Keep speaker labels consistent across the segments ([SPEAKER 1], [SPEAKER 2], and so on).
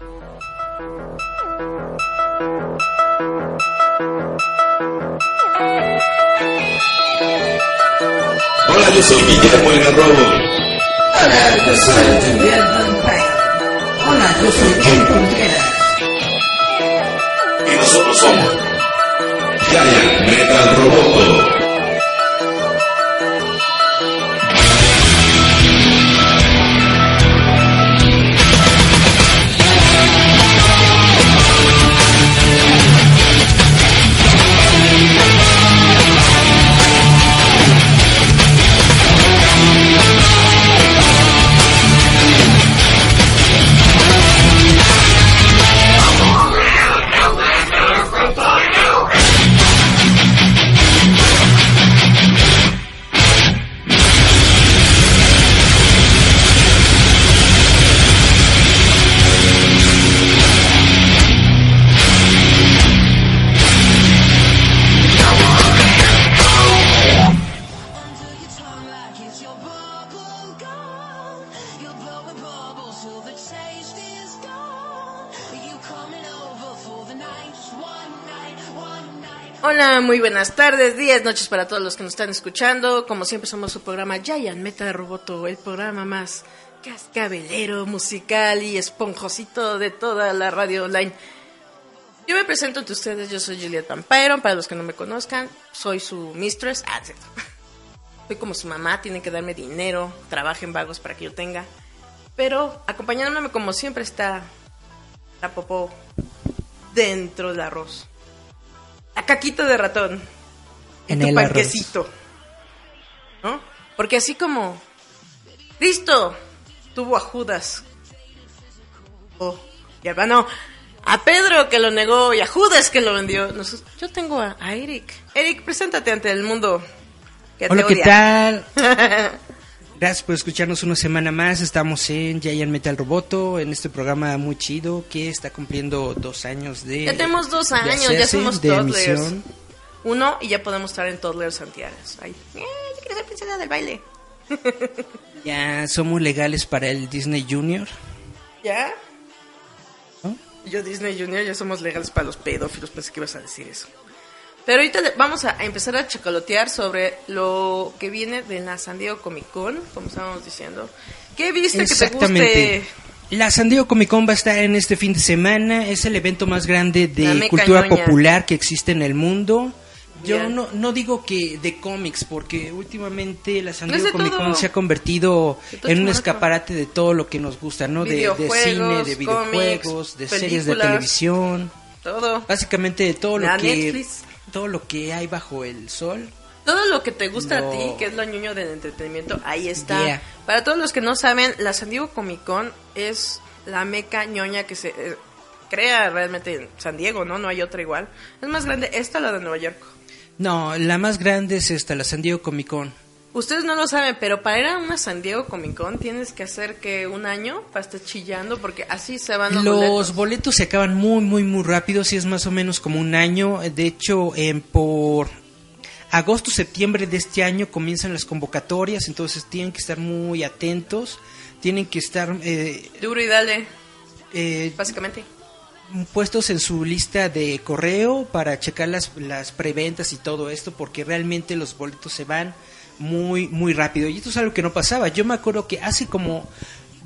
[SPEAKER 1] Hola, yo soy Guillermo el Garrobo.
[SPEAKER 2] Hola, yo soy Julián Vampire. Hola, yo soy Ken Contreras.
[SPEAKER 1] Y nosotros somos Giant Metal Roboto.
[SPEAKER 3] Tardes, días, noches para todos los que nos están escuchando. Como siempre somos su programa Giant Meta Roboto, el programa más cascabelero, musical y esponjosito de toda la radio online. Yo me presento ante ustedes, yo soy Juliet Vampiro, para los que no me conozcan, soy su mistress. Ah, cierto. Soy como su mamá, tiene que darme dinero, trabajen vagos para que yo tenga. Pero acompañándome como siempre está la popó dentro del arroz. La caquita de ratón.
[SPEAKER 4] En
[SPEAKER 3] tu
[SPEAKER 4] el arroz.
[SPEAKER 3] ¿No? Porque así como Cristo tuvo a Judas. Oh, y a, no, a Pedro que lo negó y a Judas que lo vendió. Nos- yo tengo a, a Eric. Eric, preséntate ante el mundo que te
[SPEAKER 4] Hola, ¿qué
[SPEAKER 3] odia.
[SPEAKER 4] tal? Gracias por escucharnos una semana más. Estamos en Giant Metal Roboto, en este programa muy chido que está cumpliendo dos años de.
[SPEAKER 3] Ya tenemos dos años, ya
[SPEAKER 4] hacerse,
[SPEAKER 3] somos
[SPEAKER 4] de
[SPEAKER 3] toddlers.
[SPEAKER 4] emisión.
[SPEAKER 3] Uno y ya podemos estar en Toddlers Santiago. Ay, eh, yo quiero ser princesa del baile.
[SPEAKER 4] Ya somos legales para el Disney Junior.
[SPEAKER 3] ¿Ya?
[SPEAKER 4] ¿no?
[SPEAKER 3] Yo Disney Junior ya somos legales para los pedófilos, pensé que ibas a decir eso. Pero ahorita vamos a empezar a chocolotear sobre lo que viene de la San Diego Comic Con, como estábamos diciendo. ¿Qué viste que te guste?
[SPEAKER 4] La San Diego Comic Con va a estar en este fin de semana. Es el evento más grande de cultura popular que existe en el mundo. Yo
[SPEAKER 3] Bien.
[SPEAKER 4] no, no digo que de cómics, porque últimamente la San Diego Comic Con se ha convertido en un escaparate de todo lo que nos gusta, ¿no? De, de cine, de videojuegos,
[SPEAKER 3] cómics,
[SPEAKER 4] de series de televisión.
[SPEAKER 3] Todo.
[SPEAKER 4] Básicamente de todo lo
[SPEAKER 3] La
[SPEAKER 4] que
[SPEAKER 3] Netflix.
[SPEAKER 4] todo lo que hay bajo el sol.
[SPEAKER 3] Todo lo que te gusta
[SPEAKER 4] No.
[SPEAKER 3] a ti, que es lo ñoño del entretenimiento, ahí está.
[SPEAKER 4] Yeah.
[SPEAKER 3] Para todos los que no saben, la San Diego Comic Con es la meca ñoña que se eh, crea realmente en San Diego, ¿no? No hay otra igual. Es más grande esta, la de Nueva York.
[SPEAKER 4] No, la más grande es esta, la San Diego Comic Con.
[SPEAKER 3] Ustedes no lo saben, pero para ir a una San Diego Comic Con tienes que hacer que un año para estar chillando, porque así se van los,
[SPEAKER 4] Los
[SPEAKER 3] boletos.
[SPEAKER 4] boletos se acaban muy, muy, muy rápido, si es más o menos como un año. De hecho, en por agosto, septiembre de este año comienzan las convocatorias, entonces tienen que estar muy atentos, tienen que estar eh,
[SPEAKER 3] Duro y dale,
[SPEAKER 4] eh,
[SPEAKER 3] básicamente.
[SPEAKER 4] Puestos en su lista de correo para checar las, las preventas y todo esto, porque realmente los boletos se van muy, muy rápido. Y esto es algo que no pasaba. Yo me acuerdo que hace como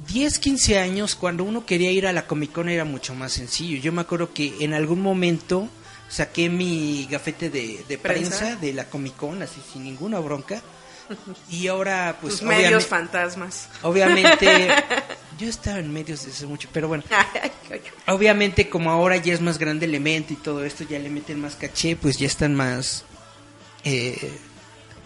[SPEAKER 4] 10, 15 años, cuando uno quería ir a la Comic Con era mucho más sencillo. Yo me acuerdo que en algún momento saqué mi gafete de, de
[SPEAKER 3] Prensa.
[SPEAKER 4] prensa. de la Comic Con, así sin ninguna bronca. Y ahora, pues
[SPEAKER 3] Tus medios fantasmas.
[SPEAKER 4] obviamente, yo estaba en medios desde hace mucho, pero bueno. Obviamente, como ahora ya es más grande el evento y todo esto, ya le meten más caché, pues ya están más eh,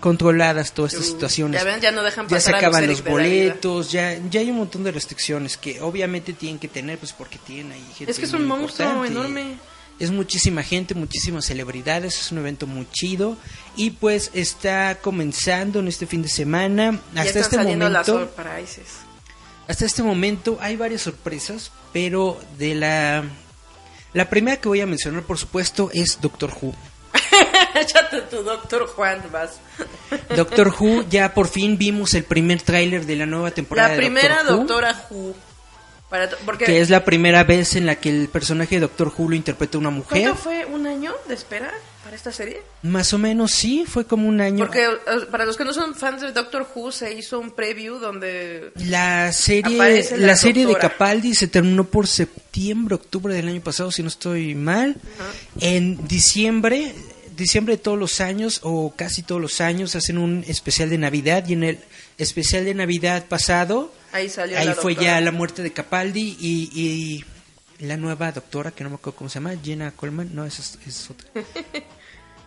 [SPEAKER 4] controladas todas estas situaciones.
[SPEAKER 3] Ya ven, ya no dejan
[SPEAKER 4] Ya se
[SPEAKER 3] pasar a
[SPEAKER 4] acaban los boletos, ya, ya hay un montón de restricciones que obviamente tienen que tener, pues porque tienen ahí gente.
[SPEAKER 3] Es que es un monstruo enorme.
[SPEAKER 4] Es muchísima gente, muchísimas celebridades, es un evento muy chido y pues está comenzando en este fin de semana.
[SPEAKER 3] Ya
[SPEAKER 4] Hasta este
[SPEAKER 3] las
[SPEAKER 4] momento,
[SPEAKER 3] surprises.
[SPEAKER 4] hasta este momento hay varias sorpresas, pero de la la primera que voy a mencionar, por supuesto, es Doctor Who.
[SPEAKER 3] Échate tu doctor Juan, vas.
[SPEAKER 4] Doctor Who, ya por fin vimos el primer tráiler de la nueva temporada
[SPEAKER 3] La
[SPEAKER 4] de
[SPEAKER 3] primera
[SPEAKER 4] Who.
[SPEAKER 3] doctora Who. Para porque
[SPEAKER 4] que es la primera vez en la que el personaje de Doctor Who lo interpreta una mujer.
[SPEAKER 3] ¿Cuánto fue un año de espera para esta serie?
[SPEAKER 4] Más o menos sí, fue como un año.
[SPEAKER 3] Porque para los que no son fans de Doctor Who se hizo un preview donde
[SPEAKER 4] La serie, la,
[SPEAKER 3] la
[SPEAKER 4] serie de. Capaldi se terminó por septiembre, octubre del año pasado, si no estoy mal. En diciembre, diciembre de todos los años, o casi todos los años, hacen un especial de Navidad. Y en el especial de Navidad pasado,
[SPEAKER 3] ahí salió
[SPEAKER 4] ahí
[SPEAKER 3] la
[SPEAKER 4] fue
[SPEAKER 3] doctora.
[SPEAKER 4] ya la muerte de Capaldi y, y la nueva doctora, que no me acuerdo cómo se llama, Jenna Coleman, no, esa es, otra.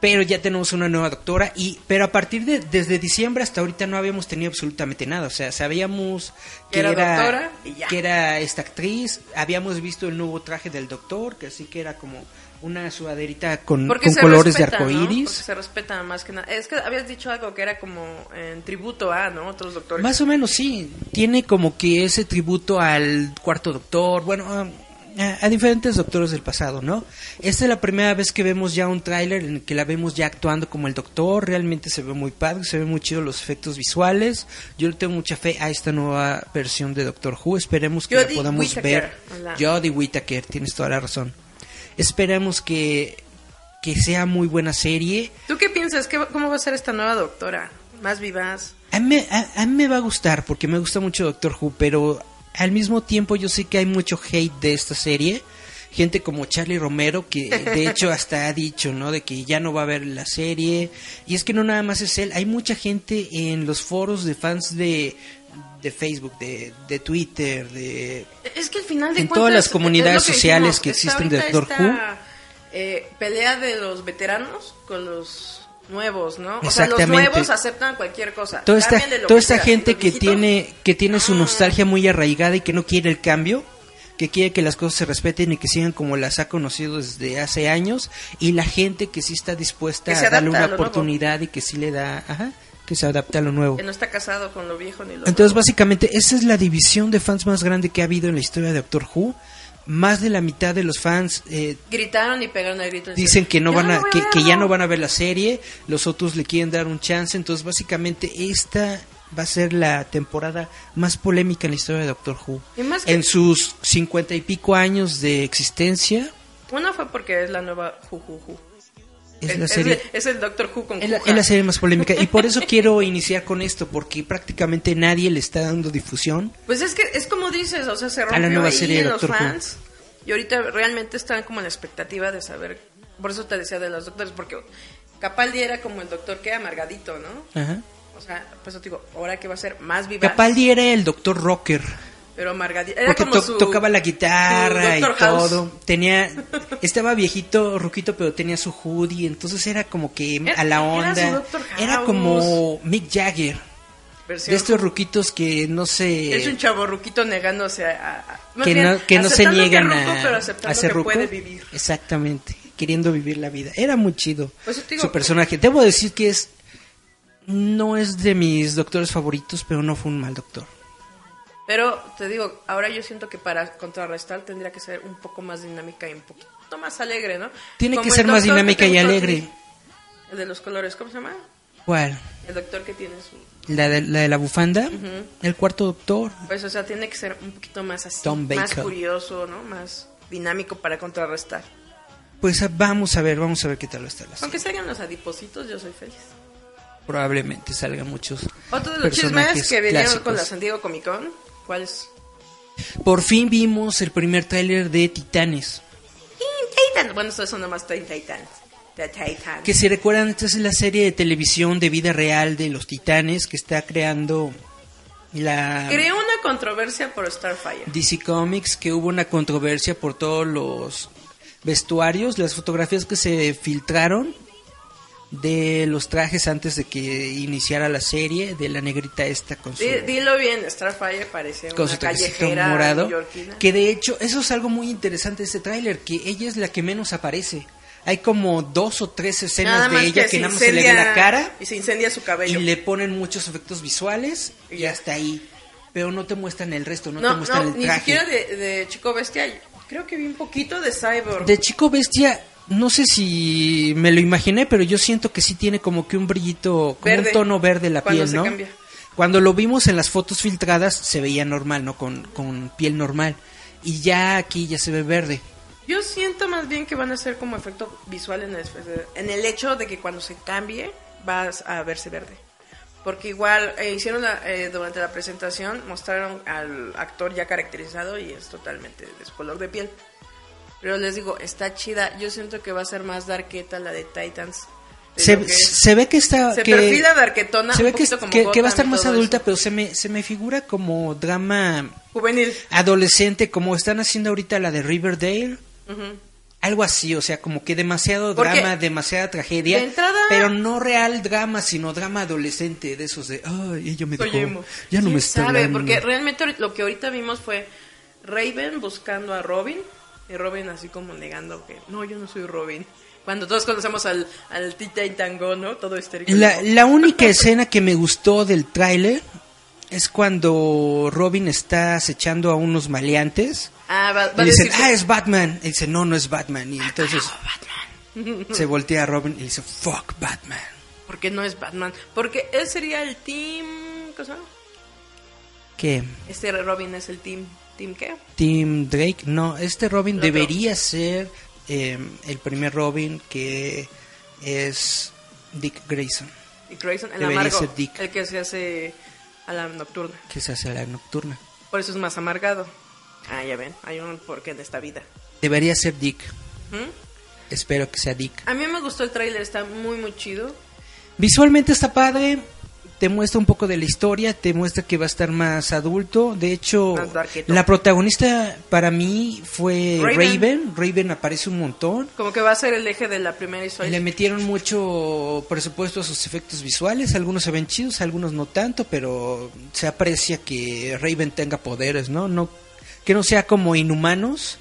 [SPEAKER 4] pero ya tenemos una nueva doctora y pero a partir de desde diciembre hasta ahorita no habíamos tenido absolutamente nada, o sea, sabíamos que
[SPEAKER 3] Era
[SPEAKER 4] era,
[SPEAKER 3] doctora y ya.
[SPEAKER 4] que era esta actriz, habíamos visto el nuevo traje del doctor, que así que era como una sudaderita con, colores de
[SPEAKER 3] respeta, ¿no?
[SPEAKER 4] arcoíris.
[SPEAKER 3] Porque se respeta más que nada. Es que habías dicho algo que era como en tributo a, ¿no? Otros doctores.
[SPEAKER 4] Más o menos sí, tiene como que ese tributo al cuarto doctor, bueno, a, diferentes doctores del pasado, ¿no? Esta es la primera vez que vemos ya un tráiler en el que la vemos ya actuando como el doctor, realmente se ve muy padre, se ve muy chido los efectos visuales. Yo le tengo mucha fe a esta nueva versión de Doctor Who, esperemos que la podamos
[SPEAKER 3] Whittaker,
[SPEAKER 4] ver. Jodie Whittaker, tienes toda la razón. Esperemos que que sea muy buena serie.
[SPEAKER 3] ¿Tú qué piensas? ¿Qué, ¿Cómo va a ser esta nueva doctora? ¿Más vivaz?
[SPEAKER 4] A mí, a mí me va a gustar porque me gusta mucho Doctor Who, pero al mismo tiempo yo sé que hay mucho hate de esta serie. Gente como Charlie Romero que de hecho hasta ha dicho, ¿no? De que ya no va a ver la serie. Y es que no nada más es él, hay mucha gente en los foros de fans de, de Facebook, de, de Twitter, de...
[SPEAKER 3] Es que al final de
[SPEAKER 4] En
[SPEAKER 3] cuentas,
[SPEAKER 4] todas las
[SPEAKER 3] es
[SPEAKER 4] comunidades
[SPEAKER 3] que
[SPEAKER 4] sociales que existen de Doctor
[SPEAKER 3] esta, eh, pelea de los veteranos con los nuevos, ¿no? O sea, los nuevos aceptan cualquier cosa.
[SPEAKER 4] Toda esta,
[SPEAKER 3] lo
[SPEAKER 4] toda
[SPEAKER 3] que
[SPEAKER 4] esta
[SPEAKER 3] sea.
[SPEAKER 4] gente que tiene que tiene su
[SPEAKER 3] Ah.
[SPEAKER 4] nostalgia muy arraigada y que no quiere el cambio, que quiere que las cosas se respeten y que sigan como las ha conocido desde hace años, y la gente que sí está dispuesta a darle una
[SPEAKER 3] a lo nuevo.
[SPEAKER 4] oportunidad y que sí le da, ajá, que se adapte a lo nuevo.
[SPEAKER 3] Que no está casado con lo viejo ni lo
[SPEAKER 4] Entonces,
[SPEAKER 3] nuevo.
[SPEAKER 4] básicamente, esa es la división de fans más grande que ha habido en la historia de Doctor Who. Más de la mitad de los fans eh,
[SPEAKER 3] Gritaron y pegaron el grito.
[SPEAKER 4] dicen que no
[SPEAKER 3] "Ya
[SPEAKER 4] van a
[SPEAKER 3] voy
[SPEAKER 4] que, que ya
[SPEAKER 3] verlo".
[SPEAKER 4] no van a ver la serie los otros le quieren dar un chance entonces básicamente esta va a ser la temporada más polémica en la historia de Doctor Who
[SPEAKER 3] Y más que-
[SPEAKER 4] en sus cincuenta y pico años de existencia
[SPEAKER 3] Una fue porque es la nueva Ju Ju Ju.
[SPEAKER 4] Es la serie
[SPEAKER 3] es el Doctor Who con
[SPEAKER 4] es la, es la serie más polémica y por eso quiero iniciar con esto porque prácticamente nadie le está dando difusión
[SPEAKER 3] Pues es que es como dices, o sea, se
[SPEAKER 4] la
[SPEAKER 3] rompió
[SPEAKER 4] nueva
[SPEAKER 3] ahí
[SPEAKER 4] serie de
[SPEAKER 3] los
[SPEAKER 4] Doctor Who.
[SPEAKER 3] fans. Y ahorita realmente están como en la expectativa de saber. Por eso te decía de los doctores, porque Capaldi era como el doctor que amargadito, ¿no?
[SPEAKER 4] Ajá.
[SPEAKER 3] O sea, pues eso te digo, ahora que va a ser más vivaz.
[SPEAKER 4] Capaldi era el Doctor Rocker
[SPEAKER 3] Pero amargadito. Era
[SPEAKER 4] porque
[SPEAKER 3] como
[SPEAKER 4] to-
[SPEAKER 3] su,
[SPEAKER 4] tocaba la guitarra y.
[SPEAKER 3] House.
[SPEAKER 4] todo. Tenía, estaba viejito, ruquito, pero tenía su hoodie, entonces era como que
[SPEAKER 3] Era-
[SPEAKER 4] a la
[SPEAKER 3] era
[SPEAKER 4] onda. Era como Mick Jagger,
[SPEAKER 3] versión-
[SPEAKER 4] de estos ruquitos que no se,
[SPEAKER 3] Es un chavorruquito negándose a... a-
[SPEAKER 4] que
[SPEAKER 3] bien,
[SPEAKER 4] no, que no se niegan
[SPEAKER 3] que ruco, pero
[SPEAKER 4] a,
[SPEAKER 3] aceptando
[SPEAKER 4] a
[SPEAKER 3] que
[SPEAKER 4] ruco.
[SPEAKER 3] puede vivir.
[SPEAKER 4] Exactamente, queriendo vivir la vida. Era muy chido
[SPEAKER 3] Pues digo-
[SPEAKER 4] su personaje. Debo decir que es no es de mis doctores favoritos, pero no fue un mal doctor.
[SPEAKER 3] Pero te digo, ahora yo siento que para contrarrestar tendría que ser un poco más dinámica y un poquito más alegre, ¿no?
[SPEAKER 4] Tiene
[SPEAKER 3] Como
[SPEAKER 4] que ser más dinámica y alegre.
[SPEAKER 3] El de los colores, ¿cómo se llama?
[SPEAKER 4] ¿Cuál?
[SPEAKER 3] El doctor que tiene su...
[SPEAKER 4] La de la, de la bufanda, el cuarto doctor.
[SPEAKER 3] Pues, o sea, tiene que ser un poquito más así,
[SPEAKER 4] Tom
[SPEAKER 3] más curioso, ¿no? Más dinámico para contrarrestar.
[SPEAKER 4] Pues vamos a ver, vamos a ver qué tal estar la.
[SPEAKER 3] Aunque salgan los adipositos, yo soy feliz.
[SPEAKER 4] Probablemente salgan muchos
[SPEAKER 3] Otro de los chismes que vinieron
[SPEAKER 4] clásicos.
[SPEAKER 3] con la San Diego Comic Con,
[SPEAKER 4] Por fin vimos el primer tráiler de Titanes.
[SPEAKER 3] Bueno, esto son nomás Titans.
[SPEAKER 4] Que si recuerdan, esta es la serie de televisión de vida real de los Titanes que está creando la
[SPEAKER 3] Creó una controversia por Starfire.
[SPEAKER 4] DC Comics, que hubo una controversia por todos los vestuarios, las fotografías que se filtraron de los trajes antes de que iniciara la serie, de la negrita esta con su...
[SPEAKER 3] Di- Dilo bien, Starfire parece
[SPEAKER 4] con
[SPEAKER 3] una
[SPEAKER 4] su
[SPEAKER 3] callejera
[SPEAKER 4] morado. Que de hecho, eso es algo muy interesante de este tráiler, que ella es la que menos aparece. Hay como dos o tres escenas de ella
[SPEAKER 3] que
[SPEAKER 4] nada más se le ve la cara
[SPEAKER 3] y se incendia su
[SPEAKER 4] y
[SPEAKER 3] cabello.
[SPEAKER 4] le ponen muchos efectos visuales
[SPEAKER 3] Y
[SPEAKER 4] y hasta ahí. Pero no te muestran el resto, no, te muestran
[SPEAKER 3] no,
[SPEAKER 4] el
[SPEAKER 3] ni
[SPEAKER 4] traje.
[SPEAKER 3] siquiera de, de Chico Bestia. Creo que vi un poquito de Cyborg.
[SPEAKER 4] De Chico Bestia, no sé si me lo imaginé, pero yo siento que sí tiene como que un brillito, como
[SPEAKER 3] Verde.
[SPEAKER 4] un tono verde la
[SPEAKER 3] Cuando
[SPEAKER 4] piel,
[SPEAKER 3] se
[SPEAKER 4] ¿no?
[SPEAKER 3] cambia.
[SPEAKER 4] Cuando lo vimos en las fotos filtradas se veía normal, ¿no? Con, con piel normal. Y ya aquí ya se ve verde.
[SPEAKER 3] Yo siento más bien que van a ser como efecto visual en el, en el hecho de que cuando se cambie vas a verse verde. Porque igual eh, hicieron la- eh, durante la presentación, mostraron al actor ya caracterizado y es totalmente de su color de piel. Pero les digo, está chida. Yo siento que va a ser más darketa la de Titans.
[SPEAKER 4] Se, se ve que está...
[SPEAKER 3] Se
[SPEAKER 4] que,
[SPEAKER 3] perfila darketona,
[SPEAKER 4] Se ve que,
[SPEAKER 3] como
[SPEAKER 4] que- que va a estar más adulta,
[SPEAKER 3] eso.
[SPEAKER 4] pero se me, se me figura como drama
[SPEAKER 3] Juvenil.
[SPEAKER 4] adolescente, como están haciendo ahorita la de Riverdale.
[SPEAKER 3] Ujú.
[SPEAKER 4] Algo así, o sea, como que demasiado
[SPEAKER 3] Porque
[SPEAKER 4] drama, demasiada tragedia.
[SPEAKER 3] de entrada-
[SPEAKER 4] Pero no real drama, sino drama adolescente, de esos de, ay, ella me dejó,
[SPEAKER 3] emo.
[SPEAKER 4] ya no
[SPEAKER 3] ¿Quién
[SPEAKER 4] me está
[SPEAKER 3] sabe?
[SPEAKER 4] hablando".
[SPEAKER 3] Porque realmente lo que ahorita vimos fue Raven buscando a Robin y Robin así como negando que no, yo no soy Robin. Cuando todos conocemos al, al Tita y Tango, ¿no? Todo histérico.
[SPEAKER 4] La, la única escena que me gustó del tráiler es cuando Robin está acechando a unos maleantes.
[SPEAKER 3] ah, va, va
[SPEAKER 4] Y dicen, ah, es Batman. Y dice, no, no es Batman. Y entonces se voltea a Robin y dice, fuck Batman.
[SPEAKER 3] porque no es Batman. Porque él sería el team... ¿Qué? Este Robin es el team... ¿Team qué?
[SPEAKER 4] Tim Drake. No, este Robin debería ser eh, el primer Robin que es Dick Grayson,
[SPEAKER 3] Y Grayson, el
[SPEAKER 4] Debería
[SPEAKER 3] amargo.
[SPEAKER 4] ser Dick.
[SPEAKER 3] El que se hace a la nocturna.
[SPEAKER 4] que se hace a la nocturna.
[SPEAKER 3] Por eso es más amargado. Ah, ya ven, hay un porqué en esta vida.
[SPEAKER 4] Debería ser Dick.
[SPEAKER 3] ¿Mm?
[SPEAKER 4] Espero que sea Dick.
[SPEAKER 3] A mí me gustó el tráiler, está muy muy chido.
[SPEAKER 4] Visualmente está padre. Te muestra un poco de la historia, te muestra que va a estar más adulto. De hecho, la protagonista para mí fue
[SPEAKER 3] Raven.
[SPEAKER 4] Raven. Raven, aparece un montón.
[SPEAKER 3] Como que va a ser el eje de la primera historia.
[SPEAKER 4] Le metieron mucho presupuesto a sus efectos visuales. Algunos se ven chidos, algunos no tanto, pero se aprecia que Raven tenga poderes, ¿no? no que no sea como inhumanos,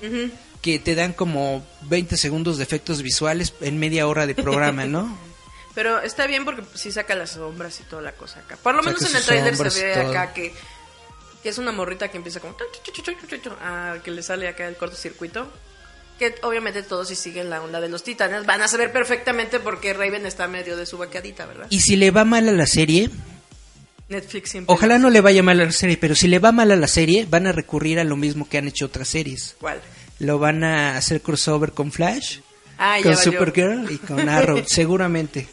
[SPEAKER 4] que te dan como 20 segundos de efectos visuales en media hora de programa, ¿no?
[SPEAKER 3] Pero está bien porque sí saca las sombras y toda la cosa acá. Por lo
[SPEAKER 4] Saca
[SPEAKER 3] menos en el
[SPEAKER 4] sombras
[SPEAKER 3] se ve
[SPEAKER 4] todo.
[SPEAKER 3] acá que, que es una morrita que empieza como... Ah, que le sale acá el cortocircuito. Que obviamente todos si siguen la onda de los titanes van a saber perfectamente porque Raven está medio de su vaquedita, ¿verdad?
[SPEAKER 4] Y si le va mal a la serie,
[SPEAKER 3] Netflix siempre...
[SPEAKER 4] ojalá no le vaya mal a la serie, pero si le va mal a la serie, van a recurrir a lo mismo que han hecho otras series.
[SPEAKER 3] ¿Cuál?
[SPEAKER 4] Lo van a hacer crossover con Flash,
[SPEAKER 3] Ah,
[SPEAKER 4] con. Supergirl y con Arrow, seguramente.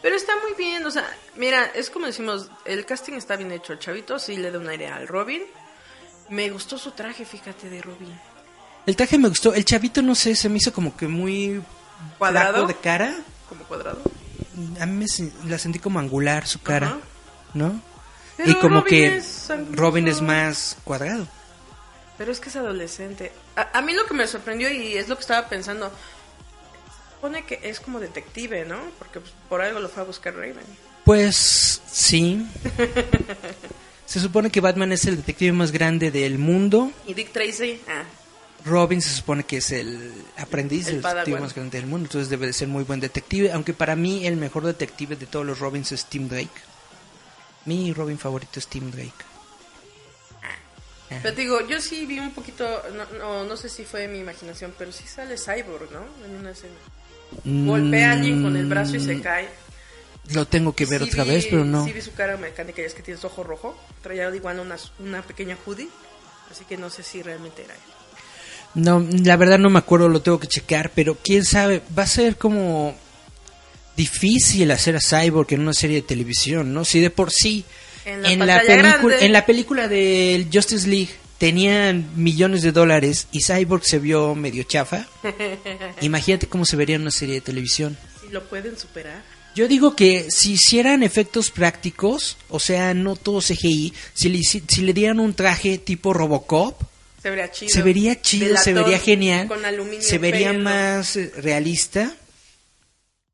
[SPEAKER 3] Pero está muy bien, o sea, mira, es como decimos, el casting está bien hecho, el chavito sí le da un aire al Robin. Me gustó su traje, fíjate, de Robin.
[SPEAKER 4] El traje me gustó, el chavito no sé, se me hizo como que muy
[SPEAKER 3] ¿Cuadrado?
[SPEAKER 4] de cara.
[SPEAKER 3] Como cuadrado.
[SPEAKER 4] A mí me la sentí como angular su cara,
[SPEAKER 3] Ajá.
[SPEAKER 4] ¿no?
[SPEAKER 3] Pero
[SPEAKER 4] y como
[SPEAKER 3] Robin
[SPEAKER 4] que
[SPEAKER 3] es.
[SPEAKER 4] Robin es más cuadrado.
[SPEAKER 3] Pero es que es adolescente. A, a mí lo que me sorprendió y es lo que estaba pensando, supone que es como detective, ¿no? Porque pues, por algo lo fue a buscar Raven.
[SPEAKER 4] Pues sí. se supone que Batman es el detective más grande del mundo.
[SPEAKER 3] Y Dick Tracy, ah,
[SPEAKER 4] Robin se supone que es el aprendiz
[SPEAKER 3] El
[SPEAKER 4] del detective más grande del mundo, entonces debe de ser muy buen detective, aunque para mí el mejor detective de todos los Robins es Tim Drake. Mi Robin favorito es Tim Drake.
[SPEAKER 3] Pero te digo, yo sí vi un poquito, no, no, no sé si fue mi imaginación, pero sí sale Cyborg, ¿no? En una escena. Golpea a alguien con el brazo y se cae.
[SPEAKER 4] Lo tengo que ver
[SPEAKER 3] Sí
[SPEAKER 4] otra
[SPEAKER 3] vi-
[SPEAKER 4] vez, pero no.
[SPEAKER 3] Sí vi su cara mecánica y es que tiene su ojo rojo. Traía igual una, una pequeña hoodie. Así que no sé si realmente era él.
[SPEAKER 4] No, la verdad no me acuerdo, lo tengo que checar, pero quién sabe, va a ser como difícil hacer a Cyborg en una serie de televisión, ¿no? Si de por sí
[SPEAKER 3] En la
[SPEAKER 4] en la, película
[SPEAKER 3] grande.
[SPEAKER 4] en la película del Justice League tenían millones de dólares y Cyborg se vio medio chafa. Imagínate cómo se vería en una serie de televisión.
[SPEAKER 3] Si lo pueden superar.
[SPEAKER 4] Yo digo que si hicieran efectos prácticos, o sea, no todo CGI, si le, hici- si le dieran un traje tipo Robocop,
[SPEAKER 3] Se vería chido.
[SPEAKER 4] se vería chido, se vería genial,
[SPEAKER 3] Con
[SPEAKER 4] se vería
[SPEAKER 3] pelo.
[SPEAKER 4] más eh, realista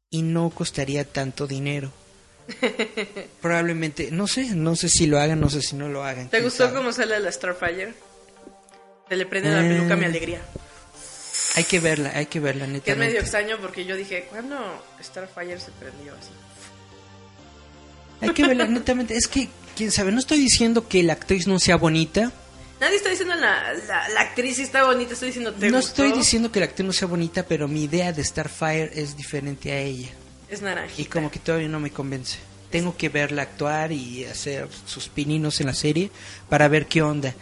[SPEAKER 4] y no costaría tanto dinero. Probablemente, no sé, no sé si lo hagan, no sé si no lo hagan.
[SPEAKER 3] ¿Te gustó
[SPEAKER 4] sabe.
[SPEAKER 3] cómo sale la Starfire? Se le prende la
[SPEAKER 4] Eh.
[SPEAKER 3] peluca a mi alegría.
[SPEAKER 4] Hay que verla, hay que verla,
[SPEAKER 3] Que es medio extraño porque yo dije, ¿cuándo Starfire se prendió así?
[SPEAKER 4] Hay que verla, netamente. Es que, quién sabe, no estoy diciendo que la actriz no sea bonita.
[SPEAKER 3] Nadie está diciendo la, la, la actriz está bonita, estoy diciendo te
[SPEAKER 4] No
[SPEAKER 3] gustó?
[SPEAKER 4] estoy diciendo que la actriz no sea bonita, pero mi idea de Starfire es diferente a ella.
[SPEAKER 3] Es.
[SPEAKER 4] Y como que todavía no me convence. tengo que verla actuar y hacer sus pininos en la serie para ver qué onda.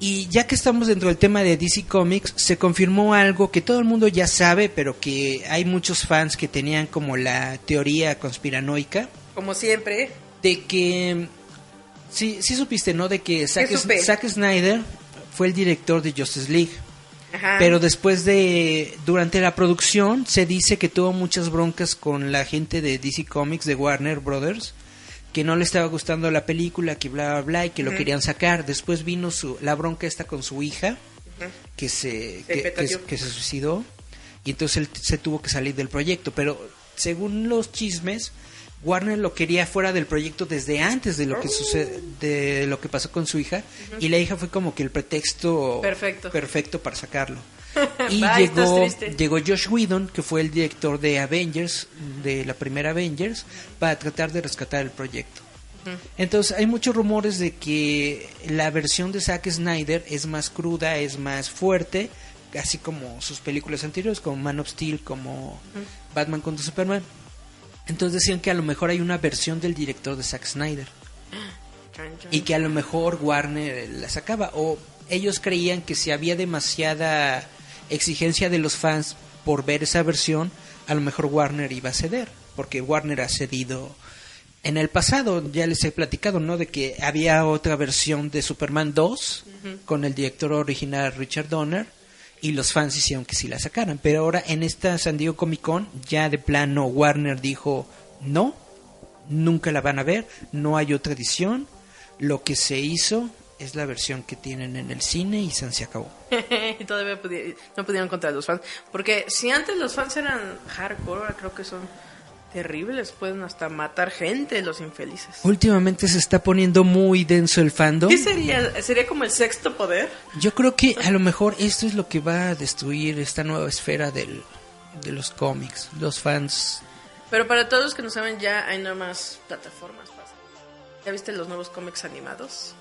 [SPEAKER 4] Y ya que estamos dentro del tema de DC Comics, se confirmó algo que todo el mundo ya sabe, pero que hay muchos fans que tenían como la teoría conspiranoica
[SPEAKER 3] Como siempre.
[SPEAKER 4] de que sí, sí supiste, ¿no? De que? Zack Snyder fue el director de Justice League.
[SPEAKER 3] Ajá.
[SPEAKER 4] Pero después de, durante la producción, se dice que tuvo muchas broncas con la gente de DC Comics, de Warner Brothers, que no le estaba gustando la película, que bla, bla, bla, y que lo querían sacar. Después vino su, la bronca esta con su hija, que se,
[SPEAKER 3] Se
[SPEAKER 4] que, que se suicidó, y entonces él se tuvo que salir del proyecto. Pero según los chismes, Warner lo quería fuera del proyecto desde antes de lo que sucede, de lo que pasó con su hija, y la hija fue como que el pretexto
[SPEAKER 3] Perfecto.
[SPEAKER 4] perfecto para sacarlo. Y
[SPEAKER 3] Bye,
[SPEAKER 4] llegó, llegó Josh Whedon, que fue el director de Avengers, de la primera Avengers, para tratar de rescatar el proyecto. Entonces hay muchos rumores de que la versión de Zack Snyder es más cruda, es más fuerte, así como sus películas anteriores, como Man of Steel, como Batman contra Superman. Entonces decían que a lo mejor hay una versión del director de Zack Snyder. Y que a lo mejor Warner la sacaba. O ellos creían que si había demasiada exigencia de los fans por ver esa versión, a lo mejor Warner iba a ceder, porque Warner ha cedido en el pasado, ya les he platicado, ¿no? De que había otra versión de Superman 2 con el director original Richard Donner y los fans hicieron que sí la sacaran, pero ahora en esta San Diego Comic Con ya de plano Warner dijo no, nunca la van a ver, no hay otra edición, lo que se hizo es la versión que tienen en el cine y se acabó.
[SPEAKER 3] todavía no pudieron contra los fans. Porque si antes los fans eran hardcore, creo que son terribles. Pueden hasta matar gente, los infelices.
[SPEAKER 4] Últimamente se está poniendo muy denso el fandom.
[SPEAKER 3] ¿Qué sería? ¿Sería como el sexto poder?
[SPEAKER 4] Yo creo que a lo mejor esto es lo que va a destruir esta nueva esfera del, de los cómics. Los fans.
[SPEAKER 3] Pero para todos los que no saben, ya hay nuevas plataformas. ¿Ya viste los nuevos cómics animados?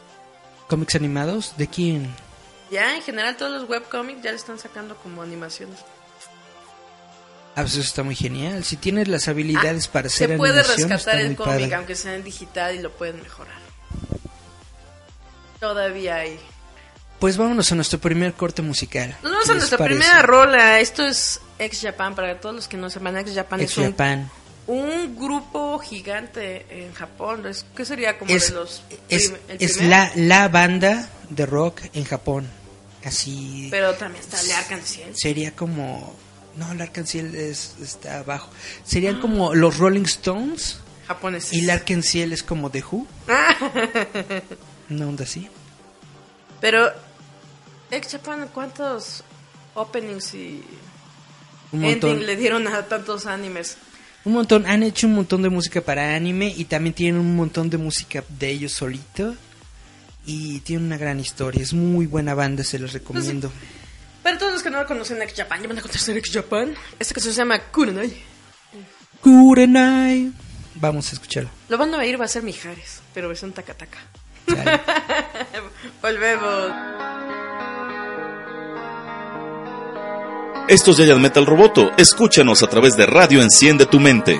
[SPEAKER 4] ¿Cómics animados? ¿De quién?
[SPEAKER 3] Ya, en general, todos los webcomics ya le están sacando como animaciones.
[SPEAKER 4] Ah, pues eso está muy genial. Si tienes las habilidades para hacer
[SPEAKER 3] Ah, Se puede
[SPEAKER 4] animación,
[SPEAKER 3] rescatar el cómic,
[SPEAKER 4] padre.
[SPEAKER 3] aunque sea en digital, y lo pueden mejorar. Todavía hay.
[SPEAKER 4] Pues vámonos a nuestro primer corte musical.
[SPEAKER 3] Nos vamos
[SPEAKER 4] ¿Qué
[SPEAKER 3] a nuestra
[SPEAKER 4] parece?
[SPEAKER 3] primera rola. Esto es Ex Japan. Para todos los que no sepan, Ex Japan
[SPEAKER 4] Ex
[SPEAKER 3] es un,
[SPEAKER 4] Japan.
[SPEAKER 3] un grupo gigante en Japón. Es- ¿Qué sería como
[SPEAKER 4] Es,
[SPEAKER 3] de los.
[SPEAKER 4] es,
[SPEAKER 3] el
[SPEAKER 4] es la, la banda de rock en Japón. Así
[SPEAKER 3] Pero también está Arkansas.
[SPEAKER 4] sería como... No, el Arcanciel es, está abajo. Serían como los Rolling Stones
[SPEAKER 3] Japoneses.
[SPEAKER 4] y el Arcanciel es como The Who. Una onda así.
[SPEAKER 3] Pero. Ex Japan, ¿cuántos openings y
[SPEAKER 4] Un
[SPEAKER 3] ending le dieron a tantos animes?
[SPEAKER 4] Un montón. Han hecho un montón de música para anime y también tienen un montón de música de ellos solito. Y tienen una gran historia. Es muy buena banda, se los recomiendo.
[SPEAKER 3] Para todos los que no conocen Ex Japan, ya van a conocer Ex Japan. Esta canción se llama Kurenai.
[SPEAKER 4] Kurenai. Vamos a escucharlo.
[SPEAKER 3] Lo van a oír, va a ser Mijares, pero es un tacataca. Volvemos.
[SPEAKER 1] Esto es Giant Metal Roboto. Escúchanos a través de Radio Enciende tu Mente.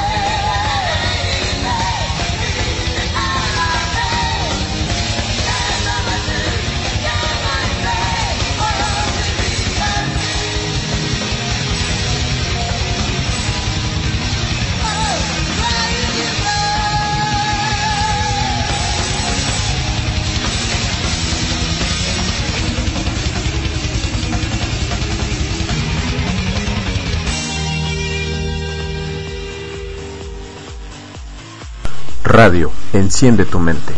[SPEAKER 5] Enciende tu mente.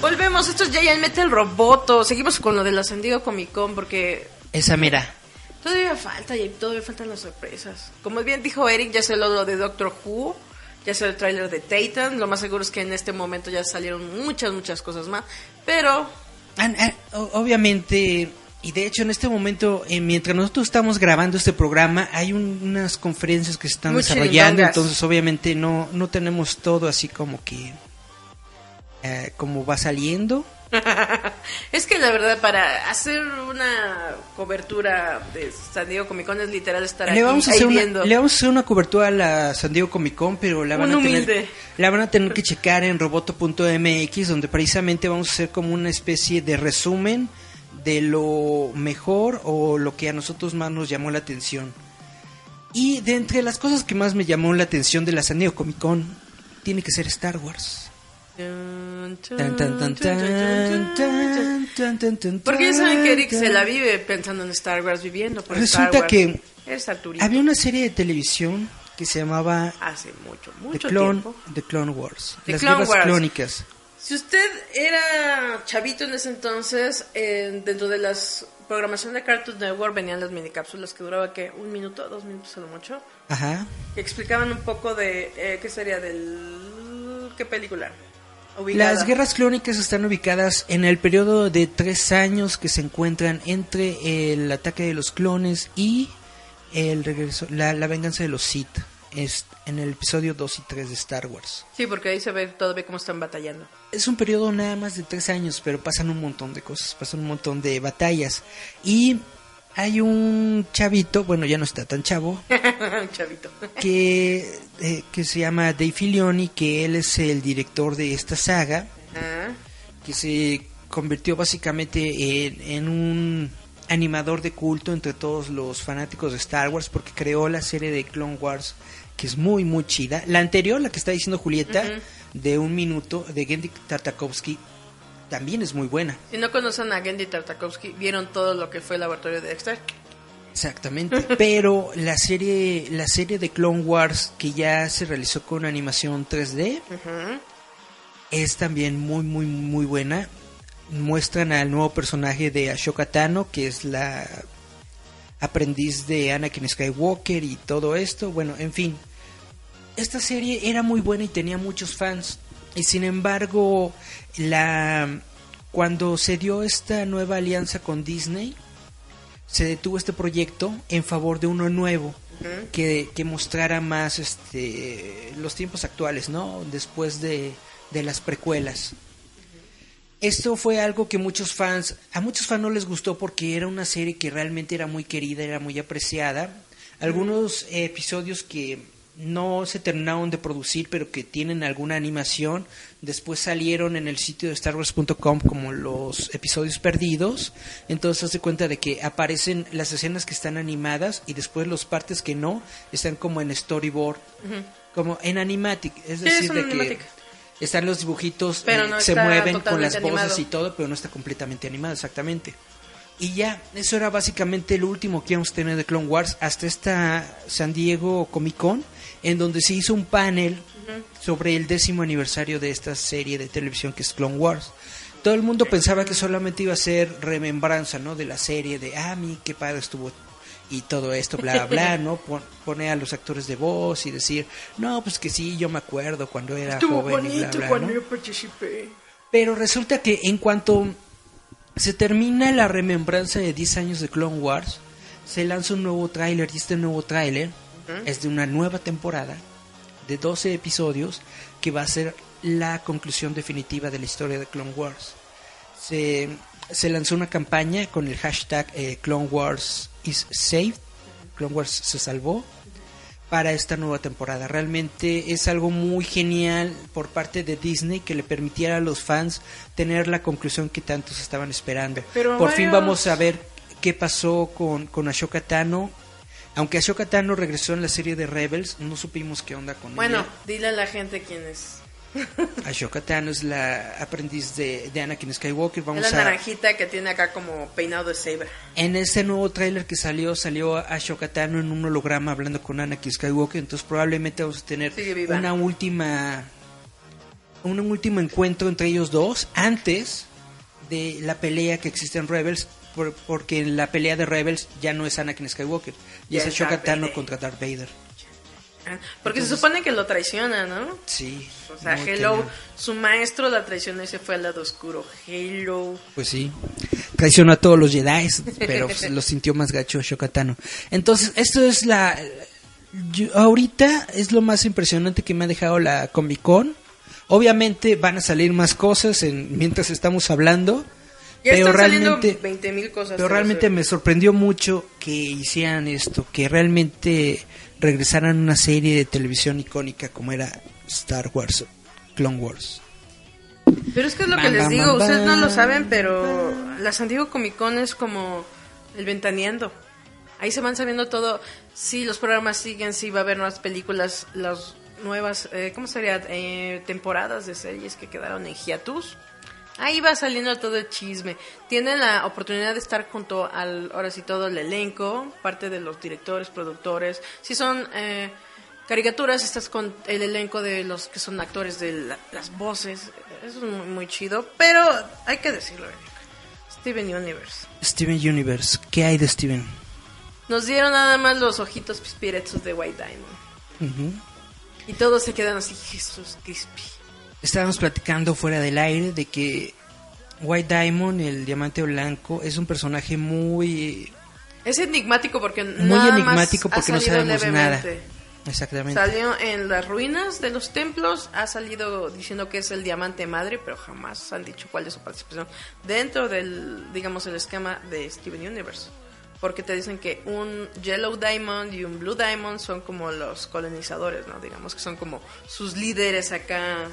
[SPEAKER 3] Volvemos, esto es Giant Metal Roboto. Seguimos con lo de la San Diego Comic Con porque
[SPEAKER 4] Esa mira.
[SPEAKER 3] todavía falta y todavía faltan las sorpresas. Como bien dijo Eric, ya se lo de Doctor Who, ya se el tráiler de Titan. Lo más seguro es que en este momento ya salieron muchas, muchas cosas más. Pero
[SPEAKER 4] Ah, o- obviamente, y de hecho en este momento, eh, mientras nosotros estamos grabando este programa, hay un- unas conferencias que se están
[SPEAKER 3] Muy
[SPEAKER 4] desarrollando, entonces obviamente no, no tenemos todo así como que... eh, como va saliendo.
[SPEAKER 3] es que la verdad, para hacer una cobertura de San Diego Comic Con es literal estar
[SPEAKER 4] Le
[SPEAKER 3] aquí, ahí
[SPEAKER 4] una,
[SPEAKER 3] viendo.
[SPEAKER 4] le vamos a hacer una cobertura a la San Diego Comic Con, pero la van,
[SPEAKER 3] Un
[SPEAKER 4] a tener, la van a tener que checar en roboto.mx, donde precisamente vamos a hacer como una especie de resumen de lo mejor o lo que a nosotros más nos llamó la atención. Y de entre las cosas que más me llamó la atención de la San Diego Comic Con, tiene que ser Star Wars.
[SPEAKER 3] Porque ya saben que Eric se la vive pensando en Star Wars, viviendo por
[SPEAKER 4] Resulta que había una serie de televisión que se llamaba
[SPEAKER 3] hace mucho mucho The
[SPEAKER 4] Clone,
[SPEAKER 3] tiempo.
[SPEAKER 4] The Clone Wars, las
[SPEAKER 3] Clone
[SPEAKER 4] clónicas.
[SPEAKER 3] Si usted era chavito en ese entonces, eh, dentro de las programación de Cartoon Network venían las minicápsulas que duraba que un minuto, dos minutos a lo mucho,
[SPEAKER 4] Ajá.
[SPEAKER 3] que explicaban un poco de eh, qué sería del qué película. Ubicada.
[SPEAKER 4] Las guerras clónicas están ubicadas en el periodo de tres años que se encuentran entre el ataque de los clones y el regreso, la, la venganza de los Sith. Es en el episodio 2 y 3 de Star Wars.
[SPEAKER 3] Sí, porque ahí se ve todavía cómo están batallando.
[SPEAKER 4] Es un periodo nada más de tres años, pero pasan un montón de cosas, pasan un montón de batallas. Y hay un chavito, bueno, ya no está tan chavo,
[SPEAKER 3] chavito.
[SPEAKER 4] que, eh, que se llama Dave Filoni, que él es el director de esta saga,
[SPEAKER 3] Ah,
[SPEAKER 4] que se convirtió básicamente en, en un animador de culto entre todos los fanáticos de Star Wars, porque creó la serie de Clone Wars, que es muy, muy chida. La anterior, la que está diciendo Julieta, de un minuto, de Gendy Tartakovsky, también es muy buena.
[SPEAKER 3] Si no conocen a Gendy Tartakovsky, vieron todo lo que fue el laboratorio de Dexter.
[SPEAKER 4] Exactamente, pero la serie la serie de Clone Wars que ya se realizó con animación 3D
[SPEAKER 3] Ujú.
[SPEAKER 4] es también muy muy muy buena. Muestran al nuevo personaje de Ashoka Tano, que es la aprendiz de Anakin Skywalker y todo esto. Bueno, en fin. Esta serie era muy buena y tenía muchos fans. Y sin embargo, la cuando se dio esta nueva alianza con Disney, se detuvo este proyecto en favor de uno nuevo que, que mostrara más este los tiempos actuales, ¿no? Después de, de las precuelas. Esto fue algo que muchos fans, a muchos fans no les gustó porque era una serie que realmente era muy querida, era muy apreciada. Algunos episodios que no se terminaron de producir, pero que tienen alguna animación, después salieron en el sitio de StarWars.com como los episodios perdidos. Entonces hace cuenta de que aparecen las escenas que están animadas y después los partes que no están como en storyboard, como en animatic, es
[SPEAKER 3] Sí,
[SPEAKER 4] decir,
[SPEAKER 3] es
[SPEAKER 4] de que. Están los dibujitos,
[SPEAKER 3] Pero
[SPEAKER 4] eh, se mueven con las voces
[SPEAKER 3] animado.
[SPEAKER 4] y todo, pero no está completamente animado, exactamente. Y ya, eso era básicamente lo último que íbamos a tener de Clone Wars hasta esta San Diego Comic Con, en donde se hizo un panel sobre el décimo aniversario de esta serie de televisión que es Clone Wars. Todo el mundo pensaba que solamente iba a ser remembranza, ¿no? De la serie, de, ah, mi, qué padre estuvo y todo esto, bla, bla, ¿no? Pon- Pone a los actores de voz y decir, no, pues que sí, yo me acuerdo cuando era
[SPEAKER 3] Estuvo
[SPEAKER 4] joven y bla, bla,
[SPEAKER 3] cuando
[SPEAKER 4] ¿no?
[SPEAKER 3] yo participé.
[SPEAKER 4] Pero resulta que en cuanto se termina la remembranza de 10 años de Clone Wars, se lanza un nuevo tráiler y este nuevo tráiler es de una nueva temporada de 12 episodios que va a ser la conclusión definitiva de la historia de Clone Wars. Se se lanzó una campaña con el hashtag eh, Clone Wars is saved, Clone Wars se salvó para esta nueva temporada. Realmente es algo muy genial por parte de Disney que le permitiera a los fans tener la conclusión que tantos estaban esperando.
[SPEAKER 3] Pero
[SPEAKER 4] por fin vamos a ver qué pasó con, con Ashoka Tano. Aunque Ashoka Tano regresó en la serie de Rebels, no supimos qué onda con
[SPEAKER 3] Bueno,
[SPEAKER 4] ella.
[SPEAKER 3] dile a la gente quién es.
[SPEAKER 4] Ashoka Tano es la aprendiz de, de Anakin Skywalker.
[SPEAKER 3] Es la
[SPEAKER 4] a,
[SPEAKER 3] naranjita que tiene acá como peinado de.
[SPEAKER 4] En ese nuevo tráiler que salió, salió Ashoka Tano en un holograma hablando con Anakin Skywalker, entonces probablemente vamos a tener una última un último encuentro entre ellos dos antes de la pelea que existe en Rebels, por- porque en la pelea de Rebels ya no es Anakin Skywalker, ya
[SPEAKER 3] Ya
[SPEAKER 4] es Ashoka Tano contra Darth Vader.
[SPEAKER 3] Porque se supone que lo traiciona, ¿no?
[SPEAKER 4] Sí.
[SPEAKER 3] O sea, Hello,
[SPEAKER 4] cañón.
[SPEAKER 3] su maestro la traicionó y se fue al lado oscuro. Hello.
[SPEAKER 4] Pues sí. Traicionó a todos los Jedi, pero lo sintió más gacho Ashoka Tano. Entonces, esto es la... yo- ahorita es lo más impresionante que me ha dejado la Comic Con. Obviamente van a salir más cosas en, mientras estamos hablando.
[SPEAKER 3] Ya
[SPEAKER 4] pero realmente,
[SPEAKER 3] 20 mil cosas.
[SPEAKER 4] pero
[SPEAKER 3] te
[SPEAKER 4] realmente me sorprendió mucho que hicieran esto, que realmente regresaran una serie de televisión icónica como era Star Wars, Clone Wars.
[SPEAKER 3] Pero es que es lo que les
[SPEAKER 4] bam,
[SPEAKER 3] digo,
[SPEAKER 4] bam,
[SPEAKER 3] ustedes no lo saben, pero la San Diego Comic Con es como el ventaneando. Ahí se van sabiendo todo. Sí, los programas siguen, sí va a haber nuevas películas, las nuevas, eh, ¿cómo sería? Eh, temporadas de series que quedaron en hiatus. Ahí va saliendo todo el chisme. Tienen la oportunidad de estar junto al, ahora sí, todo el elenco, parte de los directores, productores. Si son eh, caricaturas, estás con el elenco de los que son actores de la- las voces. Eso es muy, muy chido. Pero hay que decirlo. Steven Universe.
[SPEAKER 4] Steven Universe, ¿qué hay de Steven?
[SPEAKER 3] Nos dieron nada más los ojitos pispiretos de White Diamond. Y todos se quedan así, Jesús Crispy.
[SPEAKER 4] Estábamos platicando fuera del aire de que White Diamond, el diamante blanco, es un personaje muy
[SPEAKER 3] Es enigmático porque
[SPEAKER 4] muy
[SPEAKER 3] nada
[SPEAKER 4] enigmático porque no sabemos
[SPEAKER 3] levemente.
[SPEAKER 4] nada. Exactamente.
[SPEAKER 3] Salió en las ruinas de los templos, ha salido diciendo que es el diamante madre, pero jamás han dicho cuál es su participación dentro del, digamos, el esquema de Steven Universe. Porque te dicen que un Yellow Diamond y un Blue Diamond son como los colonizadores, ¿no? Digamos que son como sus líderes acá,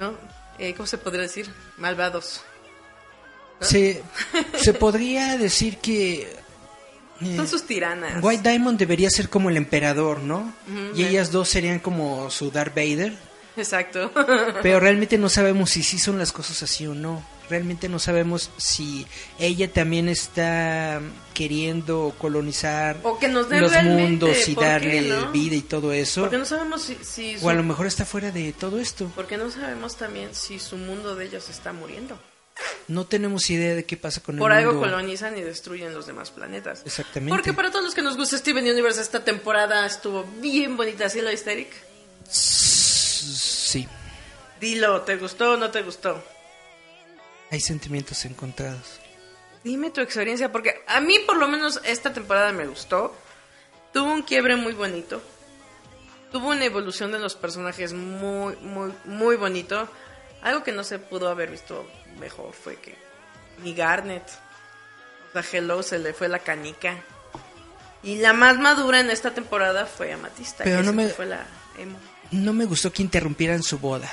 [SPEAKER 3] ¿no? Eh, ¿Cómo se podría decir? Malvados.
[SPEAKER 4] Se, se podría decir que eh,
[SPEAKER 3] Son sus tiranas.
[SPEAKER 4] White Diamond debería ser como el emperador, ¿no? Y ellas dos serían como su Darth Vader.
[SPEAKER 3] Exacto.
[SPEAKER 4] Pero realmente no sabemos si sí son las cosas así o no. Realmente no sabemos si ella también está queriendo colonizar
[SPEAKER 3] O que nos
[SPEAKER 4] los mundos y
[SPEAKER 3] ¿por
[SPEAKER 4] darle
[SPEAKER 3] no?
[SPEAKER 4] vida y todo eso.
[SPEAKER 3] Porque no sabemos si, si su-
[SPEAKER 4] O a lo mejor está fuera de todo esto.
[SPEAKER 3] porque no sabemos también si su mundo de ellos está muriendo.
[SPEAKER 4] No tenemos idea de qué pasa con
[SPEAKER 3] Por
[SPEAKER 4] el
[SPEAKER 3] algo
[SPEAKER 4] mundo.
[SPEAKER 3] colonizan y destruyen los demás planetas.
[SPEAKER 4] Exactamente.
[SPEAKER 3] Porque para todos los que nos gusta Steven Universe, esta temporada estuvo bien bonita. ¿Sí lo viste, Eric?
[SPEAKER 4] Sí,
[SPEAKER 3] Dilo, ¿te gustó o no te gustó?
[SPEAKER 4] Hay sentimientos encontrados.
[SPEAKER 3] Dime tu experiencia, porque a mí por lo menos esta temporada me gustó. Tuvo un quiebre muy bonito. Tuvo una evolución de los personajes muy, muy, muy bonito. Algo que no se pudo haber visto mejor fue que ni Garnet, o sea, Hello se le fue la canica. Y la más madura en esta temporada fue Amatista,
[SPEAKER 4] Pero
[SPEAKER 3] que
[SPEAKER 4] no me-
[SPEAKER 3] fue la emo.
[SPEAKER 4] No me gustó que interrumpieran su boda.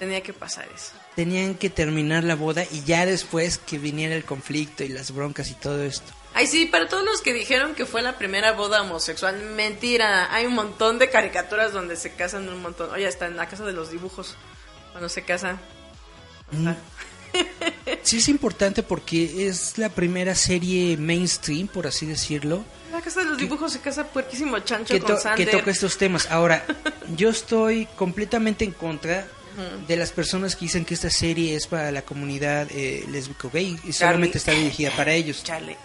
[SPEAKER 3] Tenía que pasar eso.
[SPEAKER 4] Tenían que terminar la boda y ya después que viniera el conflicto y las broncas y todo esto.
[SPEAKER 3] Ay, sí, para todos los que dijeron que fue la primera boda homosexual, mentira. Hay un montón de caricaturas donde se casan un montón. Oye, está en la casa de los dibujos, cuando se casan.
[SPEAKER 4] Mm. Sí es importante porque es la primera serie mainstream, por así decirlo,
[SPEAKER 3] la casa de los dibujos se casa puerquísimo chancho
[SPEAKER 4] que,
[SPEAKER 3] con
[SPEAKER 4] to-
[SPEAKER 3] Sander.
[SPEAKER 4] que toca estos temas. Ahora, yo estoy completamente en contra de las personas que dicen que esta serie es para la comunidad eh, lésbico gay y solamente está dirigida para ellos.
[SPEAKER 3] Charlie.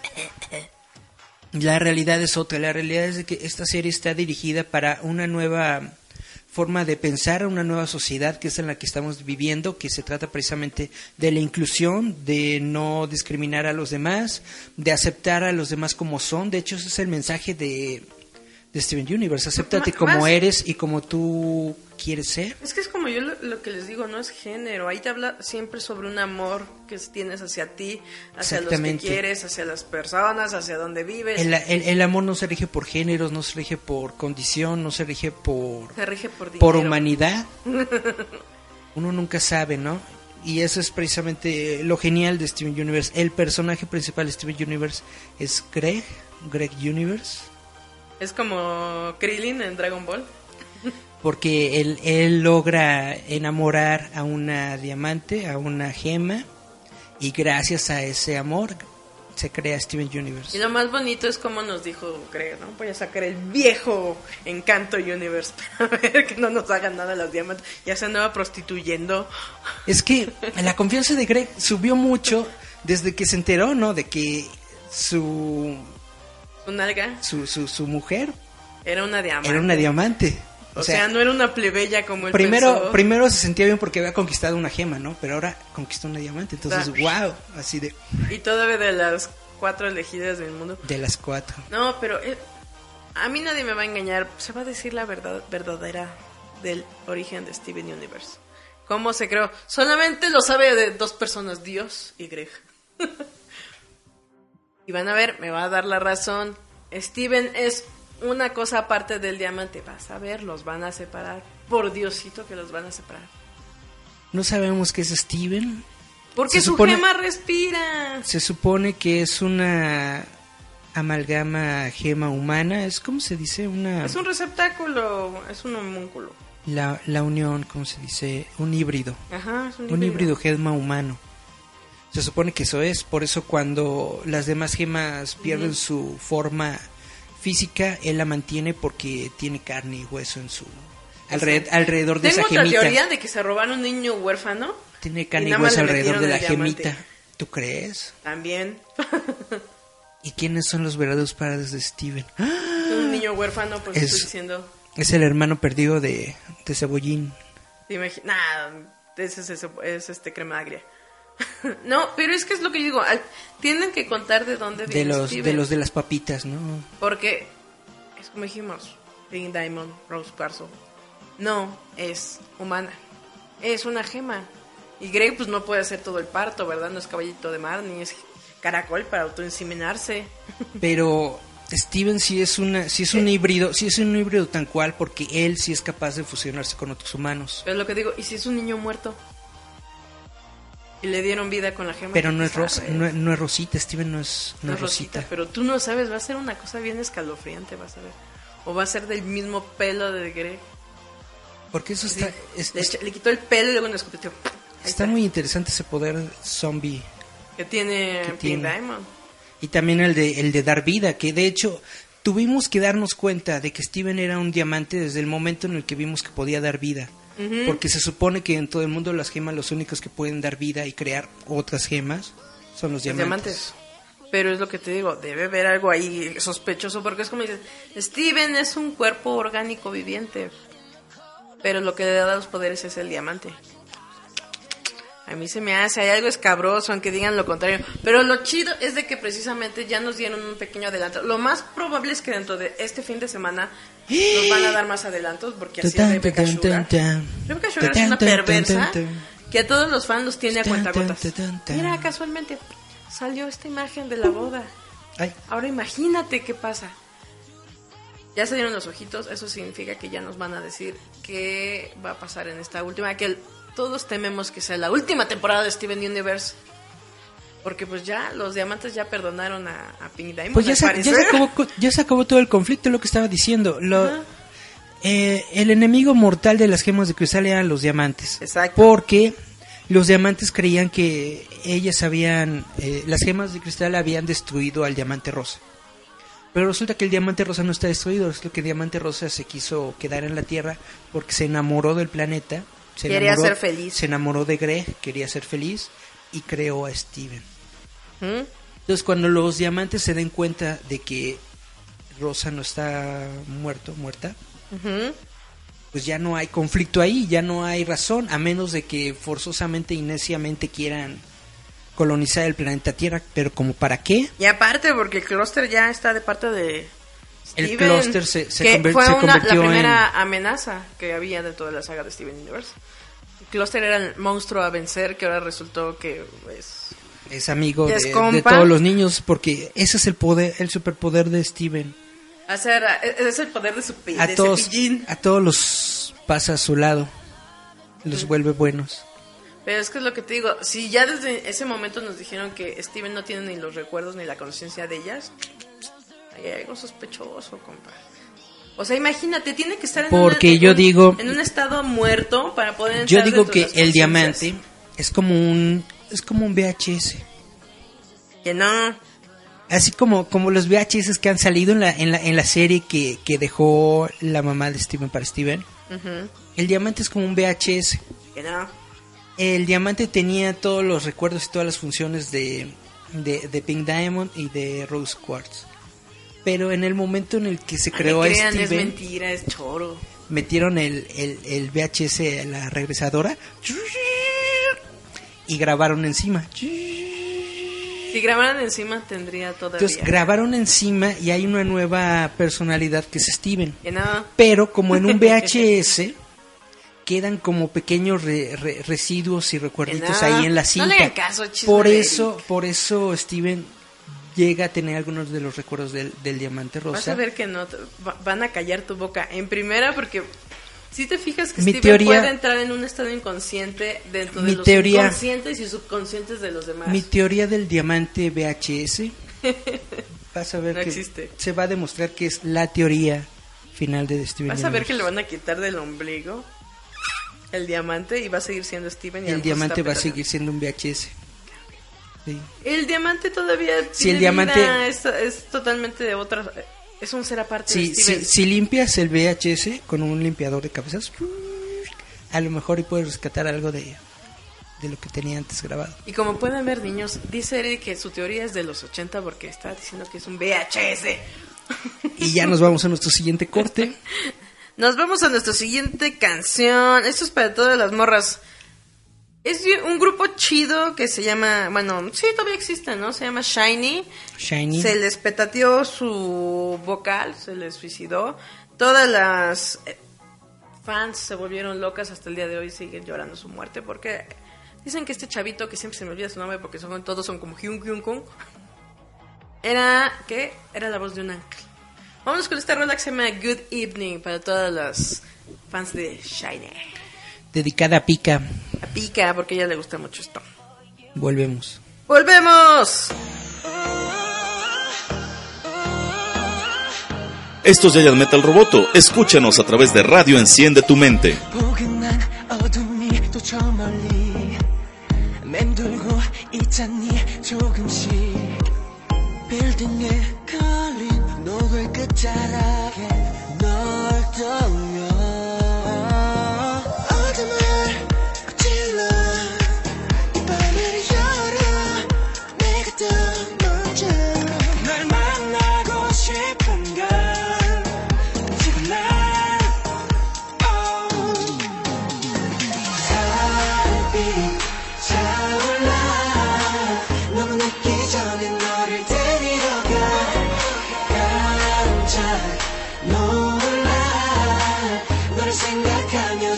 [SPEAKER 4] La realidad es otra, la realidad es de que esta serie está dirigida para una nueva forma de pensar, una nueva sociedad que es en la que estamos viviendo, que se trata precisamente de la inclusión, de no discriminar a los demás, de aceptar a los demás como son. De hecho, ese es el mensaje de, de Steven Universe. Acéptate como
[SPEAKER 3] más-
[SPEAKER 4] eres y como tú quieres ser.
[SPEAKER 3] Es que es como yo lo, lo que les digo, no es género. Ahí te habla siempre sobre un amor que tienes hacia ti, hacia los que quieres, hacia las personas, hacia donde vives.
[SPEAKER 4] El, el- el amor no se rige por géneros, no se rige por condición, no se rige por,
[SPEAKER 3] Se rige por
[SPEAKER 4] por humanidad. Uno nunca sabe, ¿no? Y eso es precisamente lo genial de Steven Universe. El personaje principal de Steven Universe es Greg, Greg Universe.
[SPEAKER 3] Es como Krillin en Dragon Ball.
[SPEAKER 4] porque él, él logra enamorar a una diamante, a una gema, y gracias a ese amor se crea Steven
[SPEAKER 3] Y
[SPEAKER 4] Universe.
[SPEAKER 3] lo más bonito es como nos dijo Greg, ¿no? Voy a sacar el viejo encanto Universe para ver que no nos hagan nada las diamantes. Ya se andaba prostituyendo.
[SPEAKER 4] Es que la confianza de Greg subió mucho desde que se enteró, ¿no? De que su,
[SPEAKER 3] Su nalga
[SPEAKER 4] su, su, su mujer
[SPEAKER 3] era una diamante.
[SPEAKER 4] era una diamante.
[SPEAKER 3] O, sea, no era una plebeya como él
[SPEAKER 4] primero,
[SPEAKER 3] pensó.
[SPEAKER 4] primero se sentía bien porque había conquistado una gema, ¿no? Pero ahora conquistó una diamante. Entonces, wow, así de,
[SPEAKER 3] Y todavía de las cuatro elegidas del mundo.
[SPEAKER 4] de las cuatro.
[SPEAKER 3] No, pero eh, a mí nadie me va a engañar. Se va a decir la verdad verdadera del origen de Steven Universe. ¿Cómo se creó? Solamente lo sabe de dos personas, Dios y Greg. y van a ver, me va a dar la razón. Steven es una cosa aparte del diamante. Vas a ver, los van a separar. Por Diosito que los van a separar.
[SPEAKER 4] No sabemos qué es Steven.
[SPEAKER 3] Porque
[SPEAKER 4] Se
[SPEAKER 3] su
[SPEAKER 4] supone-
[SPEAKER 3] gema respira.
[SPEAKER 4] Se supone que es una amalgama gema humana. Es como se dice una
[SPEAKER 3] Es un receptáculo, es un homúnculo.
[SPEAKER 4] la, la unión, como se dice, un híbrido,
[SPEAKER 3] Ajá, es un,
[SPEAKER 4] un híbrido gema humano. Se supone que eso es, por eso cuando las demás gemas pierden su forma física, él la mantiene porque tiene carne y hueso en su alred- alrededor de
[SPEAKER 3] Tengo
[SPEAKER 4] esa
[SPEAKER 3] otra
[SPEAKER 4] gemita.
[SPEAKER 3] teoría de que se robaron un niño huérfano.
[SPEAKER 4] Tiene carne
[SPEAKER 3] y
[SPEAKER 4] y,
[SPEAKER 3] nada
[SPEAKER 4] hueso alrededor de la gemita.
[SPEAKER 3] diamante.
[SPEAKER 4] ¿Tú crees?
[SPEAKER 3] También.
[SPEAKER 4] ¿Y quiénes son los verdaderos padres de Steven?
[SPEAKER 3] Un niño huérfano, pues
[SPEAKER 4] Es-
[SPEAKER 3] estoy diciendo.
[SPEAKER 4] Es el hermano perdido de, de Cebollín.
[SPEAKER 3] ¿Te imagi- Nah, ese es, es este crema agria. no, pero es que es lo que yo digo. tienen que contar de dónde
[SPEAKER 4] De
[SPEAKER 3] viene
[SPEAKER 4] los,
[SPEAKER 3] Steven.
[SPEAKER 4] de los de las papitas, ¿no?
[SPEAKER 3] Porque, es como dijimos, Pink Diamond, Rose Parcel, no es humana. Es una gema. Y Greg pues no puede hacer todo el parto, ¿verdad? No es caballito de mar, ni es caracol para autoinseminarse.
[SPEAKER 4] Pero Steven sí es una, sí es un híbrido, sí es un híbrido tan cual porque él sí es capaz de fusionarse con otros humanos.
[SPEAKER 3] Pero es lo que digo, ¿y si es un niño muerto? Y le dieron vida con la gema.
[SPEAKER 4] Pero no es. Rosa, no, no es Rosita, Steven no es, no
[SPEAKER 3] No
[SPEAKER 4] es
[SPEAKER 3] Rosita,
[SPEAKER 4] Rosita.
[SPEAKER 3] pero tú no sabes, va a ser una cosa bien escalofriante, vas a ver. O va a ser del mismo pelo de Greg.
[SPEAKER 4] Porque eso está, es-
[SPEAKER 3] le,
[SPEAKER 4] es-
[SPEAKER 3] le quitó el pelo y luego le escupió. Ahí
[SPEAKER 4] está muy interesante ese poder zombie.
[SPEAKER 3] Que tiene
[SPEAKER 4] que tiene.
[SPEAKER 3] Diamond.
[SPEAKER 4] Y también el de, el de dar vida, que de hecho tuvimos que darnos cuenta de que Steven era un diamante desde el momento en el que vimos que podía dar vida. Porque se supone que en todo el mundo las gemas los únicos que pueden dar vida y crear otras gemas son los
[SPEAKER 3] Los
[SPEAKER 4] diamantes.
[SPEAKER 3] diamantes. Pero es lo que te digo, debe haber algo ahí sospechoso porque es como dices, Steven es un cuerpo orgánico viviente. Pero lo que le da los poderes es el diamante. A mí se me hace, hay algo escabroso, aunque digan lo contrario. Pero lo chido es de que precisamente ya nos dieron un pequeño adelanto. Lo más probable es que dentro de este fin de semana nos van a dar más adelantos porque así es Rebecca Sugar. Rebecca Sugar es una perversa que a todos los fans los tiene a cuentagotas. Mira, casualmente salió esta imagen de la boda.
[SPEAKER 4] Ay,
[SPEAKER 3] Ahora imagínate qué pasa. Ya se dieron los ojitos, eso significa que ya nos van a decir qué va a pasar en esta última, que el- todos tememos que sea la última temporada de Steven Universe. Porque pues ya los diamantes ya perdonaron a, a Pink Diamond.
[SPEAKER 4] Pues ya se, ya,
[SPEAKER 3] parecer.
[SPEAKER 4] se acabó, co- ya se acabó todo el conflicto, lo que estaba diciendo. Lo, eh, el enemigo mortal de las gemas de cristal eran los diamantes.
[SPEAKER 3] Exacto.
[SPEAKER 4] Porque los diamantes creían que ellas habían, eh, las gemas de cristal habían destruido al diamante rosa. Pero resulta que el diamante rosa no está destruido, resulta que el diamante rosa se quiso quedar en la Tierra porque se enamoró del planeta. Se
[SPEAKER 3] Quería
[SPEAKER 4] enamoró-
[SPEAKER 3] ser feliz.
[SPEAKER 4] Se enamoró de Greg, quería ser feliz y creó a Steven.
[SPEAKER 3] ¿Mm?
[SPEAKER 4] Entonces cuando los diamantes se den cuenta de que Rosa no está muerto, muerta, pues ya no hay conflicto ahí, ya no hay razón, a menos de que forzosamente y neciamente quieran colonizar el planeta Tierra, pero como para qué?
[SPEAKER 3] Y aparte, porque el clúster ya está de parte de
[SPEAKER 4] El clúster se- se
[SPEAKER 3] que fue
[SPEAKER 4] se
[SPEAKER 3] una- la
[SPEAKER 4] convirtió en-
[SPEAKER 3] primera amenaza que había de toda la saga de Steven Universe. El clúster era el monstruo a vencer que ahora resultó que pues,
[SPEAKER 4] Es amigo de,
[SPEAKER 3] Es
[SPEAKER 4] de todos los niños porque ese es el poder, el superpoder de Steven.
[SPEAKER 3] hacer ese es el poder de su pi-
[SPEAKER 4] A
[SPEAKER 3] de
[SPEAKER 4] todos,
[SPEAKER 3] cepillín.
[SPEAKER 4] a todos los pasa a su lado, los vuelve buenos.
[SPEAKER 3] Pero es que es lo que te digo, si ya desde ese momento nos dijeron que Steven no tiene ni los recuerdos ni la conciencia de ellas, hay algo sospechoso, compa. O sea, imagínate, tiene que estar en,
[SPEAKER 4] Porque
[SPEAKER 3] una- en
[SPEAKER 4] yo
[SPEAKER 3] un-
[SPEAKER 4] digo-
[SPEAKER 3] en un estado muerto para poder
[SPEAKER 4] Yo
[SPEAKER 3] entrar
[SPEAKER 4] digo
[SPEAKER 3] dentro
[SPEAKER 4] que el diamante es como un es como un VHS.
[SPEAKER 3] Que no.
[SPEAKER 4] Así como, como los VHS que han salido en la, en la, en la serie que, que dejó la mamá de Steven para Steven.
[SPEAKER 3] Ujú.
[SPEAKER 4] El diamante es como un VHS.
[SPEAKER 3] Que no.
[SPEAKER 4] El diamante tenía todos los recuerdos y todas las funciones de, de, de Pink Diamond y de Rose Quartz. Pero en el momento en el que se creó a
[SPEAKER 3] crean, es
[SPEAKER 4] Steven,
[SPEAKER 3] mentira, es choro.
[SPEAKER 4] metieron el, el, el VHS la regresadora y grabaron encima.
[SPEAKER 3] Si grabaran encima tendría todavía.
[SPEAKER 4] Entonces grabaron encima y hay una nueva personalidad que es Steven.
[SPEAKER 3] No.
[SPEAKER 4] Pero como en un VHS quedan como pequeños re- re- residuos y recuerditos
[SPEAKER 3] no.
[SPEAKER 4] ahí en la
[SPEAKER 3] No
[SPEAKER 4] cinta.
[SPEAKER 3] le hagan caso,
[SPEAKER 4] por eso, por eso Steven llega a tener algunos de los recuerdos del, del diamante
[SPEAKER 3] Vas
[SPEAKER 4] rosa.
[SPEAKER 3] a ver que no, van a callar tu boca. En primera, porque si te fijas que
[SPEAKER 4] Mi
[SPEAKER 3] Steven
[SPEAKER 4] teoría-
[SPEAKER 3] puede entrar en un estado inconsciente dentro de los
[SPEAKER 4] teoría-
[SPEAKER 3] inconscientes y subconscientes de los demás.
[SPEAKER 4] Mi teoría del diamante VHS vas a ver
[SPEAKER 3] No
[SPEAKER 4] que
[SPEAKER 3] existe.
[SPEAKER 4] se va a demostrar que es la teoría final de Steven
[SPEAKER 3] Vas a ver que le van a quitar del ombligo el diamante y va a seguir siendo Steven. y
[SPEAKER 4] el diamante va a seguir siendo un VHS. Sí.
[SPEAKER 3] El diamante todavía
[SPEAKER 4] Si
[SPEAKER 3] tiene
[SPEAKER 4] el diamante-
[SPEAKER 3] es, es totalmente de otra... Es un ser aparte
[SPEAKER 4] Si,
[SPEAKER 3] de
[SPEAKER 4] si, si limpias el VHS con un limpiador de cabezas, a lo mejor y puedes rescatar algo de, de lo que tenía antes grabado.
[SPEAKER 3] Y como pueden ver, niños, dice Eric que su teoría es de los 80 porque está diciendo que es un VHS.
[SPEAKER 4] Y ya nos vamos a nuestro siguiente corte.
[SPEAKER 3] Nos vamos a nuestra siguiente canción. Esto es para todas las morras. Es un grupo chido que se llama, bueno, sí, todavía existe, ¿no? Se llama Shiny.
[SPEAKER 4] Shiny.
[SPEAKER 3] Se les petateó su vocal, se les suicidó. Todas las eh, fans se volvieron locas hasta el día de hoy, siguen llorando su muerte porque dicen que este chavito, que siempre se me olvida su nombre porque son, todos son como Hyun Kyun Kung, era, ¿qué? Era la voz de un ángel. Vamos con esta rola que se llama Good Evening para todas las fans de Shiny.
[SPEAKER 4] Dedicada a Pika.
[SPEAKER 3] A Pika, porque a ella le gusta mucho esto.
[SPEAKER 4] Volvemos.
[SPEAKER 3] ¡Volvemos!
[SPEAKER 6] Esto es Giant Metal Roboto. Escúchanos a través de Radio Enciende tu Mente.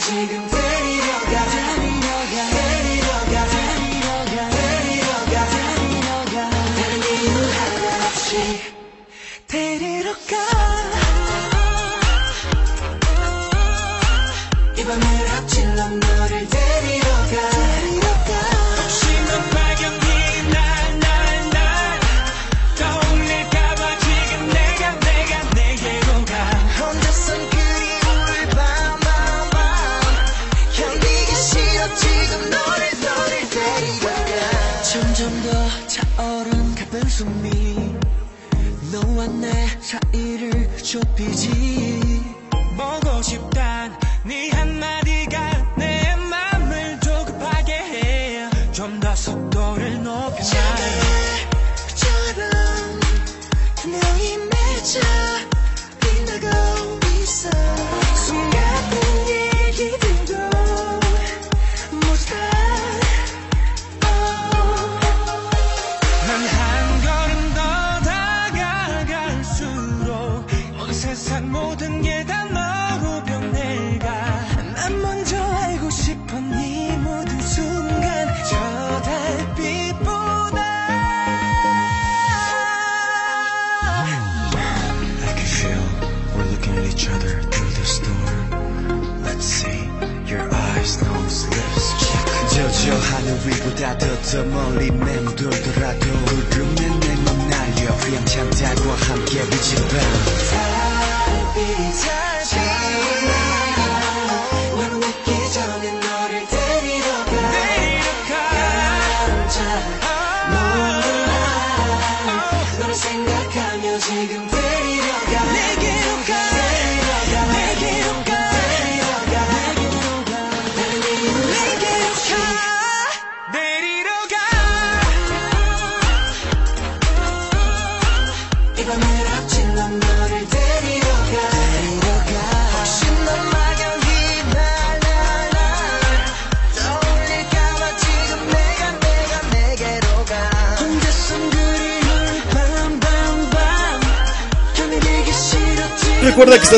[SPEAKER 6] Chegando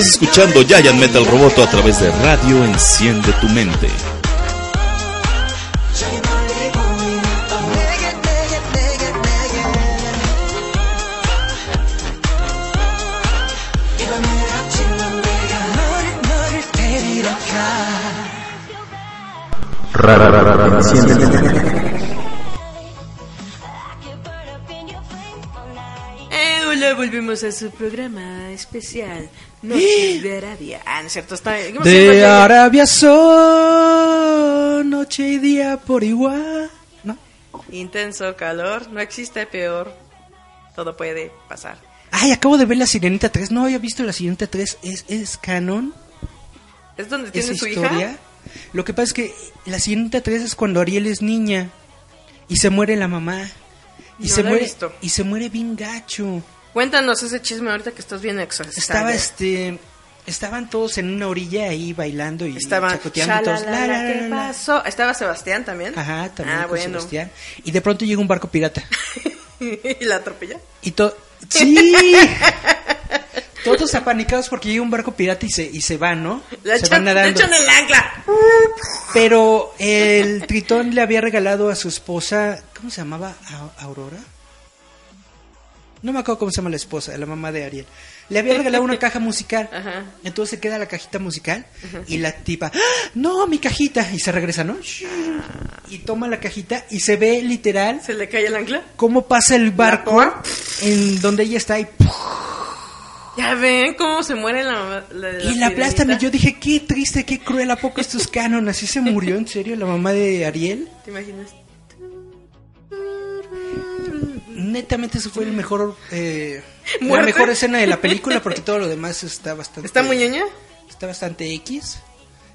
[SPEAKER 6] Estás escuchando Giant Metal Roboto a través de Radio Enciende tu Mente.
[SPEAKER 3] Eh, hola, volvemos a su programa especial Noche de Arabia. Ah, no es cierto, está. ¿cómo se
[SPEAKER 4] De? Arabia son noche y día por igual. ¿No?
[SPEAKER 3] Intenso calor, no existe peor. Todo puede pasar.
[SPEAKER 4] Ay, acabo de ver la Sirenita 3. No había visto la Sirenita 3. ¿Es, es canon
[SPEAKER 3] ¿Es donde tiene su
[SPEAKER 4] historia?
[SPEAKER 3] hija?
[SPEAKER 4] Lo que pasa es que la Sirenita 3 es cuando Ariel es niña y se muere la mamá. Y,
[SPEAKER 3] No
[SPEAKER 4] se, muere,
[SPEAKER 3] visto.
[SPEAKER 4] y se muere bien gacho.
[SPEAKER 3] Cuéntanos ese chisme ahorita que estás bien exorcistado.
[SPEAKER 4] Estaba este. Estaban todos en una orilla ahí bailando y
[SPEAKER 3] Estaba.
[SPEAKER 4] chacoteando y todos.
[SPEAKER 3] "Shalala,
[SPEAKER 4] la, la, la,
[SPEAKER 3] ¿Qué
[SPEAKER 4] la, la".
[SPEAKER 3] pasó? Estaba Sebastián también.
[SPEAKER 4] Ajá, también
[SPEAKER 3] Ah,
[SPEAKER 4] con
[SPEAKER 3] bueno.
[SPEAKER 4] Sebastián. Y de pronto llega un barco pirata.
[SPEAKER 3] y la atropella.
[SPEAKER 4] Y todo. ¡Sí! Todos apanicados porque llega un barco pirata y se, y se van, ¿no?
[SPEAKER 3] Le
[SPEAKER 4] se van nadando.
[SPEAKER 3] echan el ancla.
[SPEAKER 4] Pero el tritón le había regalado a su esposa. ¿Cómo se llamaba? ¿A- ¿Aurora? No me acuerdo cómo se llama la esposa, la mamá de Ariel. Le había regalado una caja musical.
[SPEAKER 3] Ajá.
[SPEAKER 4] Entonces se queda la cajita musical y la tipa, ¡Ah! no, mi cajita. Y se regresa, ¿no? Y toma la cajita y se ve literal
[SPEAKER 3] Se le cae el ancla.
[SPEAKER 4] cómo pasa el barco en donde ella está y,
[SPEAKER 3] Ya ven cómo se muere la mamá. La,
[SPEAKER 4] y la aplastan. Y yo dije, qué triste, qué cruel, ¿a poco esto es canon? ¿Así se murió en serio la mamá de Ariel?
[SPEAKER 3] ¿Te imaginas?
[SPEAKER 4] Netamente eso fue el mejor, eh, la mejor escena de la película porque todo lo demás está bastante...
[SPEAKER 3] ¿Está muy ñoña?
[SPEAKER 4] Está bastante X.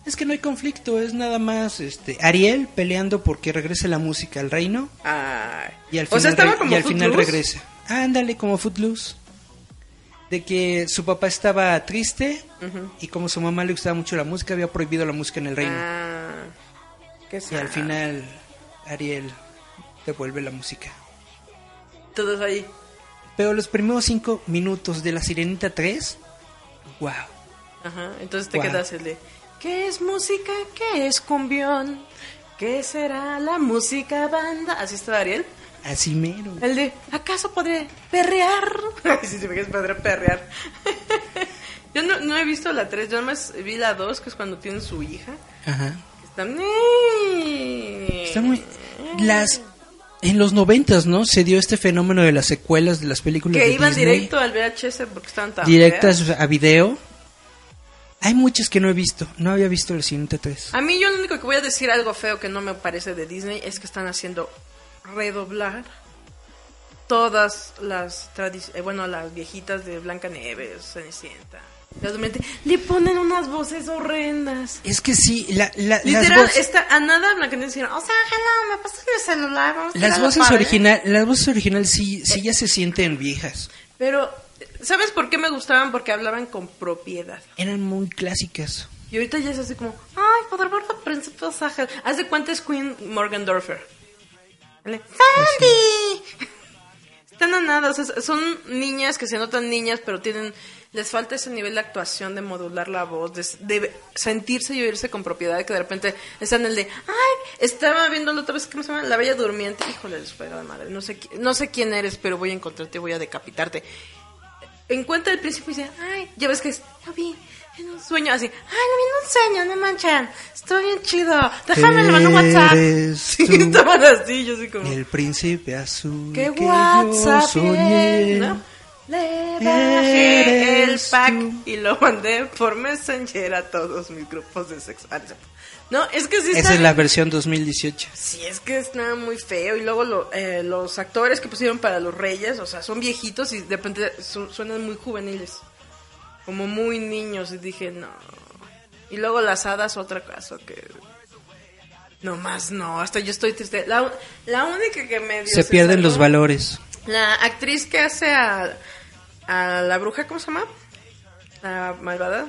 [SPEAKER 4] Es que no hay conflicto, es nada más este Ariel peleando porque regrese la música al reino
[SPEAKER 3] Ay.
[SPEAKER 4] y al
[SPEAKER 3] o
[SPEAKER 4] final,
[SPEAKER 3] sea, estaba como
[SPEAKER 4] y al final regresa. Ándale, como Footloose. De que su papá estaba triste y como su mamá le gustaba mucho la música, había prohibido la música en el reino.
[SPEAKER 3] Ah, qué
[SPEAKER 4] y al final Ariel devuelve la música.
[SPEAKER 3] Todos ahí.
[SPEAKER 4] Pero los primeros cinco minutos de La Sirenita 3, wow.
[SPEAKER 3] Ajá. Entonces te quedas el de. ¿Qué es música? ¿Qué es cumbión? ¿Qué será la música banda? Así está Ariel.
[SPEAKER 4] Así mero.
[SPEAKER 3] El de, ¿acaso podré perrear? sí, sí, me podré perrear. yo no, no he visto la 3, yo nada más vi la 2, que es cuando tienen su hija.
[SPEAKER 4] Ajá.
[SPEAKER 3] Están...
[SPEAKER 4] Está muy... Las... En los noventas, ¿no? Se dio este fenómeno de las secuelas de las películas
[SPEAKER 3] Que
[SPEAKER 4] de
[SPEAKER 3] iban
[SPEAKER 4] Disney.
[SPEAKER 3] directo al VHS porque estaban tan
[SPEAKER 4] directas
[SPEAKER 3] feas.
[SPEAKER 4] a video. Hay muchas que no he visto. No había visto el siguiente 3.
[SPEAKER 3] A mí yo lo único que voy a decir algo feo que no me parece de Disney es que están haciendo redoblar todas las tradi- eh, bueno, las viejitas de Blanca Nieves, Cenicienta. Le ponen unas voces horrendas.
[SPEAKER 4] Es que sí, la, la- las,
[SPEAKER 3] Literal,
[SPEAKER 4] voz-
[SPEAKER 3] está a nada Blanca Nieves diciendo, o sea, hello, me pasas mi celular. vamos
[SPEAKER 4] las
[SPEAKER 3] a
[SPEAKER 4] voces
[SPEAKER 3] padre".
[SPEAKER 4] original, las voces originales sí, sí ya se sienten viejas.
[SPEAKER 3] Pero, ¿sabes por qué me gustaban? Porque hablaban con propiedad.
[SPEAKER 4] Eran muy clásicas.
[SPEAKER 3] Y ahorita ya es así como, ay, por favor, príncipe Sahel. Haz de cuenta es Queen Morgendorfer. ¡Sandy! Están a nada, o sea, son niñas que se notan niñas, pero tienen, les falta ese nivel de actuación, de modular la voz, de, de sentirse y oírse con propiedad, que de repente están en el de, ay, estaba viendo la otra vez, ¿cómo se llama? La Bella Durmiente. Híjole, les pega de madre, no sé, no sé quién eres, pero voy a encontrarte y voy a decapitarte. encuentra el príncipe y dice, ay, ya ves que es, lo vi en un sueño, así, ay, lo vi en un sueño, no manchan, estoy bien chido, déjame le mando WhatsApp. Sí, estaban así, yo así como,
[SPEAKER 4] El príncipe azul
[SPEAKER 3] ¿qué
[SPEAKER 4] que
[SPEAKER 3] WhatsApp
[SPEAKER 4] yo soñé.
[SPEAKER 3] ¿no? Le bajé el pack
[SPEAKER 4] tú.
[SPEAKER 3] y lo mandé por Messenger a todos mis grupos de sexo. Ah, no. Es que sí
[SPEAKER 4] Esa
[SPEAKER 3] está
[SPEAKER 4] es la versión 2018.
[SPEAKER 3] Sí, es que está muy feo. Y luego lo- eh, los actores que pusieron para los reyes, o sea, son viejitos y de repente su- suenan muy juveniles. Como muy niños. Y dije, no. Y luego las hadas, otra cosa que... No más, no. Hasta yo estoy triste. La, la única que me
[SPEAKER 4] Se pierden los valores.
[SPEAKER 3] La actriz que hace a, a la bruja, ¿cómo se llama? La malvada.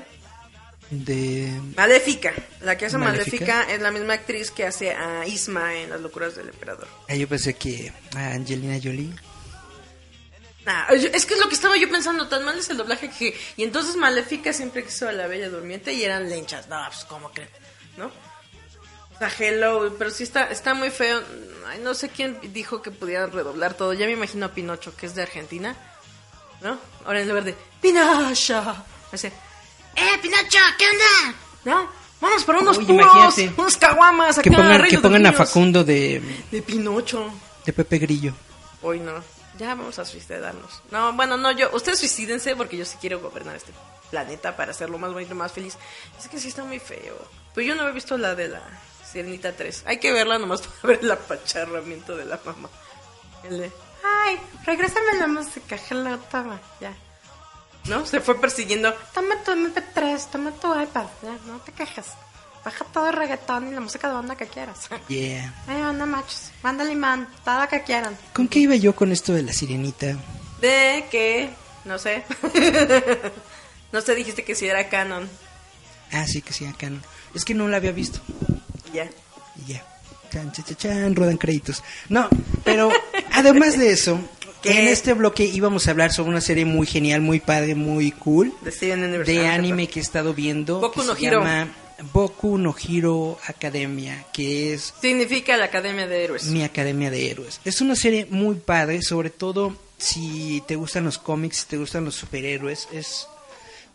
[SPEAKER 4] De
[SPEAKER 3] Maléfica. La que hace
[SPEAKER 4] Maléfica.
[SPEAKER 3] Maléfica es la misma actriz que hace a Isma en Las locuras del emperador.
[SPEAKER 4] Ah, yo pensé que a Angelina Jolie.
[SPEAKER 3] Nah, yo- es que es lo que estaba yo pensando, tan mal es el doblaje que... Y entonces Maléfica siempre quiso a la Bella Durmiente y eran lenchas. No, pues ¿cómo creen? ¿No? O sea, hello, pero sí está, está muy feo. Ay, no sé quién dijo que pudieran redoblar todo. Ya me imagino a Pinocho, que es de Argentina. ¿No? Ahora en lugar de Pinocho. Dice, ¡Eh, Pinocho! ¿Qué onda? ¿No? Vamos por unos
[SPEAKER 4] Uy,
[SPEAKER 3] puros, unos caguamas acá,
[SPEAKER 4] Que pongan, que pongan a. Facundo de,
[SPEAKER 3] De Pinocho.
[SPEAKER 4] de Pepe Grillo.
[SPEAKER 3] Hoy no. Ya vamos a suicidarnos. No, bueno, no, yo. Ustedes suicídense porque yo sí quiero gobernar este planeta para hacerlo más bonito, más feliz. Es que sí está muy feo. Pero yo no he visto la de la Sirenita 3. Hay que verla nomás para ver el apacharramiento de la mamá. El de, ay, regrésame la música, hello, toma, ya. ¿No? Se fue persiguiendo. Toma tu MP3, toma tu iPad, ya, no te quejes. Baja todo el reggaetón y la música de banda que quieras.
[SPEAKER 4] Yeah.
[SPEAKER 3] Ay, anda machos, manda limán, todo lo que quieran.
[SPEAKER 4] ¿Con qué iba yo con esto de la sirenita?
[SPEAKER 3] De que, no sé. no sé, dijiste que si era canon.
[SPEAKER 4] Ah, sí, que sí, acá no. Es que no la había visto.
[SPEAKER 3] Ya.
[SPEAKER 4] Y ya. Chan, chan, chan, chan, ruedan créditos. No, pero además de eso,
[SPEAKER 3] ¿Qué?
[SPEAKER 4] en este bloque íbamos a hablar sobre una serie muy genial, muy padre, muy cool,
[SPEAKER 3] De Ah,
[SPEAKER 4] anime que he estado viendo.
[SPEAKER 3] Boku
[SPEAKER 4] que
[SPEAKER 3] no
[SPEAKER 4] se
[SPEAKER 3] Hero.
[SPEAKER 4] llama Boku no Hero Academia, que es
[SPEAKER 3] Significa la Academia de Héroes.
[SPEAKER 4] mi academia de héroes. Es una serie muy padre, sobre todo si te gustan los cómics, si te gustan los superhéroes. Es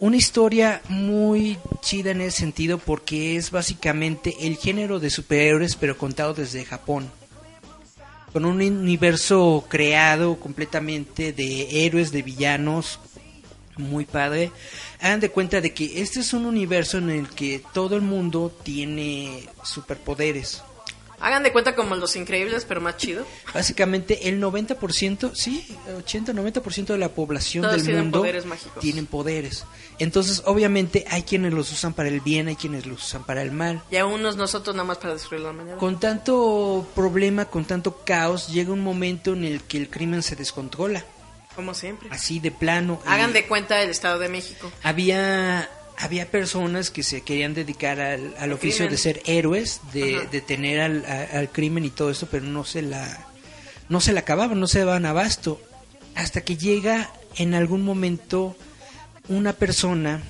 [SPEAKER 4] una historia muy chida en ese sentido porque es básicamente el género de superhéroes pero contado desde Japón. Con un universo creado completamente de héroes, de villanos, muy padre. Hagan de cuenta de que este es un universo en el que todo el mundo tiene superpoderes.
[SPEAKER 3] Hagan de cuenta como los increíbles, pero más chido.
[SPEAKER 4] Básicamente el 90%, sí, 80-90% de la población
[SPEAKER 3] Todos
[SPEAKER 4] del
[SPEAKER 3] tienen
[SPEAKER 4] mundo
[SPEAKER 3] poderes mágicos.
[SPEAKER 4] tienen poderes. Entonces, obviamente, hay quienes los usan para el bien, hay quienes los usan para el mal.
[SPEAKER 3] Y a unos nosotros nada más para destruir la mañana.
[SPEAKER 4] Con tanto problema, con tanto caos, llega un momento en el que el crimen se descontrola,
[SPEAKER 3] Como siempre.
[SPEAKER 4] así de plano.
[SPEAKER 3] Hagan
[SPEAKER 4] Y
[SPEAKER 3] de cuenta el Estado de México.
[SPEAKER 4] Había había personas que se querían dedicar al, al oficio
[SPEAKER 3] crimen.
[SPEAKER 4] de ser héroes, de al, a- al crimen y todo esto, pero no se la no se la acababan, no se daban abasto. Hasta que llega en algún momento una persona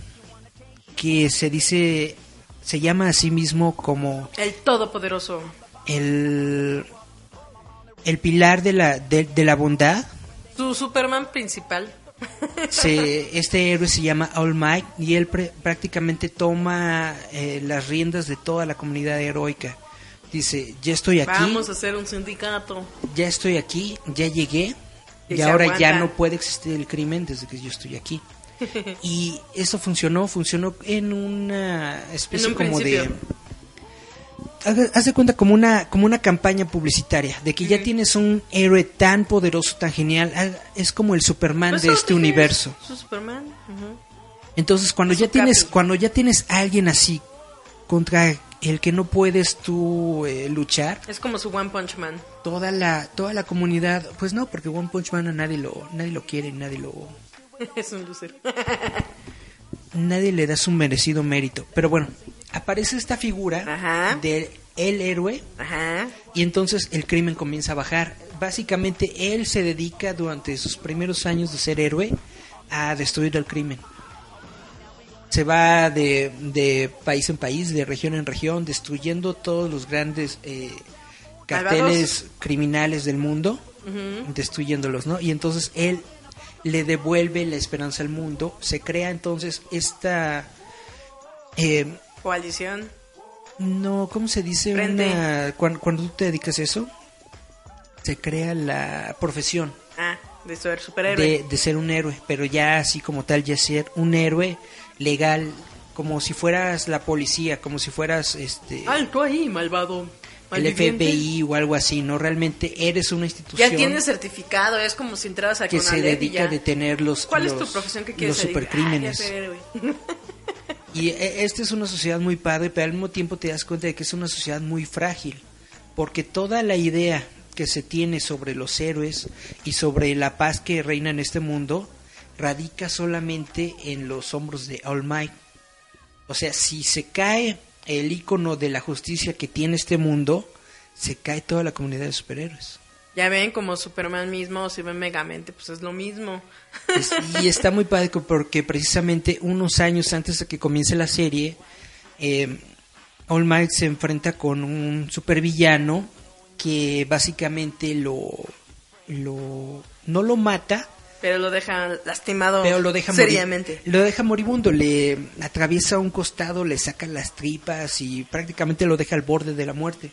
[SPEAKER 4] que se dice, se llama a sí mismo como
[SPEAKER 3] El Todopoderoso.
[SPEAKER 4] el, el pilar de la, de, de la bondad.
[SPEAKER 3] Su Superman principal.
[SPEAKER 4] Se, este héroe se llama All Might y él pre- prácticamente toma eh, las riendas de toda la comunidad heroica. Dice, ya estoy aquí,
[SPEAKER 3] Vamos a hacer un sindicato.
[SPEAKER 4] ya estoy aquí, ya llegué
[SPEAKER 3] Y
[SPEAKER 4] ahora ya no puede existir el crimen desde que yo estoy aquí. y eso funcionó, funcionó en una especie
[SPEAKER 3] En un
[SPEAKER 4] como de
[SPEAKER 3] principio.
[SPEAKER 4] Haz de cuenta como una como una campaña publicitaria de que ya tienes un héroe tan poderoso, tan genial, es como el Superman
[SPEAKER 3] Pues
[SPEAKER 4] de este universo.
[SPEAKER 3] Su Superman.
[SPEAKER 4] Entonces, cuando ya tienes cuando ya tienes a alguien así contra el que no puedes tú eh, luchar,
[SPEAKER 3] Es como su One Punch Man.
[SPEAKER 4] toda la toda la comunidad, pues no, porque One Punch Man a nadie lo nadie lo quiere, nadie lo
[SPEAKER 3] es un loser.
[SPEAKER 4] nadie le da su merecido mérito. Pero bueno, aparece esta figura
[SPEAKER 3] Ajá.
[SPEAKER 4] de el héroe
[SPEAKER 3] Ajá.
[SPEAKER 4] y entonces el crimen comienza a bajar. Básicamente él se dedica durante sus primeros años de ser héroe a destruir el crimen. Se va de, de país en país, de región en región, destruyendo todos los grandes eh, carteles criminales del mundo, destruyéndolos, ¿no? Y entonces él le devuelve la esperanza al mundo. Se crea entonces esta... eh,
[SPEAKER 3] Coalición.
[SPEAKER 4] no, ¿cómo se dice?
[SPEAKER 3] Frente.
[SPEAKER 4] Una, cuan- cuando, tú te dedicas a eso, se crea la profesión
[SPEAKER 3] Ah, de ser superhéroe.
[SPEAKER 4] de, de ser un héroe, pero ya así como tal, ya ser un héroe legal, como si fueras la policía, como si fueras este
[SPEAKER 3] Alto ahí, malvado.
[SPEAKER 4] el. FBI o algo así, ¿no? Realmente eres una
[SPEAKER 3] Ya
[SPEAKER 4] institución
[SPEAKER 3] tienes certificado, es como si entraras a
[SPEAKER 4] que se dedica
[SPEAKER 3] ya.
[SPEAKER 4] a detener los,
[SPEAKER 3] ¿Cuál es tu profesión que quieres
[SPEAKER 4] los supercrímenes.
[SPEAKER 3] Ah, ya.
[SPEAKER 4] Y e- esta es una sociedad muy padre, pero al mismo tiempo te das cuenta de que es una sociedad muy frágil, porque toda la idea que se tiene sobre los héroes y sobre la paz que reina en este mundo radica solamente en los hombros de All Might. O sea, si se cae el icono de la justicia que tiene este mundo, se cae toda la comunidad de superhéroes.
[SPEAKER 3] Ya ven, como Superman mismo, si ven Megamente, pues es lo mismo.
[SPEAKER 4] Es- y está muy padre porque precisamente unos años antes de que comience la serie, eh, All Might se enfrenta con un supervillano que básicamente lo, lo no lo mata,
[SPEAKER 3] Pero lo dejan lastimado
[SPEAKER 4] pero lo deja
[SPEAKER 3] seriamente.
[SPEAKER 4] morir, lo deja moribundo, le atraviesa un costado, le saca las tripas y prácticamente lo deja al borde de la muerte.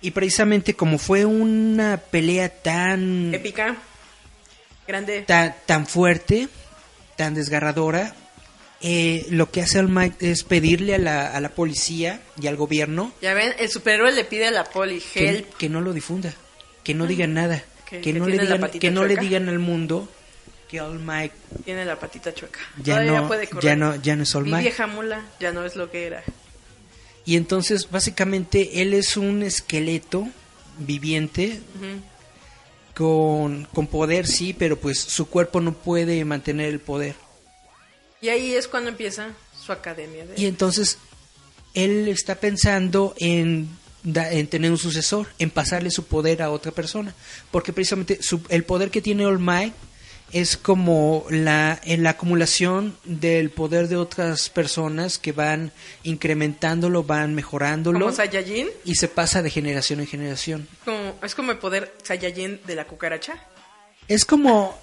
[SPEAKER 4] Y precisamente como fue una pelea tan
[SPEAKER 3] Épica. Grande.
[SPEAKER 4] tan, tan fuerte, tan desgarradora, eh, lo que hace All es pedirle a la, a la policía y al gobierno
[SPEAKER 3] Ya ven, el superhéroe le pide a la poli help.
[SPEAKER 4] que no lo difunda, que no digan nada,
[SPEAKER 3] Que-
[SPEAKER 4] no, le digan, que no le digan al mundo que All Might
[SPEAKER 3] Tiene la patita chueca.
[SPEAKER 4] ya
[SPEAKER 3] Todavía
[SPEAKER 4] no,
[SPEAKER 3] puede correr.
[SPEAKER 4] ya no, ya no es All
[SPEAKER 3] Mi
[SPEAKER 4] Might.
[SPEAKER 3] vieja mula ya no es lo que era.
[SPEAKER 4] Y entonces básicamente él es un esqueleto viviente con, con poder, sí, pero pues su cuerpo no puede mantener el poder.
[SPEAKER 3] Y ahí es cuando empieza su academia. De...
[SPEAKER 4] Y entonces él está pensando en, en tener un sucesor, en pasarle su poder a otra persona. Porque precisamente su- el poder que tiene All Might es como la, en la acumulación del poder de otras personas que van incrementándolo, van mejorándolo
[SPEAKER 3] como Saiyajin.
[SPEAKER 4] y se pasa de generación en generación.
[SPEAKER 3] Como, es como el poder Saiyajin de la cucaracha.
[SPEAKER 4] Es como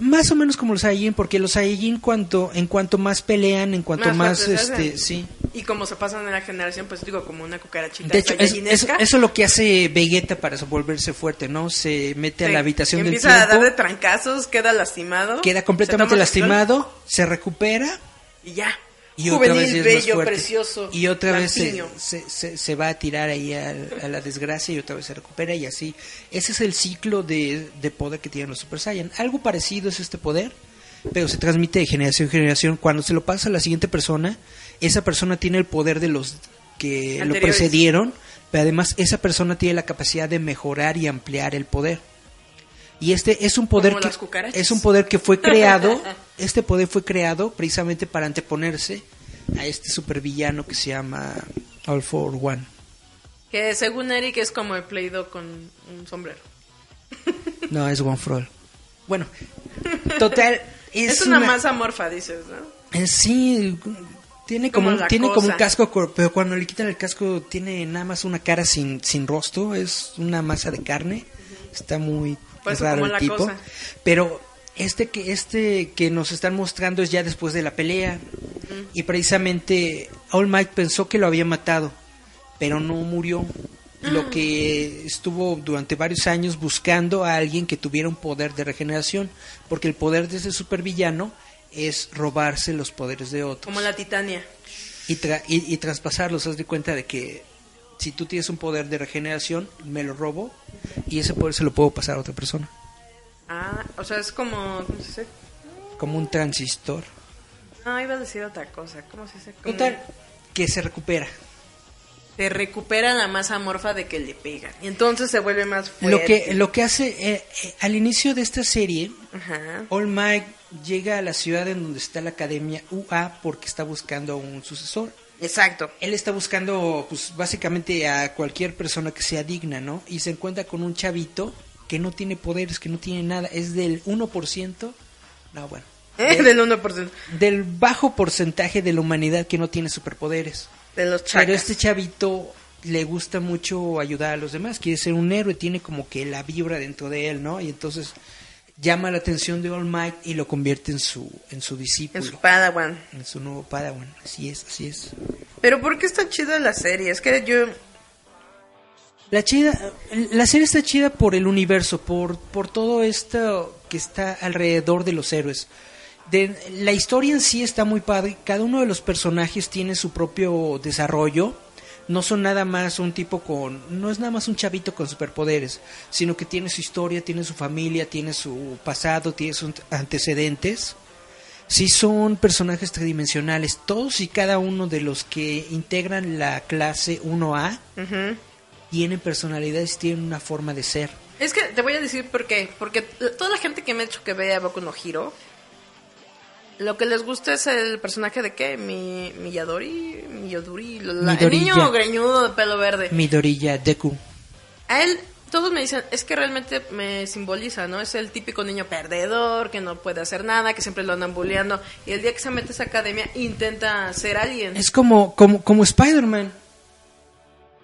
[SPEAKER 4] más o menos como los Saiyajin, porque los Saiyajin cuanto, en cuanto más pelean, en cuanto
[SPEAKER 3] Más
[SPEAKER 4] este, sí.
[SPEAKER 3] Y como se pasan en la generación, pues digo, como una cucarachita
[SPEAKER 4] De hecho, es- eso, es lo que hace Vegeta para volverse fuerte, ¿no? Se mete a la habitación del
[SPEAKER 3] empieza a
[SPEAKER 4] tiempo,
[SPEAKER 3] dar de trancazos, queda lastimado.
[SPEAKER 4] queda completamente lastimado, se recupera
[SPEAKER 3] Y ya.
[SPEAKER 4] Y otra
[SPEAKER 3] Juvenil,
[SPEAKER 4] vez ya es
[SPEAKER 3] bello, precioso.
[SPEAKER 4] Y otra vez se, se, va a tirar ahí al- a, la desgracia y otra vez se recupera y así. Ese es el ciclo de, de poder que tienen los Super Saiyan. Algo parecido es este poder, pero se transmite de generación en generación. Cuando se lo pasa a la siguiente persona, esa persona tiene el poder de los que lo precedieron, pero además esa persona tiene la capacidad de mejorar y ampliar el poder. Y este es un poder que es un poder que fue creado, este poder fue creado precisamente para anteponerse a este supervillano que se llama All for One.
[SPEAKER 3] Que según Eric es como el Play-Doh con un sombrero.
[SPEAKER 4] No, es One for All. Bueno, total es,
[SPEAKER 3] Es, una, masa morfa, dices, ¿no?
[SPEAKER 4] eh, sí, tiene como, tiene como un casco, pero cuando le quitan el casco tiene nada más una cara sin sin rostro, es una masa de carne. Está muy
[SPEAKER 3] Por eso
[SPEAKER 4] raro
[SPEAKER 3] como
[SPEAKER 4] el
[SPEAKER 3] la
[SPEAKER 4] tipo.
[SPEAKER 3] cosa.
[SPEAKER 4] Pero este que este que nos están mostrando es ya después de la pelea y precisamente All Might pensó que lo había matado, pero no murió. Lo que estuvo durante varios años buscando a alguien que tuviera un poder de regeneración, porque el poder de ese supervillano es robarse los poderes de otros
[SPEAKER 3] Como la Titania.
[SPEAKER 4] y, tra- y, y traspasarlos. Haz de cuenta de que si tú tienes un poder de regeneración, me lo robo y ese poder se lo puedo pasar a otra persona,
[SPEAKER 3] Ah, o sea, es como... ¿Cómo se dice?
[SPEAKER 4] como un transistor.
[SPEAKER 3] No, iba a decir otra cosa. ¿Cómo se dice? Como-
[SPEAKER 4] Total, que se recupera.
[SPEAKER 3] Se recupera la masa morfa de que le pegan. Y entonces se vuelve más fuerte.
[SPEAKER 4] Lo que, lo que hace, eh, eh, al inicio de esta serie,
[SPEAKER 3] Ajá.
[SPEAKER 4] All Might llega a la ciudad en donde está la academia UA porque está buscando un sucesor.
[SPEAKER 3] Exacto.
[SPEAKER 4] Él está buscando, pues, básicamente a cualquier persona que sea digna, ¿no? Y se encuentra con un chavito que no tiene poderes, que no tiene nada, es del 1%, no, bueno,
[SPEAKER 3] Eh, del 1%.
[SPEAKER 4] del bajo porcentaje de la humanidad que no tiene superpoderes.
[SPEAKER 3] De los chacas.
[SPEAKER 4] Pero este chavito le gusta mucho ayudar a los demás, quiere ser un héroe, tiene como que la vibra dentro de él, ¿no? Y entonces llama la atención de All Might y lo convierte en su, en su discípulo.
[SPEAKER 3] En su Padawan.
[SPEAKER 4] en su nuevo Padawan. Así es, así es.
[SPEAKER 3] Pero ¿por qué está chida la serie? Es que yo...
[SPEAKER 4] La chida, la serie está chida por el universo, por, por todo esto que está alrededor de los héroes. De, la historia en sí está muy padre. Cada uno de los personajes tiene su propio desarrollo. No son nada más un tipo con, no es nada más un chavito con superpoderes, sino que tiene su historia, tiene su familia, tiene su pasado, tiene sus antecedentes. Sí son personajes tridimensionales, todos y cada uno de los que integran la clase 1A
[SPEAKER 3] Ujú.
[SPEAKER 4] tienen personalidades, tienen una forma de ser.
[SPEAKER 3] Es que te voy a decir por qué. Porque toda la gente que me ha hecho que vea Boku no Hero, lo que les gusta es el personaje de qué? Mi, Miyadori, Miyoduri, la- el niño greñudo de pelo verde.
[SPEAKER 4] Midoriya Deku.
[SPEAKER 3] A él, todos me dicen, es que realmente me simboliza, ¿no? Es el típico niño perdedor, que no puede hacer nada, que siempre lo andan bulleando. Y el día que se mete a esa academia, intenta ser alguien.
[SPEAKER 4] Es como, como, como Spider-Man.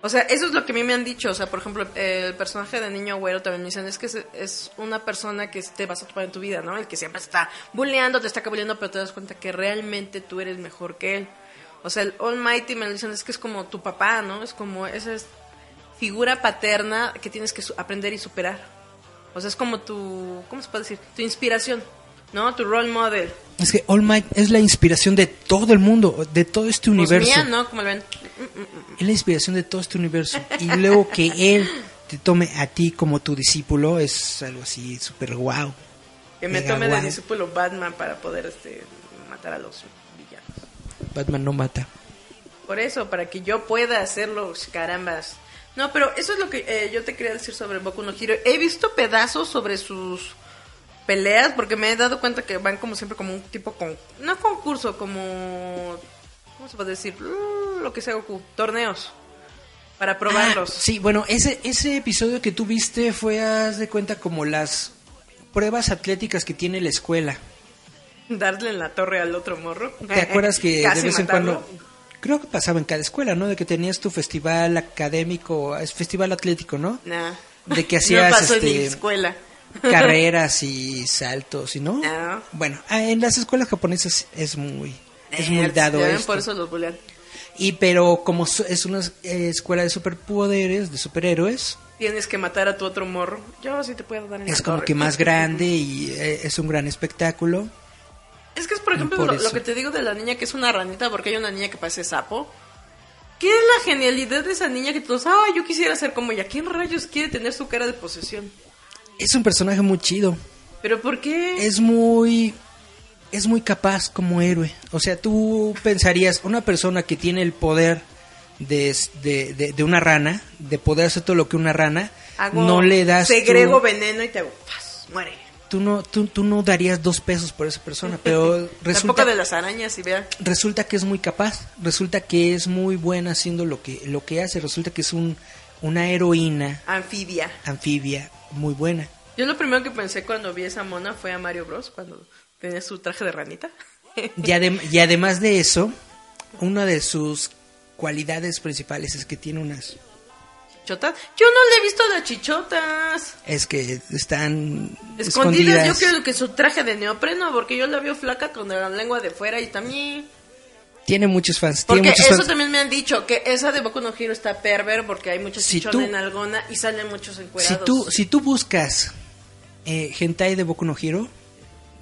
[SPEAKER 3] O sea, eso es lo que a mí me han dicho. O sea, por ejemplo, el personaje de Niño Güero también me dicen, es que es, una persona que te vas a topar en tu vida, ¿no? El que siempre está bulleando, te está bulleando, pero te das cuenta que realmente tú eres mejor que él. O sea, el Almighty me lo dicen, es que es como tu papá, ¿no? Es como esa es figura paterna que tienes que aprender y superar. O sea, es como tu, ¿cómo se puede decir? Tu inspiración, ¿no? Tu role model.
[SPEAKER 4] Es que All Might es la inspiración de todo el mundo, de todo este
[SPEAKER 3] Pues
[SPEAKER 4] universo.
[SPEAKER 3] mía, ¿no? Como lo ven.
[SPEAKER 4] Es la inspiración de todo este universo. Y luego que él te tome a ti como tu discípulo es algo así súper guau.
[SPEAKER 3] Que me tome de discípulo Batman para poder este, matar a los villanos.
[SPEAKER 4] Batman no mata.
[SPEAKER 3] Por eso, para que yo pueda hacerlo, carambas. No, pero eso es lo que eh, yo te quería decir sobre Boku no Hero. He visto pedazos sobre sus peleas porque me he dado cuenta que van como siempre como un tipo con no concurso, como ¿cómo se puede decir? Mm, Lo que sea Goku, torneos para probarlos.
[SPEAKER 4] Ah, sí, bueno, ese, ese episodio que tú viste fue, haz de cuenta, como las pruebas atléticas que tiene la escuela.
[SPEAKER 3] Darle en la torre al otro morro.
[SPEAKER 4] ¿Te acuerdas que
[SPEAKER 3] Casi
[SPEAKER 4] de vez en
[SPEAKER 3] matarlo.
[SPEAKER 4] cuando... Creo que pasaba en cada escuela, ¿no? De que tenías tu festival académico, es festival atlético, ¿no?
[SPEAKER 3] Nah.
[SPEAKER 4] De que hacías
[SPEAKER 3] no pasó en mi
[SPEAKER 4] este,
[SPEAKER 3] escuela.
[SPEAKER 4] Carreras y saltos, ¿y no?
[SPEAKER 3] No.
[SPEAKER 4] Bueno, ah, en las escuelas japonesas es muy es muy
[SPEAKER 3] Eh,
[SPEAKER 4] dado esto.
[SPEAKER 3] Por eso los bullean.
[SPEAKER 4] Y pero como es una escuela de superpoderes, de superhéroes,
[SPEAKER 3] Tienes que matar a tu otro morro. Yo sí te puedo dar en
[SPEAKER 4] es como
[SPEAKER 3] torre.
[SPEAKER 4] que más grande y eh, es un gran espectáculo.
[SPEAKER 3] Es que es, por ejemplo,
[SPEAKER 4] Por
[SPEAKER 3] lo,
[SPEAKER 4] eso.
[SPEAKER 3] lo que te digo de la niña que es una ranita, porque hay una niña que parece sapo. ¿Qué es la genialidad de esa niña que todos, ah, yo quisiera ser como ella? ¿Quién rayos quiere tener su cara de posesión?
[SPEAKER 4] Es un personaje muy chido.
[SPEAKER 3] ¿Pero por qué?
[SPEAKER 4] Es muy es muy capaz como héroe. O sea, tú pensarías, una persona que tiene el poder de, de, de- de una rana, de poder hacer todo lo que una rana,
[SPEAKER 3] Hago-
[SPEAKER 4] no le das...
[SPEAKER 3] Segrego veneno y te hago, ¡paz! muere.
[SPEAKER 4] tú no, tú, tú no darías dos pesos por esa persona, pero
[SPEAKER 3] Tampoco
[SPEAKER 4] resulta,
[SPEAKER 3] de las arañas y vea.
[SPEAKER 4] resulta que es muy capaz, resulta que es muy buena haciendo lo que, lo que hace, resulta que es un, una heroína
[SPEAKER 3] Anfibia.
[SPEAKER 4] anfibia muy buena.
[SPEAKER 3] Yo lo primero que pensé cuando vi esa mona fue a Mario Bros. cuando tenía su traje de ranita.
[SPEAKER 4] Y, adem- y además de eso, una de sus cualidades principales es que tiene unas...
[SPEAKER 3] ¿Chichotas? Yo no le he visto las chichotas.
[SPEAKER 4] Es que están
[SPEAKER 3] Escondidas,
[SPEAKER 4] escondidas.
[SPEAKER 3] yo creo que su traje de neopreno, porque yo la veo flaca con la lengua de fuera y también...
[SPEAKER 4] Tiene muchos fans.
[SPEAKER 3] Porque
[SPEAKER 4] tiene muchos
[SPEAKER 3] eso
[SPEAKER 4] fans.
[SPEAKER 3] también me han dicho, que esa de Boku no Hero está perver porque hay muchos
[SPEAKER 4] Si tú-
[SPEAKER 3] en algona y salen muchos
[SPEAKER 4] Si
[SPEAKER 3] encuerados.
[SPEAKER 4] tú, si tú buscas eh, hentai de Boku no Hero,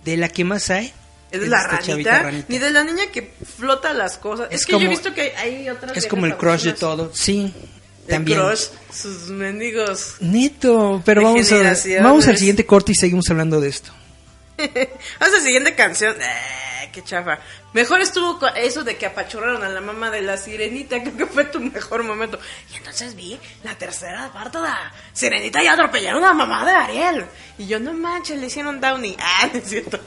[SPEAKER 4] de la que más hay...
[SPEAKER 3] ¿Es de la ranita?
[SPEAKER 4] ranita.
[SPEAKER 3] Ni de la niña que flota las cosas. Es,
[SPEAKER 4] Es
[SPEAKER 3] que yo he visto que hay otras
[SPEAKER 4] Es como el crush de todo. Sí,
[SPEAKER 3] El
[SPEAKER 4] también.
[SPEAKER 3] crush, sus mendigos.
[SPEAKER 4] Neto, pero vamos, a, vamos al siguiente corte y seguimos hablando de esto.
[SPEAKER 3] Vamos a la siguiente canción. Qué chafa. Mejor estuvo eso de que apachurraron a la mamá de la sirenita. Creo que fue tu mejor momento. Y entonces vi la tercera parte de la sirenita y atropellaron a la mamá de Ariel. Y yo, no manches, le hicieron Downy. Ah, no es cierto.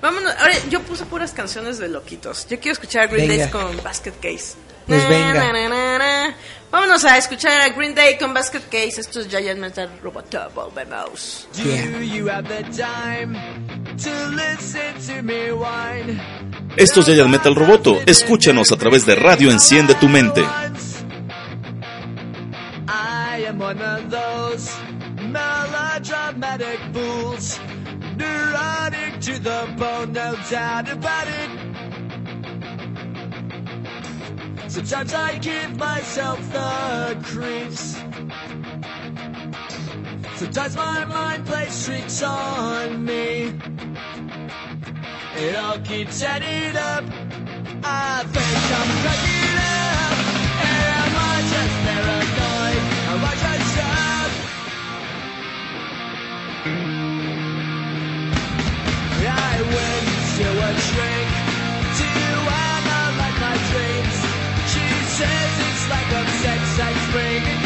[SPEAKER 3] Vámonos. Ahora, yo puse puras canciones de loquitos. Yo quiero escuchar a Green
[SPEAKER 4] Venga.
[SPEAKER 3] Day con Basket Case.
[SPEAKER 4] Pues
[SPEAKER 3] Na,
[SPEAKER 4] venga.
[SPEAKER 3] na, na, na, na. Vámonos a escuchar a Green Day con Basket Case. Esto es Giant Metal Robot Volvemos.
[SPEAKER 4] Yeah.
[SPEAKER 7] Do you have the time
[SPEAKER 1] Esto es Giant Metal Roboto. Escúchanos a través de Radio Enciende tu Mente.
[SPEAKER 7] Sometimes I give myself the creeps. Sometimes my mind plays tricks on me. It all keeps adding up. I think I'm cracking up. Am I just paranoid? Am I just up? I went to a shrink to analyze my dreams. She says it's like a sex that's bringing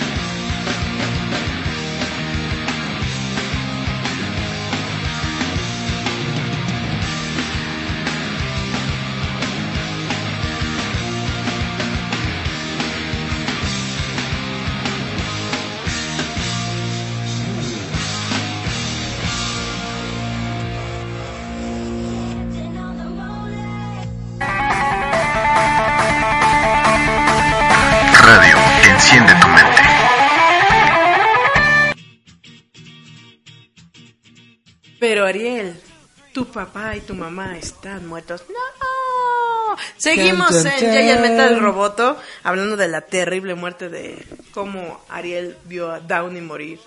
[SPEAKER 5] Tu
[SPEAKER 3] mamá están muertos. ¡No! Seguimos en. Giant Metal Roboto hablando de la terrible muerte de cómo Ariel vio a Downey morir.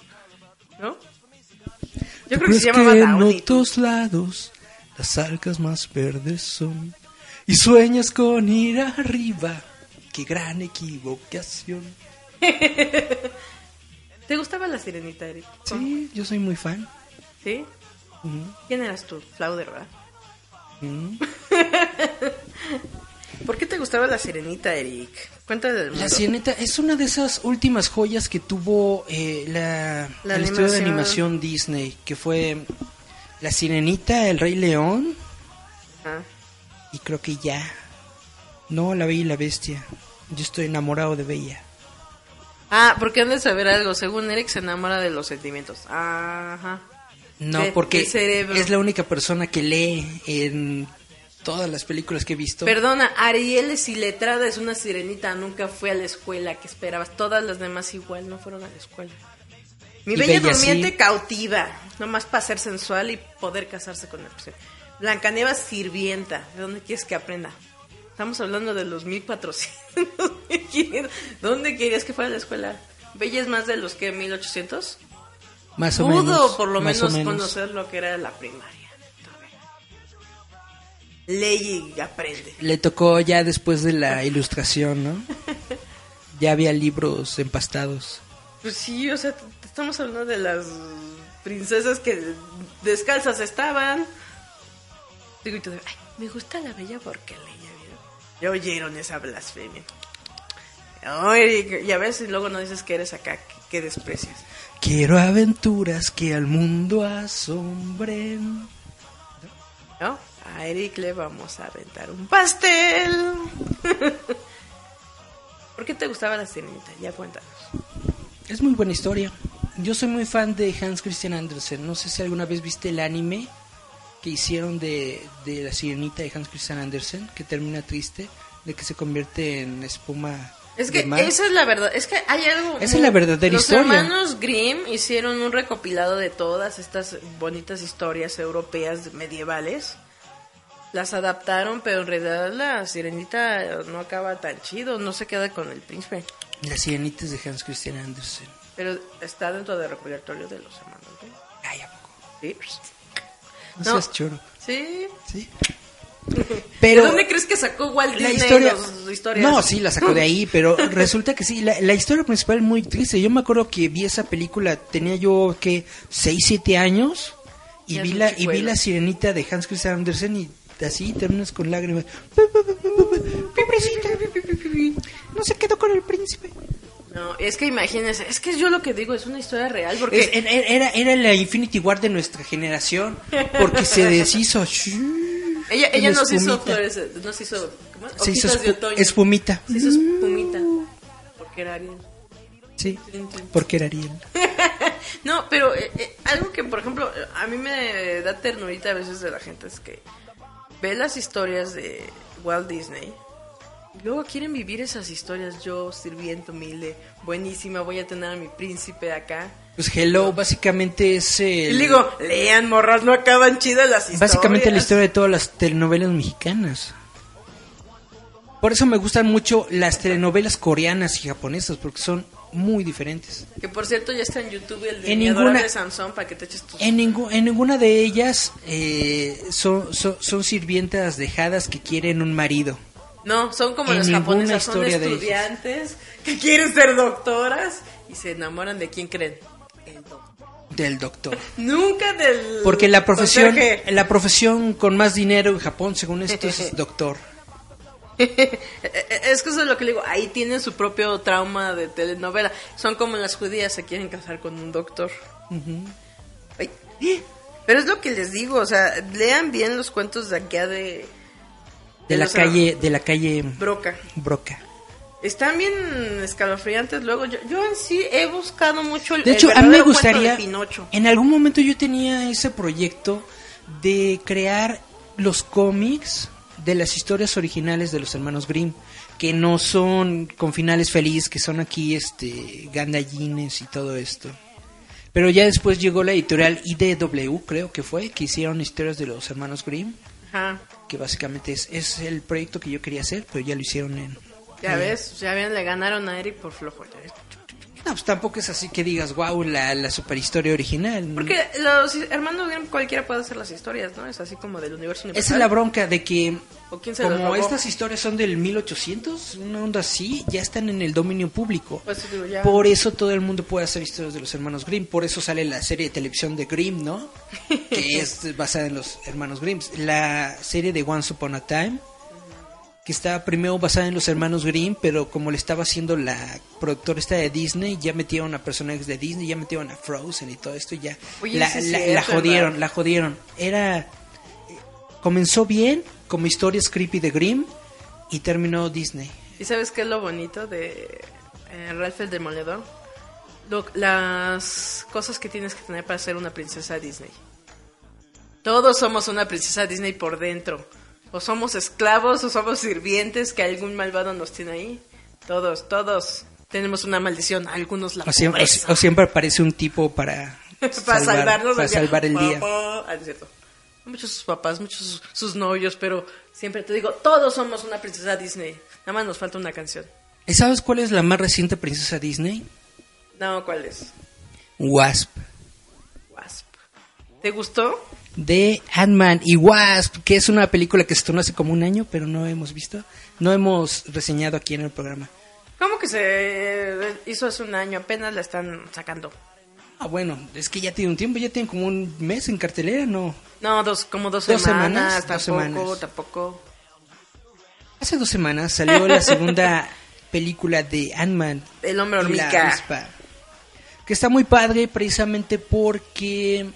[SPEAKER 3] ¿No? Yo creo que se llamaba
[SPEAKER 4] en
[SPEAKER 3] Downey.
[SPEAKER 4] otros lados las algas más verdes son y sueñas con ir arriba. Qué gran equivocación.
[SPEAKER 3] ¿Te gustaba la sirenita, Eric?
[SPEAKER 4] Sí, yo soy muy fan.
[SPEAKER 3] ¿Sí? ¿Quién eras tú? Flauder, ¿verdad?
[SPEAKER 4] Mm.
[SPEAKER 3] ¿Por qué te gustaba la sirenita, Eric? Cuéntale del mundo.
[SPEAKER 4] La Sirenita es una de esas últimas joyas que tuvo eh, la,
[SPEAKER 3] La
[SPEAKER 4] el estudio de
[SPEAKER 3] animación.
[SPEAKER 4] animación Disney, que fue La Sirenita, El Rey León
[SPEAKER 3] Ah.
[SPEAKER 4] y creo que ya. No, La Bella y la Bestia. Yo estoy enamorado de Bella.
[SPEAKER 3] Ah, porque han de saber algo. Según Eric se enamora de los sentimientos. Ajá.
[SPEAKER 4] No,
[SPEAKER 3] De-
[SPEAKER 4] porque es la única persona que lee en todas las películas que he visto.
[SPEAKER 3] Perdona, Ariel es iletrada, es una sirenita, nunca fue a la escuela, ¿qué esperabas? Todas las demás igual no fueron a la escuela. Mi bella,
[SPEAKER 4] Bella
[SPEAKER 3] durmiente
[SPEAKER 4] sí.
[SPEAKER 3] cautiva, nomás para ser sensual y poder casarse con él. Blancanieves sirvienta, ¿de dónde quieres que aprenda? Estamos hablando de los 1400. 1500. ¿Dónde querías que fuera a la escuela? Bella es más de los que 1800.
[SPEAKER 4] Más o
[SPEAKER 3] Pudo
[SPEAKER 4] menos.
[SPEAKER 3] por lo menos, conocer lo que era la primaria. Ley y aprende.
[SPEAKER 4] Le tocó ya después de la ilustración, ¿no? Ya había libros empastados.
[SPEAKER 3] Pues sí, o sea, estamos hablando de las princesas que descalzas estaban. Digo, y ay, me gusta la bella porque leía, ¿vieron? Ya oyeron esa blasfemia. Ay, y a ver si luego no dices que eres acá, que, que desprecias.
[SPEAKER 4] Quiero aventuras que al mundo asombren.
[SPEAKER 3] ¿No? A Eric le vamos a aventar un pastel. ¿Por qué te gustaba la sirenita? Ya cuéntanos.
[SPEAKER 4] Es muy buena historia. Yo soy muy fan de Hans Christian Andersen. No sé si alguna vez viste el anime que hicieron de, de la sirenita de Hans Christian Andersen, que termina triste, de que se convierte en espuma.
[SPEAKER 3] Es que esa es la verdad, es que hay algo...
[SPEAKER 4] Esa es la verdadera
[SPEAKER 3] Los
[SPEAKER 4] historia.
[SPEAKER 3] hermanos Grimm hicieron un recopilado de todas estas bonitas historias europeas medievales. Las adaptaron, pero en realidad la sirenita no acaba tan chido, no se queda con el príncipe.
[SPEAKER 4] Las sirenitas de Hans Christian Andersen.
[SPEAKER 3] Pero está dentro del repertorio de los hermanos Grimm.
[SPEAKER 4] Ay, ¿a poco?
[SPEAKER 3] ¿Sí?
[SPEAKER 4] No,
[SPEAKER 3] No.
[SPEAKER 4] seas choro.
[SPEAKER 3] Sí.
[SPEAKER 4] Sí.
[SPEAKER 3] ¿De dónde crees que sacó Walt
[SPEAKER 4] la
[SPEAKER 3] Disney
[SPEAKER 4] historia
[SPEAKER 3] los historias?
[SPEAKER 4] no sí la sacó de ahí pero resulta que sí la, la historia principal es muy triste. Yo me acuerdo que vi esa película tenía yo que 6, 7 años y vi la y vi la sirenita de Hans Christian Andersen y así terminas con lágrimas. No se quedó con el príncipe
[SPEAKER 3] No, es que imagínense, es que yo lo que digo es una historia real, porque...
[SPEAKER 4] Es- era, era, era la Infinity War de nuestra generación porque se deshizo
[SPEAKER 3] Ella, ella nos hizo flores, nos hizo, ¿cómo?
[SPEAKER 4] se hizo
[SPEAKER 3] Hojitas de
[SPEAKER 4] espu-
[SPEAKER 3] otoño.
[SPEAKER 4] espumita
[SPEAKER 3] Se hizo espumita. Porque era Ariel.
[SPEAKER 4] sí porque era Ariel
[SPEAKER 3] No, pero eh, eh, algo que, por ejemplo, a mí me da ternurita a veces de la gente es que ve las historias de Walt Disney. Y Luego quieren vivir esas historias. Yo, sirviente humilde, buenísima, voy a tener a mi príncipe acá.
[SPEAKER 4] Pues Hello básicamente es
[SPEAKER 3] Y
[SPEAKER 4] el,
[SPEAKER 3] le digo, lean, morras, no acaban chidas las historias.
[SPEAKER 4] básicamente la historia de todas las telenovelas mexicanas. Por eso me gustan mucho las telenovelas coreanas y japonesas porque son muy diferentes.
[SPEAKER 3] Que por cierto ya está en YouTube el de
[SPEAKER 4] En ninguna-
[SPEAKER 3] adorable Sansón para que te eches tus...
[SPEAKER 4] En, ningú- en ninguna de ellas eh, son, son, son sirvientas dejadas que quieren un marido.
[SPEAKER 3] No, son como
[SPEAKER 4] En
[SPEAKER 3] las
[SPEAKER 4] ninguna
[SPEAKER 3] japonesas, son estudiantes que quieren ser doctoras y se enamoran de quién creen. El doctor.
[SPEAKER 4] Del doctor.
[SPEAKER 3] Nunca del
[SPEAKER 4] Porque la profesión,
[SPEAKER 3] conserje.
[SPEAKER 4] la profesión con más dinero en Japón, según esto, es doctor.
[SPEAKER 3] es que eso es lo que le digo, ahí tienen su propio trauma de telenovela. Son como las judías, se quieren casar con un doctor. Ay, Pero es lo que les digo, o sea, lean bien los cuentos de acá de...
[SPEAKER 4] De la calle, de la calle
[SPEAKER 3] Broca.
[SPEAKER 4] Broca.
[SPEAKER 3] Están bien escalofriantes luego. Yo, yo en sí he buscado mucho el
[SPEAKER 4] De
[SPEAKER 3] el
[SPEAKER 4] hecho, a mí me gustaría, en algún momento yo tenía ese proyecto de crear los cómics de las historias originales de los hermanos Grimm, que no son con finales felices, que son aquí este gandallines y todo esto. Pero ya después llegó la editorial IDW, creo que fue, que hicieron historias de los hermanos Grimm,
[SPEAKER 3] Ajá.
[SPEAKER 4] Que básicamente es, es el proyecto que yo quería hacer, pero ya lo hicieron en...
[SPEAKER 3] Ya ves, ya ven, le ganaron a Eric por flojo. ya ves.
[SPEAKER 4] No, pues tampoco es así que digas, wow, la, la super historia original.
[SPEAKER 3] Porque los hermanos Grimm cualquiera puede hacer las historias, ¿no? Es así como del universo universal.
[SPEAKER 4] Esa es la bronca de que
[SPEAKER 3] ¿O quién se los
[SPEAKER 4] como estas historias son del 1800, una onda así, ya están en el dominio público.
[SPEAKER 3] Pues, digo, ya.
[SPEAKER 4] Por eso todo el mundo puede hacer historias de los hermanos Grimm, por eso sale la serie de televisión de Grimm, ¿no? que es basada en los hermanos Grimm. La serie de Once Upon a Time, que estaba primero basada en los hermanos Grimm, pero como le estaba haciendo la productora esta de Disney, ya metieron a personajes de Disney, ya metieron a Frozen y todo esto, y ya
[SPEAKER 3] Oye,
[SPEAKER 4] la,
[SPEAKER 3] sí
[SPEAKER 4] la- jodieron,
[SPEAKER 3] ¿verdad?
[SPEAKER 4] la jodieron. Era comenzó bien como historias creepy de Grimm y terminó Disney.
[SPEAKER 3] ¿Y sabes qué es lo bonito de eh, Ralph el Demoledor? Lo- las cosas que tienes que tener para ser una princesa Disney. Todos somos una princesa Disney por dentro. O somos esclavos o somos sirvientes que algún malvado nos tiene ahí. Todos, todos tenemos una maldición. Algunos la
[SPEAKER 4] O siempre, o siempre aparece un tipo para,
[SPEAKER 3] para
[SPEAKER 4] salvar-
[SPEAKER 3] salvarnos
[SPEAKER 4] para salvar el día.
[SPEAKER 3] Ah, no es cierto. Muchos sus papás, muchos sus, sus novios, pero siempre te digo, todos somos una princesa Disney. Nada más nos falta una canción.
[SPEAKER 4] ¿Y sabes cuál es la más reciente princesa Disney?
[SPEAKER 3] No, ¿cuál es?
[SPEAKER 4] Wasp.
[SPEAKER 3] Wasp. ¿Te gustó?
[SPEAKER 4] De Ant-Man y Wasp, que es una película que se estrenó hace como un año, pero no hemos visto. No hemos reseñado aquí en el programa.
[SPEAKER 3] ¿Cómo que se hizo hace un año? Apenas la están sacando.
[SPEAKER 4] Ah, bueno, es que ya tiene un tiempo, ya tiene como un mes en cartelera, ¿no?
[SPEAKER 3] No, dos, como dos,
[SPEAKER 4] ¿Dos
[SPEAKER 3] semanas,
[SPEAKER 4] semanas? Dos
[SPEAKER 3] tampoco,
[SPEAKER 4] semanas.
[SPEAKER 3] tampoco.
[SPEAKER 4] Hace dos semanas salió la segunda película de Ant-Man.
[SPEAKER 3] El hombre hormiga.
[SPEAKER 4] que está muy padre precisamente porque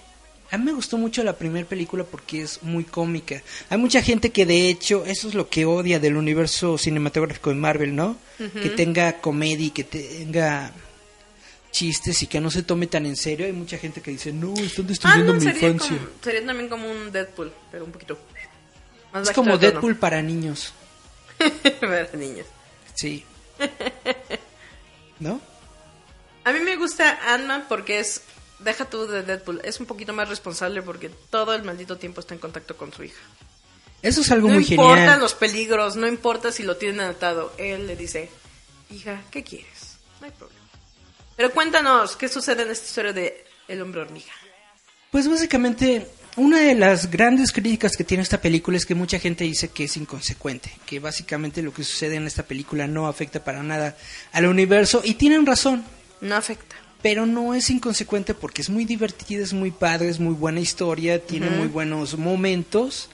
[SPEAKER 4] A mí me gustó mucho la primera película porque es muy cómica. Hay mucha gente que de hecho eso es lo que odia del universo cinematográfico de Marvel, ¿no? Que tenga comedia y que tenga chistes y que no se tome tan en serio. Hay mucha gente que dice, no, están destruyendo
[SPEAKER 3] Ant-Man
[SPEAKER 4] mi
[SPEAKER 3] sería,
[SPEAKER 4] infancia.
[SPEAKER 3] como- sería también como un Deadpool, pero un poquito. Más
[SPEAKER 4] Es como
[SPEAKER 3] de tono.
[SPEAKER 4] Deadpool para niños.
[SPEAKER 3] Para niños.
[SPEAKER 4] Sí. ¿No?
[SPEAKER 3] A mí me gusta Ant-Man porque es. Deja tú de Deadpool. Es un poquito más responsable porque todo el maldito tiempo está en contacto con su hija.
[SPEAKER 4] Eso es algo
[SPEAKER 3] no
[SPEAKER 4] muy
[SPEAKER 3] importan
[SPEAKER 4] genial.
[SPEAKER 3] los peligros, no importa si lo tienen atado. Él le dice: Hija, ¿qué quieres? No hay problema. Pero cuéntanos, ¿qué sucede en esta historia de El hombre hormiga?
[SPEAKER 4] Pues básicamente, una de las grandes críticas que tiene esta película es que mucha gente dice que es inconsecuente, que básicamente lo que sucede en esta película no afecta para nada al universo y tienen razón,
[SPEAKER 3] No afecta.
[SPEAKER 4] Pero no es inconsecuente porque es muy divertida, es muy padre, es muy buena historia, tiene muy buenos momentos.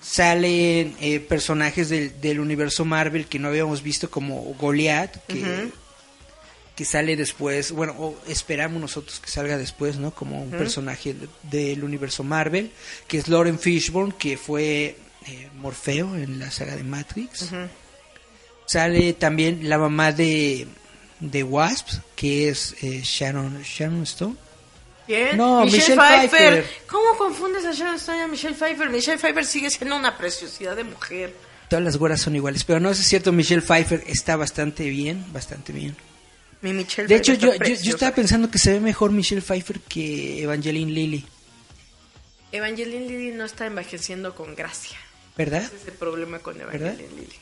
[SPEAKER 4] Salen eh, personajes del, del universo Marvel que no habíamos visto como Goliath, que, que sale después, bueno, o esperamos nosotros que salga después, ¿no? Como un personaje de- del universo Marvel, que es Lauren Fishburne, que fue eh, Morfeo en la saga de Matrix. Sale también la mamá de, de Wasp, que es eh, Sharon, Sharon Stone.
[SPEAKER 3] Bien.
[SPEAKER 4] No,
[SPEAKER 3] Michelle,
[SPEAKER 4] Michelle
[SPEAKER 3] Pfeiffer.
[SPEAKER 4] Pfeiffer.
[SPEAKER 3] ¿Cómo confundes a Sharon Stone y a Michelle Pfeiffer? Michelle Pfeiffer sigue siendo una preciosidad de mujer.
[SPEAKER 4] Todas las güeras son iguales, pero no eso es cierto, Michelle Pfeiffer está bastante bien, bastante bien.
[SPEAKER 3] Mi Michelle
[SPEAKER 4] De hecho, yo, yo, estaba pensando que se ve mejor Michelle Pfeiffer que Evangeline Lilly,
[SPEAKER 3] Evangeline Lilly no está envejeciendo con gracia.
[SPEAKER 4] ¿verdad?
[SPEAKER 3] Ese es el problema con Evangeline Lilly.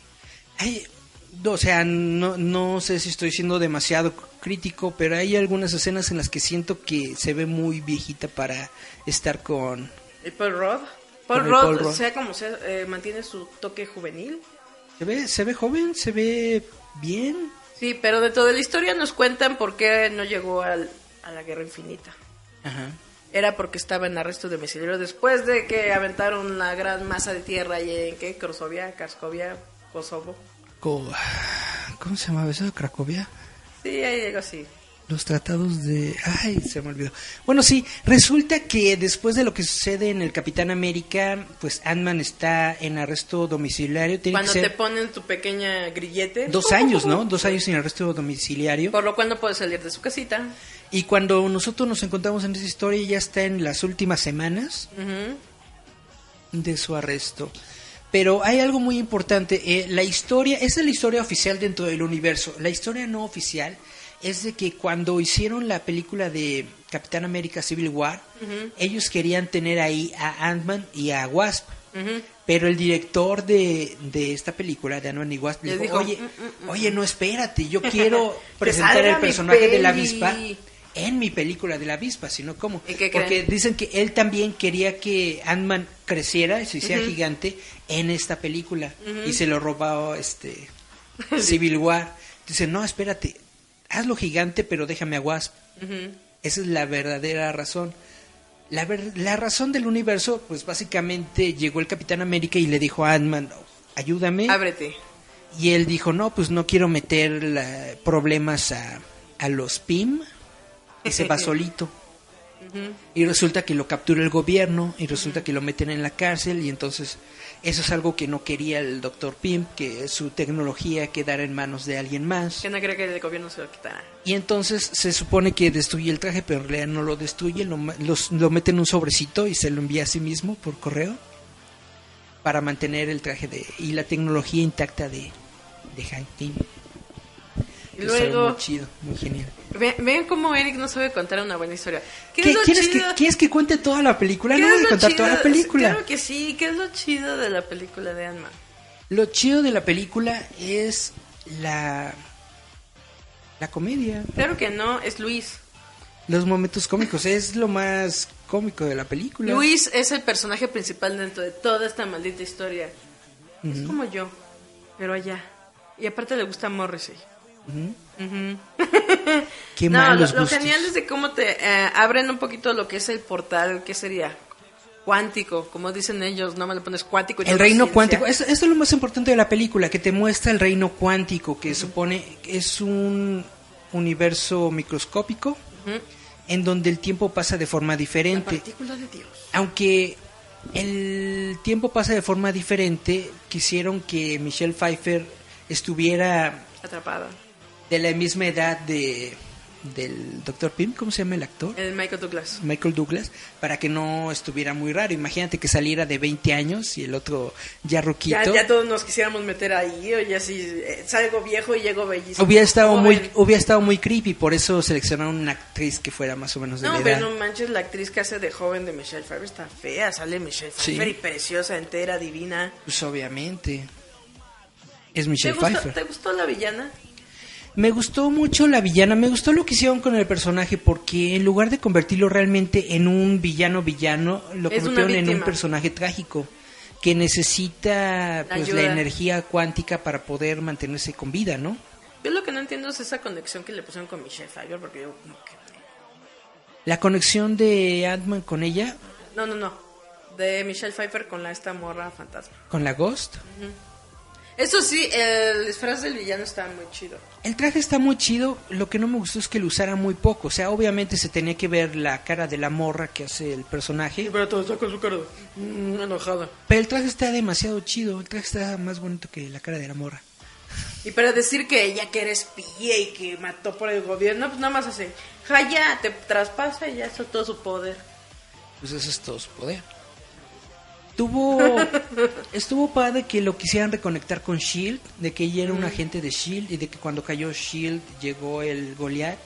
[SPEAKER 4] Ay, o sea, no, no sé si estoy siendo demasiado crítico, pero hay algunas escenas en las que siento que se ve muy viejita para estar con...
[SPEAKER 3] ¿Y Paul Rudd? Paul
[SPEAKER 4] el
[SPEAKER 3] Rudd,
[SPEAKER 4] Paul Rudd.
[SPEAKER 3] sea como sea, eh, mantiene su toque juvenil.
[SPEAKER 4] Se ve, se ve joven, se ve bien.
[SPEAKER 3] Sí, pero de toda la historia nos cuentan por qué no llegó al- a la Guerra Infinita.
[SPEAKER 4] Ajá.
[SPEAKER 3] Era porque estaba en arresto domiciliario después de que aventaron la gran masa de tierra y en qué, Crosovia, Karskovia, Kosovo.
[SPEAKER 4] ¿Cómo se llamaba eso? Cracovia.
[SPEAKER 3] Sí, ahí llegó así.
[SPEAKER 4] Los tratados de... Ay, se me olvidó. Bueno, sí, resulta que después de lo que sucede en el Capitán América, pues Ant-Man está en arresto domiciliario. Tiene
[SPEAKER 3] Cuando
[SPEAKER 4] que
[SPEAKER 3] te ponen tu pequeña grillete.
[SPEAKER 4] dos años, ¿no? Dos años en arresto domiciliario.
[SPEAKER 3] Por lo cual no puede salir de su casita.
[SPEAKER 4] Y cuando nosotros nos encontramos en esa historia, ya está en las últimas semanas de su arresto. Pero hay algo muy importante. eh, la historia, esa es la historia oficial dentro del universo. La historia no oficial es de que cuando hicieron la película de Capitán América Civil War, ellos querían tener ahí a Ant-Man y a Wasp. Pero el director de, de esta película, de Ant-Man y Wasp, le dijo,
[SPEAKER 3] dijo,
[SPEAKER 4] oye,
[SPEAKER 3] "Mm,
[SPEAKER 4] oye, no, espérate, yo quiero presentar el personaje de la
[SPEAKER 3] peli".
[SPEAKER 4] avispa en mi película de la avispa, sino cómo.
[SPEAKER 3] ¿Y qué
[SPEAKER 4] Porque dicen que él también quería que Ant-Man creciera y se hiciera gigante en esta película. Y se lo robó este Civil War. Dice, no, espérate, hazlo gigante, pero déjame a Wasp. Esa es la verdadera razón. La, ver- la razón del universo, pues básicamente llegó el Capitán América y le dijo a Ant-Man, ayúdame.
[SPEAKER 3] Ábrete.
[SPEAKER 4] Y él dijo, no, pues no quiero meter la- problemas a, a los PIM. Y se va solito. Y resulta que lo captura el gobierno y resulta que lo meten en la cárcel y entonces eso es algo que no quería el doctor Pym, que su tecnología quedara en manos de alguien más.
[SPEAKER 3] Que no creo que el gobierno se lo quitara.
[SPEAKER 4] Y entonces se supone que destruye el traje, pero en realidad no lo destruye, lo, los- lo mete en un sobrecito y se lo envía a sí mismo por correo para mantener el traje de y la tecnología intacta de, de Hank Pym.
[SPEAKER 3] Luego,
[SPEAKER 4] muy chido, muy genial.
[SPEAKER 3] ve- vean cómo Eric no sabe contar una buena historia. ¿Qué,
[SPEAKER 4] ¿Qué,
[SPEAKER 3] es lo
[SPEAKER 4] ¿quieres,
[SPEAKER 3] chido?
[SPEAKER 4] que, ¿Quieres que cuente toda la película?
[SPEAKER 3] ¿Qué
[SPEAKER 4] No voy a contar toda
[SPEAKER 3] chido?
[SPEAKER 4] la película.
[SPEAKER 3] Claro que sí. ¿Qué es lo chido de la película de Ant-Man?
[SPEAKER 4] Lo chido de la película es la la comedia,
[SPEAKER 3] Claro que no, es Luis.
[SPEAKER 4] los momentos cómicos, es lo más cómico de la película.
[SPEAKER 3] Luis es el personaje principal dentro de toda esta maldita historia. Es como yo, pero allá. Y aparte le gusta Morrissey.
[SPEAKER 4] Qué
[SPEAKER 3] no,
[SPEAKER 4] malos
[SPEAKER 3] lo, lo
[SPEAKER 4] gustos.
[SPEAKER 3] genial es de cómo te eh, abren un poquito lo que es el portal, ¿qué sería? Cuántico, como dicen ellos, no me le pones cuántico.
[SPEAKER 4] El reino cuántico, eso, eso es lo más importante de la película, que te muestra el reino cuántico, que supone que es un universo microscópico en donde el tiempo pasa de forma diferente.
[SPEAKER 3] de Dios.
[SPEAKER 4] Aunque el tiempo pasa de forma diferente, quisieron que Michelle Pfeiffer estuviera
[SPEAKER 3] Atrapada.
[SPEAKER 4] De la misma edad de del Dr. Pym, ¿cómo se llama el actor?
[SPEAKER 3] El Michael Douglas.
[SPEAKER 4] Michael Douglas, para que no estuviera muy raro. Imagínate que saliera de 20 años y el otro ya ruquito.
[SPEAKER 3] Ya, ya todos nos quisiéramos meter ahí, o ya si eh, salgo viejo y llego bellísimo.
[SPEAKER 4] Hubiera estado muy hubiera estado muy creepy, por eso seleccionaron una actriz que fuera más o menos de
[SPEAKER 3] No,
[SPEAKER 4] la edad.
[SPEAKER 3] pero no manches, la actriz que hace de joven de Michelle Pfeiffer está fea. Sale Michelle
[SPEAKER 4] Sí.
[SPEAKER 3] Pfeiffer y preciosa, entera, divina.
[SPEAKER 4] Pues obviamente. Es
[SPEAKER 3] ¿Te
[SPEAKER 4] Michelle
[SPEAKER 3] gustó,
[SPEAKER 4] Pfeiffer.
[SPEAKER 3] ¿Te gustó la villana?
[SPEAKER 4] Me gustó mucho la villana, me gustó lo que hicieron con el personaje porque en lugar de convertirlo realmente en un villano villano, lo
[SPEAKER 3] Es
[SPEAKER 4] convirtieron en un personaje trágico que necesita pues la energía cuántica para poder mantenerse con vida, ¿no?
[SPEAKER 3] Yo lo que no entiendo es esa conexión que le pusieron con Michelle Pfeiffer, porque yo como que...
[SPEAKER 4] La conexión de Ant-Man con ella,
[SPEAKER 3] No, no, no. De Michelle Pfeiffer con la esta morra fantasma.
[SPEAKER 4] con la Ghost.
[SPEAKER 3] Eso sí, el disfraz del villano está muy chido.
[SPEAKER 4] El traje está muy chido, lo que no me gustó es que lo usara muy poco, o sea, obviamente se tenía que ver la cara de la morra que hace el personaje,
[SPEAKER 3] pero todo está con su cara mm, enojada.
[SPEAKER 4] pero el traje está demasiado chido, el traje está más bonito que la cara de la morra.
[SPEAKER 3] Y para decir que ella que era espía y que mató por el gobierno, pues nada más hace, jaya, te traspasa y ya está todo su poder.
[SPEAKER 4] Pues eso es todo su poder. Tuvo, estuvo padre que lo quisieran reconectar con Shield, de que ella era un agente de Shield y de que cuando cayó Shield llegó el Goliath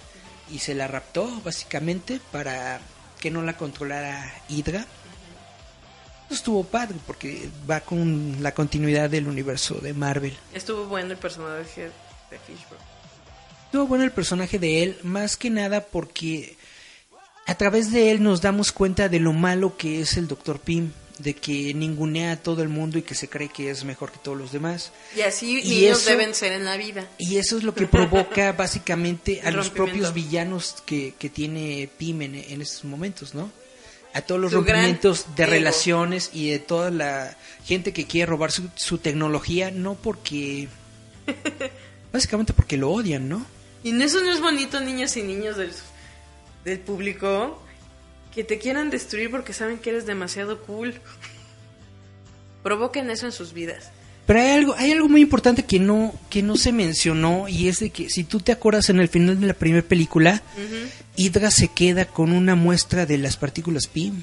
[SPEAKER 4] y se la raptó básicamente para que no la controlara Hydra. Estuvo padre porque va con la continuidad del universo de Marvel.
[SPEAKER 3] Estuvo bueno el personaje de Fishburne.
[SPEAKER 4] Estuvo bueno el personaje de él, más que nada porque a través de él nos damos cuenta de lo malo que es el Dr. Pym, de que ningunea a todo el mundo y que se cree que es mejor que todos los demás.
[SPEAKER 3] Y así
[SPEAKER 4] Y
[SPEAKER 3] niños
[SPEAKER 4] eso-
[SPEAKER 3] deben ser en la vida.
[SPEAKER 4] Y eso es lo que provoca básicamente a los propios villanos que, que tiene Pym en, en estos momentos, ¿no? A todos los
[SPEAKER 3] Su
[SPEAKER 4] rompimientos de
[SPEAKER 3] ego.
[SPEAKER 4] relaciones y de toda la gente que quiere robar su, su tecnología, no porque... básicamente porque lo odian, ¿no?
[SPEAKER 3] Y eso no es bonito, niñas y niños del, del público, que te quieran destruir porque saben que eres demasiado cool. Provoquen eso en sus vidas.
[SPEAKER 4] Pero hay algo, hay algo muy importante que no, que no se mencionó y es de que si tú te acuerdas en el final de la primera película, Hydra se queda con una muestra de las partículas PIM,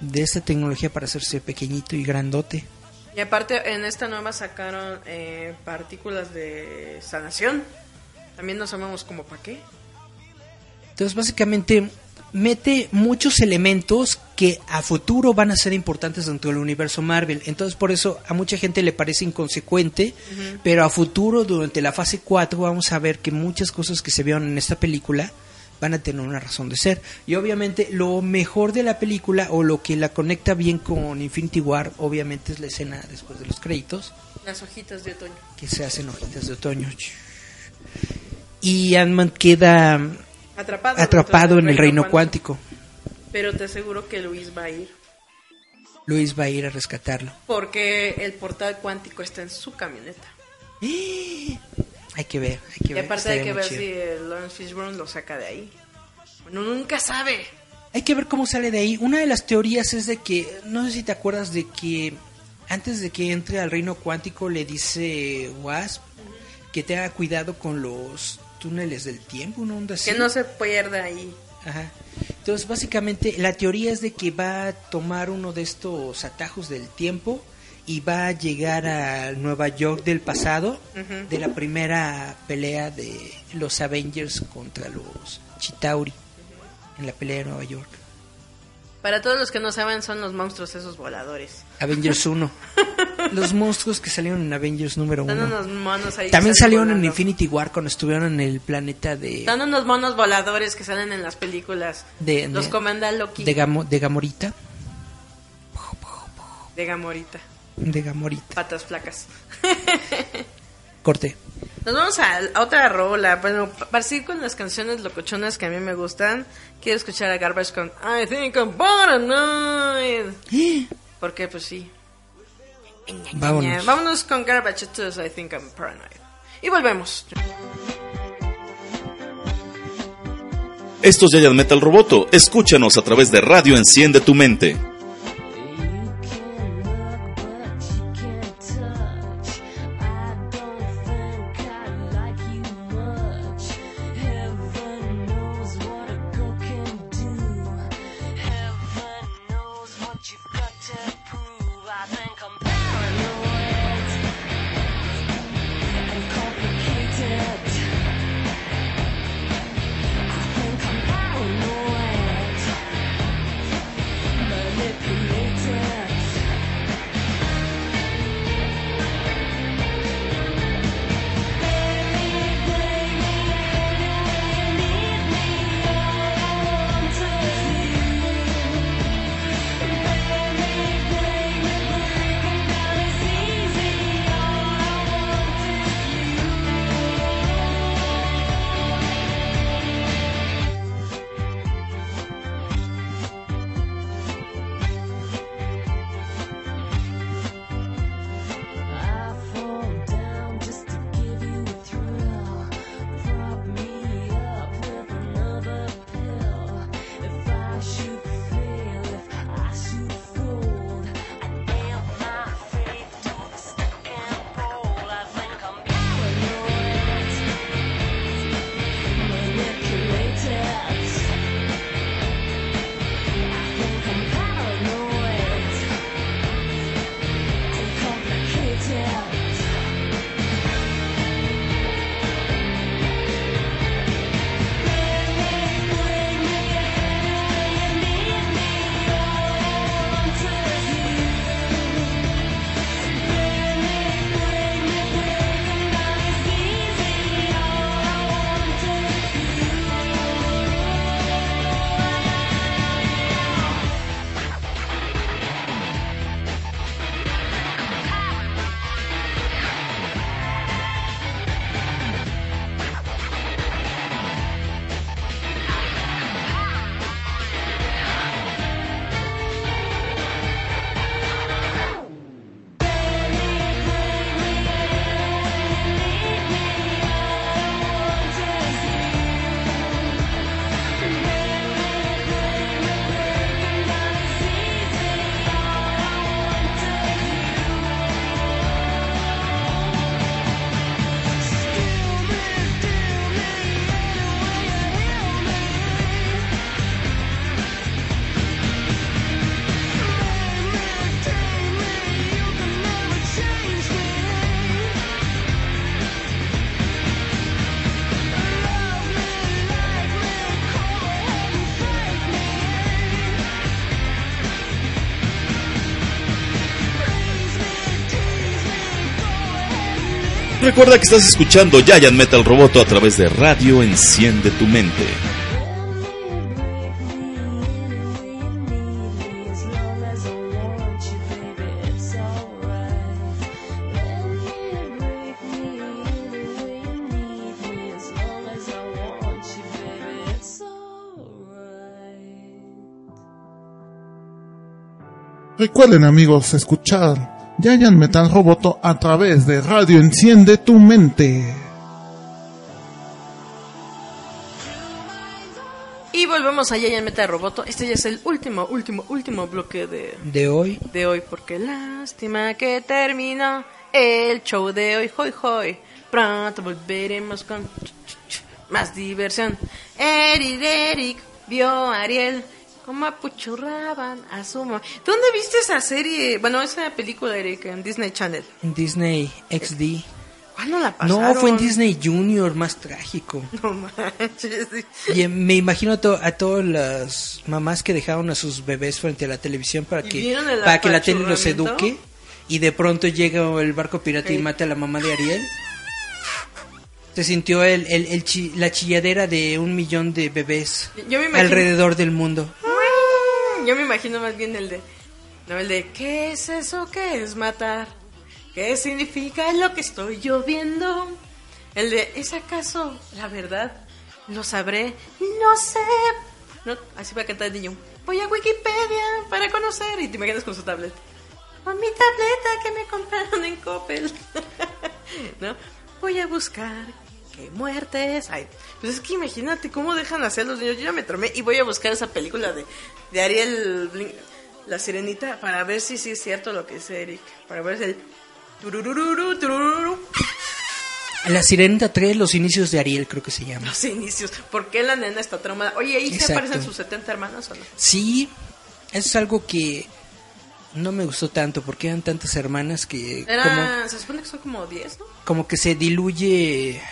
[SPEAKER 4] de esta tecnología para hacerse pequeñito y grandote.
[SPEAKER 3] Y aparte, en esta nueva sacaron eh, partículas de sanación. También no sabemos como para qué.
[SPEAKER 4] Entonces básicamente mete muchos elementos que a futuro van a ser importantes dentro del universo Marvel. Entonces por eso a mucha gente le parece inconsecuente, pero a futuro durante la fase 4 vamos a ver que muchas cosas que se vieron en esta película van a tener una razón de ser. Y obviamente lo mejor de la película o lo que la conecta bien con Infinity War obviamente es la escena después de los créditos
[SPEAKER 3] Las hojitas de otoño.
[SPEAKER 4] que se hacen hojitas de otoño. Y Ant-Man queda
[SPEAKER 3] Atrapado,
[SPEAKER 4] en el reino cuántico.
[SPEAKER 3] Pero te aseguro que Luis va a ir.
[SPEAKER 4] Luis va a ir a rescatarlo.
[SPEAKER 3] Porque el portal cuántico está en su camioneta.
[SPEAKER 4] Hay que ver, hay que
[SPEAKER 3] Y
[SPEAKER 4] ver.
[SPEAKER 3] aparte hay que ver
[SPEAKER 4] chido.
[SPEAKER 3] si el Lawrence Fishburne lo saca de ahí. Uno nunca sabe.
[SPEAKER 4] Hay que ver cómo sale de ahí. Una de las teorías es de que, no sé si te acuerdas de que antes de que entre al reino cuántico le dice Wasp que tenga cuidado con los túneles del tiempo, una onda así.
[SPEAKER 3] Que no se pierda ahí.
[SPEAKER 4] Ajá. Entonces, básicamente, la teoría es de que va a tomar uno de estos atajos del tiempo y va a llegar a Nueva York del pasado, de la primera pelea de los Avengers contra los Chitauri, en la pelea de Nueva York.
[SPEAKER 3] Para todos los que no saben, son los monstruos esos voladores.
[SPEAKER 4] Avengers 1. los monstruos que salieron en Avengers número
[SPEAKER 3] Están
[SPEAKER 4] 1.
[SPEAKER 3] unos monos ahí.
[SPEAKER 4] También salieron en. Infinity War cuando estuvieron en el planeta de,
[SPEAKER 3] Están unos monos voladores que salen en las películas.
[SPEAKER 4] De-
[SPEAKER 3] los
[SPEAKER 4] de-
[SPEAKER 3] comanda Loki.
[SPEAKER 4] de, Gamo- de Gamorita.
[SPEAKER 3] de Gamorita.
[SPEAKER 4] De Gamorita.
[SPEAKER 3] Patas flacas.
[SPEAKER 4] Corte.
[SPEAKER 3] Nos vamos a, a otra rola. Bueno, pa- para seguir con las canciones locochonas que a mí me gustan, quiero escuchar a Garbage con I think I'm paranoid. Porque, pues sí.
[SPEAKER 4] Vámonos.
[SPEAKER 3] Vámonos con Garbage to I think I'm paranoid. Y volvemos.
[SPEAKER 1] Esto es Giant Metal Roboto. Escúchanos a través de Radio Enciende tu Mente. Recuerda que estás escuchando Giant Metal Roboto a través de Radio Enciende tu Mente.
[SPEAKER 8] Recuerden amigos escuchar Giant Metal Roboto a través de Radio Enciende tu Mente.
[SPEAKER 3] Y volvemos a Giant Metal Roboto. Este ya es el último, último, último bloque de,
[SPEAKER 4] De hoy,
[SPEAKER 3] de hoy. Porque lástima que terminó el show de hoy. Hoy, hoy. Pronto volveremos con más diversión. Eric, Eric vio a Ariel como apuchurraban a su mamá. ¿Dónde viste esa serie? Bueno, esa película, Eric, en Disney Channel.
[SPEAKER 4] en Disney XD.
[SPEAKER 3] ¿Cuándo la pasaron?
[SPEAKER 4] No, fue en Disney Junior, más trágico.
[SPEAKER 3] No manches.
[SPEAKER 4] Y eh, me imagino a, to- a todas las mamás que dejaron a sus bebés frente a la televisión para
[SPEAKER 3] ¿Y
[SPEAKER 4] que, para que la tele los eduque. Y de pronto llega el barco pirata y mata a la mamá de Ariel. Se sintió el, el- el chi- la chilladera de un millón de bebés
[SPEAKER 3] Yo me imagino-
[SPEAKER 4] alrededor del mundo.
[SPEAKER 3] Yo me imagino más bien el de. No, el de. ¿Qué es eso? ¿Qué es matar? ¿Qué significa lo que estoy yo viendo? El de. ¿Es acaso la verdad? ¿Lo sabré? No sé. No, así va a cantar el niño. Voy a Wikipedia para conocer. Y te imaginas con su tablet. Con mi tableta que me compraron en Coppel. ¿No? Voy a buscar. Qué muertes. Ay, pues es que imagínate cómo dejan hacer los niños. Yo ya me tromé y voy a buscar esa película de, de Ariel, la sirenita, para ver si sí es cierto lo que dice Eric. Para ver si el... tururururu, turururu,
[SPEAKER 4] La Sirenita 3, los inicios de Ariel, creo que se llama.
[SPEAKER 3] los inicios. ¿Por qué la nena está traumada? Oye, ¿ahí se aparecen sus 70 hermanos o no?
[SPEAKER 4] Sí, eso es algo que no me gustó tanto porque eran tantas hermanas que como,
[SPEAKER 3] Era, se supone que son como 10, ¿no?
[SPEAKER 4] como que se diluye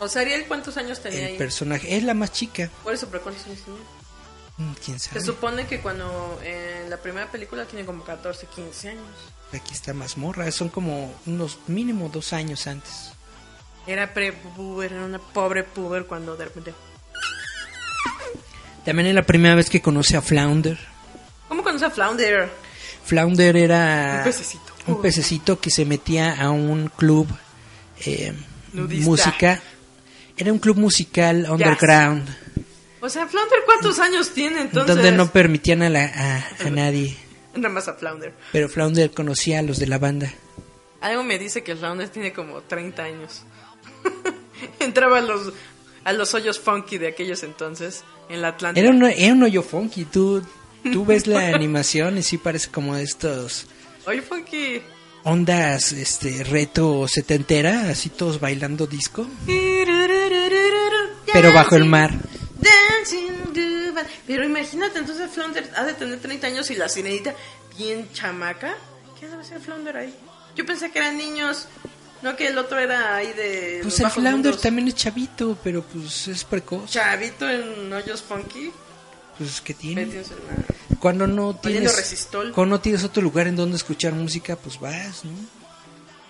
[SPEAKER 3] O sea, Ariel, ¿cuántos años tenía
[SPEAKER 4] el
[SPEAKER 3] ahí?
[SPEAKER 4] personaje. Es la más chica,
[SPEAKER 3] Por eso, pero ¿cuántos años tenía?
[SPEAKER 4] Mm, quién
[SPEAKER 3] Se
[SPEAKER 4] sabe.
[SPEAKER 3] supone que cuando en la primera película tiene como 14, 15 años.
[SPEAKER 4] Aquí está más morra, son como unos mínimo dos años antes.
[SPEAKER 3] Era pre-puber, era una pobre puber cuando de repente...
[SPEAKER 4] También es la primera vez que conoce a Flounder.
[SPEAKER 3] ¿Cómo conoce a Flounder?
[SPEAKER 4] Flounder era
[SPEAKER 3] Un pececito.
[SPEAKER 4] un pececito que se metía a un club eh, música. Era un club musical underground
[SPEAKER 3] O sea, Flounder, ¿cuántos años tiene entonces?
[SPEAKER 4] donde no permitían a, la- a- a nadie.
[SPEAKER 3] Nada más a Flounder.
[SPEAKER 4] Pero Flounder conocía a los de la banda.
[SPEAKER 3] Algo me dice que Flounder tiene como 30 años. Entraba a los, a los hoyos funky de aquellos entonces, en la Atlántida.
[SPEAKER 4] Era un, era un hoyo funky. Tú, tú ves la animación y sí parece como estos
[SPEAKER 3] Hoyo funky.
[SPEAKER 4] Ondas este reto setentera, así todos bailando disco, pero bajo el mar.
[SPEAKER 3] Pero imagínate, entonces Flounder ha de tener 30 años y la sirenita bien chamaca. ¿Qué debe ser Flounder ahí? Yo pensé que eran niños, no que el otro era ahí de.
[SPEAKER 4] Pues el Flounder
[SPEAKER 3] mundos.
[SPEAKER 4] también es chavito, pero pues es precoz.
[SPEAKER 3] Chavito en hoyos funky.
[SPEAKER 4] Pues que tiene. Cuando no tienes
[SPEAKER 3] resistol.
[SPEAKER 4] cuando no tienes otro lugar en donde escuchar música, pues vas, ¿no?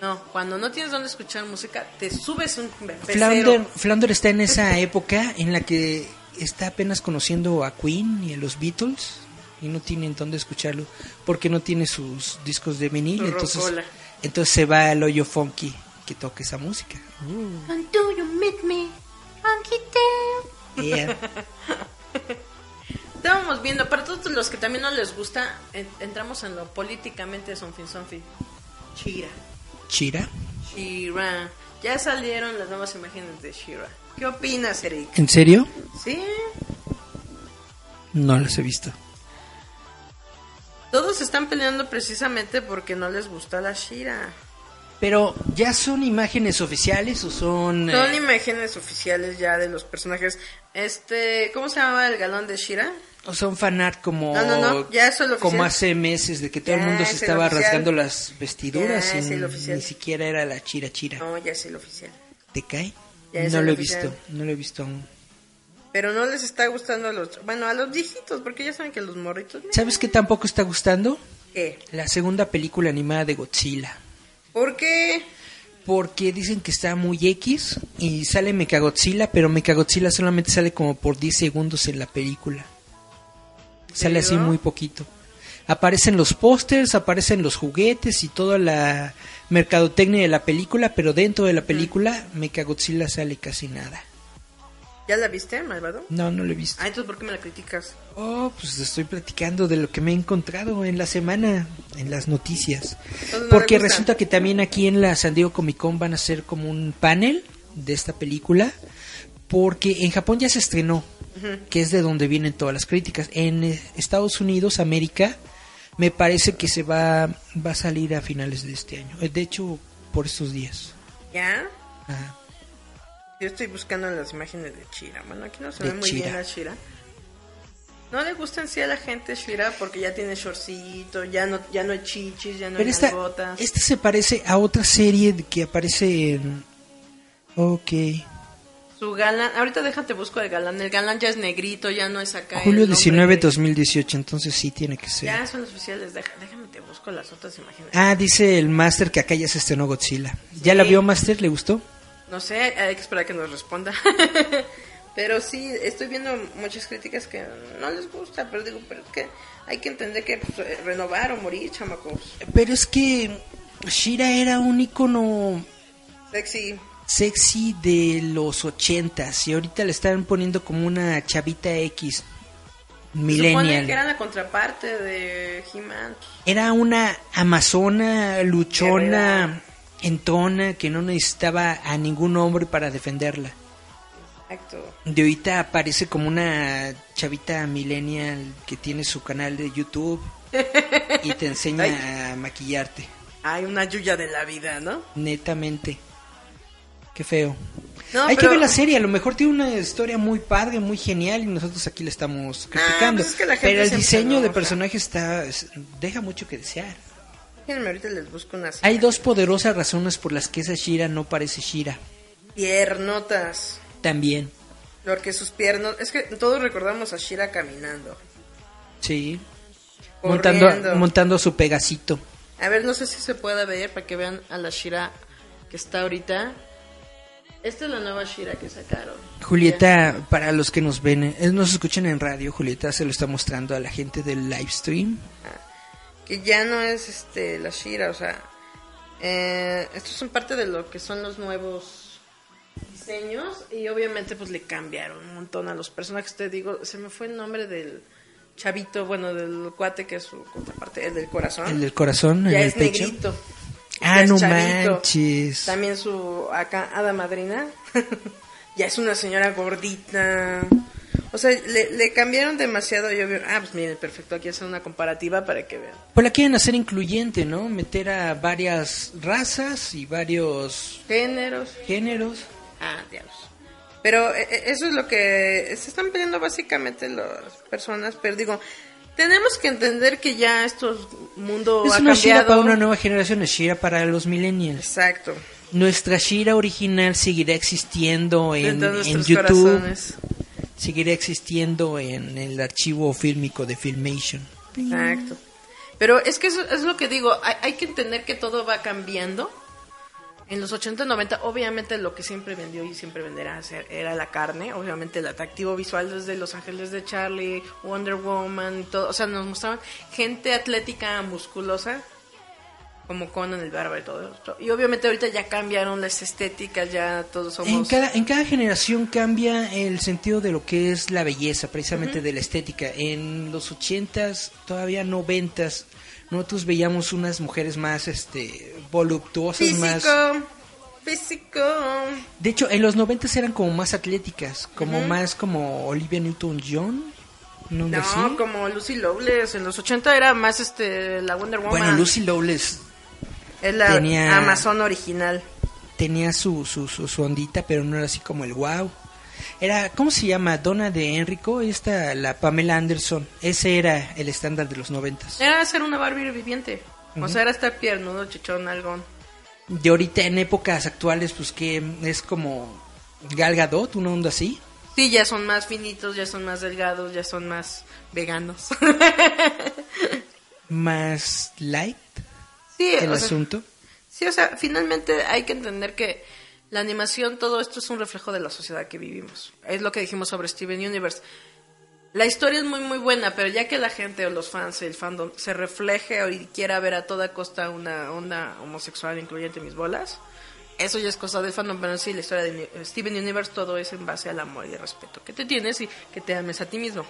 [SPEAKER 3] No, cuando no tienes dónde escuchar música, te subes un.
[SPEAKER 4] Flounder, Flounder está en esa época en la que está apenas conociendo a Queen y a los Beatles y no tiene en dónde escucharlo porque no tiene sus discos de vinil, entonces entonces se va al hoyo funky que toca esa música.
[SPEAKER 9] And do you meet me? Funky.
[SPEAKER 4] Yeah.
[SPEAKER 3] Estábamos viendo, para todos los que también no les gusta, en- entramos en lo políticamente sonfin sonfin. Shira.
[SPEAKER 4] Chira,
[SPEAKER 3] Shira. Ya salieron las nuevas imágenes de Shira. ¿Qué opinas, Eric?
[SPEAKER 4] ¿en serio?
[SPEAKER 3] Sí.
[SPEAKER 4] No las he visto.
[SPEAKER 3] Todos están peleando precisamente porque no les gusta la Shira.
[SPEAKER 4] Pero ya son imágenes oficiales o son eh,
[SPEAKER 3] Son imágenes oficiales ya de los personajes. Este, ¿cómo se llamaba el galón de Shira?
[SPEAKER 4] O son fanart como
[SPEAKER 3] No, no, no, ya es
[SPEAKER 4] como hace meses de que todo
[SPEAKER 3] Ya
[SPEAKER 4] el mundo se
[SPEAKER 3] es
[SPEAKER 4] estaba rasgando las vestiduras
[SPEAKER 3] Ya
[SPEAKER 4] y ni siquiera era la chira chira.
[SPEAKER 3] No, ya es el oficial.
[SPEAKER 4] ¿Te cae?
[SPEAKER 3] Ya es
[SPEAKER 4] no
[SPEAKER 3] el
[SPEAKER 4] lo he visto, no lo he visto aún.
[SPEAKER 3] Pero no les está gustando a los, bueno, a los viejitos, porque ya saben que los morritos.
[SPEAKER 4] ¿Sabes qué tampoco está gustando?
[SPEAKER 3] ¿Qué?
[SPEAKER 4] La segunda película animada de Godzilla.
[SPEAKER 3] ¿Por qué?
[SPEAKER 4] Porque dicen que está muy X y sale Mechagodzilla, pero Mechagodzilla solamente sale como por 10 segundos en la película. Sale así muy poquito. Aparecen los pósters, aparecen los juguetes y toda la mercadotecnia de la película, pero dentro de la película Mechagodzilla sale casi nada.
[SPEAKER 3] ¿Ya la viste, malvado?
[SPEAKER 4] No, no lo he visto.
[SPEAKER 3] Ah, entonces ¿por qué me la criticas?
[SPEAKER 4] Oh, pues estoy platicando de lo que me he encontrado en la semana, en las noticias.
[SPEAKER 3] Entonces, ¿no
[SPEAKER 4] Porque resulta que también aquí en la San Diego Comic Con van a hacer como un panel de esta película. Porque en Japón ya se estrenó, que es de donde vienen todas las críticas. En Estados Unidos, América, me parece que se va, va a salir a finales de este año. Eh, De hecho, por estos días.
[SPEAKER 3] ¿Ya?
[SPEAKER 4] Ajá.
[SPEAKER 3] Yo estoy buscando las imágenes de Shira. Bueno, aquí no se
[SPEAKER 4] De
[SPEAKER 3] ve muy bien la Shira. No le gusta en sí a la gente Shira porque ya tiene shortcito, ya no, ya no hay chichis, ya no
[SPEAKER 4] Pero
[SPEAKER 3] hay
[SPEAKER 4] esta,
[SPEAKER 3] nalgotas.
[SPEAKER 4] esta se parece a otra serie que aparece en... Ok.
[SPEAKER 3] Su galán, ahorita déjate busco el galán. El galán ya es negrito, ya no es acá.
[SPEAKER 4] Julio
[SPEAKER 3] hombre
[SPEAKER 4] 19,
[SPEAKER 3] de-
[SPEAKER 4] 2018, entonces sí tiene que ser.
[SPEAKER 3] Ya son los oficiales, deja- déjame te busco las otras imágenes.
[SPEAKER 4] Ah, dice el Master que acá ya se estrenó Godzilla. ¿Ya la vio Master? ¿Le gustó?
[SPEAKER 3] No sé, hay que esperar que nos responda. pero sí, estoy viendo muchas críticas que no les gusta, pero digo, pero es que hay que entender que pues, eh, renovar o morir, chamacos.
[SPEAKER 4] Pero es que Shira era un icono
[SPEAKER 3] Sexy.
[SPEAKER 4] Sexy de los ochentas y ahorita le están poniendo como una chavita X
[SPEAKER 3] supone
[SPEAKER 4] millennial.
[SPEAKER 3] que era la contraparte de He-Man.
[SPEAKER 4] Era una amazona luchona entona, que no necesitaba a ningún hombre para defenderla.
[SPEAKER 3] Exacto.
[SPEAKER 4] De ahorita aparece como una chavita millennial que tiene su canal de YouTube y te enseña a maquillarte.
[SPEAKER 3] Hay una yuya de la vida, ¿no?
[SPEAKER 4] Netamente. Qué feo.
[SPEAKER 3] No,
[SPEAKER 4] Hay que
[SPEAKER 3] pero-
[SPEAKER 4] ver la serie, a lo mejor tiene una historia muy padre, muy genial y nosotros aquí la estamos criticando.
[SPEAKER 3] pues es que
[SPEAKER 4] Pero el diseño de personaje está es- deja mucho que desear.
[SPEAKER 3] Déjenme ahorita les busco unas
[SPEAKER 4] Hay dos poderosas razones por las que esa Shira no parece Shira.
[SPEAKER 3] piernotas.
[SPEAKER 4] También,
[SPEAKER 3] Porque sus piernas... Es que todos recordamos a Shira caminando.
[SPEAKER 4] sí.
[SPEAKER 3] Corriendo.
[SPEAKER 4] Montando, montando su pegasito.
[SPEAKER 3] A ver, no sé si se pueda ver para que vean a la Shira que está ahorita. Esta es la nueva Shira que sacaron.
[SPEAKER 4] Julieta, para los que nos ven, eh, nos escuchan en radio, Julieta se lo está mostrando a la gente del live stream.
[SPEAKER 3] que ya no es este la Shira, o sea, eh, estos son parte de lo que son los nuevos diseños y obviamente pues le cambiaron un montón a los personajes. Te digo, se me fue el nombre del chavito, bueno, del cuate que es su contraparte, el del corazón.
[SPEAKER 4] El del corazón en
[SPEAKER 3] ya
[SPEAKER 4] el
[SPEAKER 3] es
[SPEAKER 4] pecho.
[SPEAKER 3] negrito.
[SPEAKER 4] Ah, no manches.
[SPEAKER 3] También su acá hada madrina ya es una señora gordita. O sea, le, le cambiaron demasiado. Yo vi- ah, pues miren, perfecto. Aquí hacen una comparativa para que vean.
[SPEAKER 4] Pues la quieren hacer incluyente, ¿no? Meter a varias razas y varios
[SPEAKER 3] Géneros.
[SPEAKER 4] géneros.
[SPEAKER 3] Ah, diablos. Pero eh, eh, eso es lo que se están pidiendo básicamente las personas. Pero digo, tenemos que entender que ya estos mundo
[SPEAKER 4] Es
[SPEAKER 3] ha
[SPEAKER 4] una Shira
[SPEAKER 3] cambiado.
[SPEAKER 4] para una nueva generación, es Shira para los millennials.
[SPEAKER 3] Exacto.
[SPEAKER 4] Nuestra Shira original seguirá existiendo en, en YouTube,
[SPEAKER 3] corazones.
[SPEAKER 4] seguirá existiendo en el archivo fílmico de Filmation.
[SPEAKER 3] Exacto. Pero es que eso es lo que digo, hay, hay que entender que todo va cambiando. En los 80, 90, obviamente lo que siempre vendió y siempre venderá ser- era la carne, obviamente el atractivo visual desde Los Ángeles de Charlie, Wonder Woman todo, o sea, nos mostraban gente atlética, musculosa, como Conan el Bárbaro y todo esto. Y obviamente ahorita ya cambiaron las estéticas, ya todos somos...
[SPEAKER 4] En cada, en cada generación cambia el sentido de lo que es la belleza, precisamente de la estética. En los ochentas, todavía noventas, nosotros veíamos unas mujeres más este voluptuosas, más...
[SPEAKER 3] Físico, físico.
[SPEAKER 4] De hecho, en los noventas eran como más atléticas, como más como Olivia Newton-John. ¿no?
[SPEAKER 3] Como Lucy Lowless, en los 80 era más este la Wonder Woman.
[SPEAKER 4] Bueno, Lucy Lawless
[SPEAKER 3] es la
[SPEAKER 4] tenía-
[SPEAKER 3] Amazon original.
[SPEAKER 4] tenía su, su, su, su ondita, pero no era así como el wow. Era, ¿cómo se llama? Donna de Enrico, esta, la Pamela Anderson. Ese era el estándar de los noventas.
[SPEAKER 3] Era ser una Barbie viviente. O sea, era estar piernudo, chichón, algón.
[SPEAKER 4] De ahorita en épocas actuales, pues que es como Gal Gadot, una onda así.
[SPEAKER 3] Sí, ya son más finitos, ya son más delgados, ya son más veganos.
[SPEAKER 4] Más light
[SPEAKER 3] sí,
[SPEAKER 4] el
[SPEAKER 3] o sea,
[SPEAKER 4] asunto.
[SPEAKER 3] sí, o sea, finalmente hay que entender que la animación, todo esto es un reflejo de la sociedad que vivimos. Es lo que dijimos sobre Steven Universe. La historia es muy muy buena, pero ya que la gente o los fans, el fandom, se refleje y quiera ver a toda costa una onda homosexual incluyente mis bolas, eso ya es cosa del fandom, pero sí, la historia de Uni- Steven Universe todo es en base al amor y el respeto que te tienes y que te ames a ti mismo.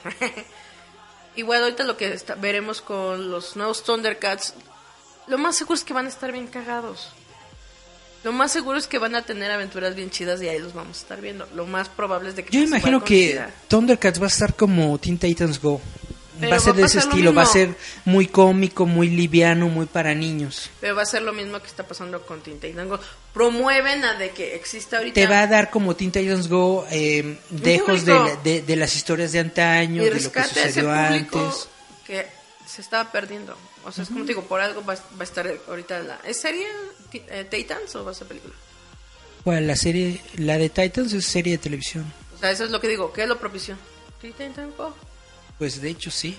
[SPEAKER 3] Igual ahorita lo que veremos con los nuevos Thundercats, lo más seguro es que van a estar bien cagados. Lo más seguro es que van a tener aventuras bien chidas y ahí los vamos a estar viendo. Lo más probable es de que
[SPEAKER 4] Yo imagino que
[SPEAKER 3] Shira.
[SPEAKER 4] Thundercats va a estar como Teen Titans Go.
[SPEAKER 3] Pero
[SPEAKER 4] va a ser
[SPEAKER 3] va
[SPEAKER 4] de ese estilo, va a ser muy cómico, muy liviano, muy para niños.
[SPEAKER 3] Pero va a ser lo mismo que está pasando con Teen Titans Go. Promueven a de que exista ahorita.
[SPEAKER 4] Te va a dar como Teen Titans Go eh, dejos de, la- de, de las historias de antaño,
[SPEAKER 3] y
[SPEAKER 4] de lo que sucedió antes.
[SPEAKER 3] que se estaba perdiendo. O sea, es como te digo, por algo va, va a estar ahorita la... ¿Es serie eh, Titans o va a ser película?
[SPEAKER 4] Bueno, la serie, la de Titans es serie de televisión.
[SPEAKER 3] O sea, eso es lo que digo. ¿Qué lo propició? Go.
[SPEAKER 4] Pues de hecho sí.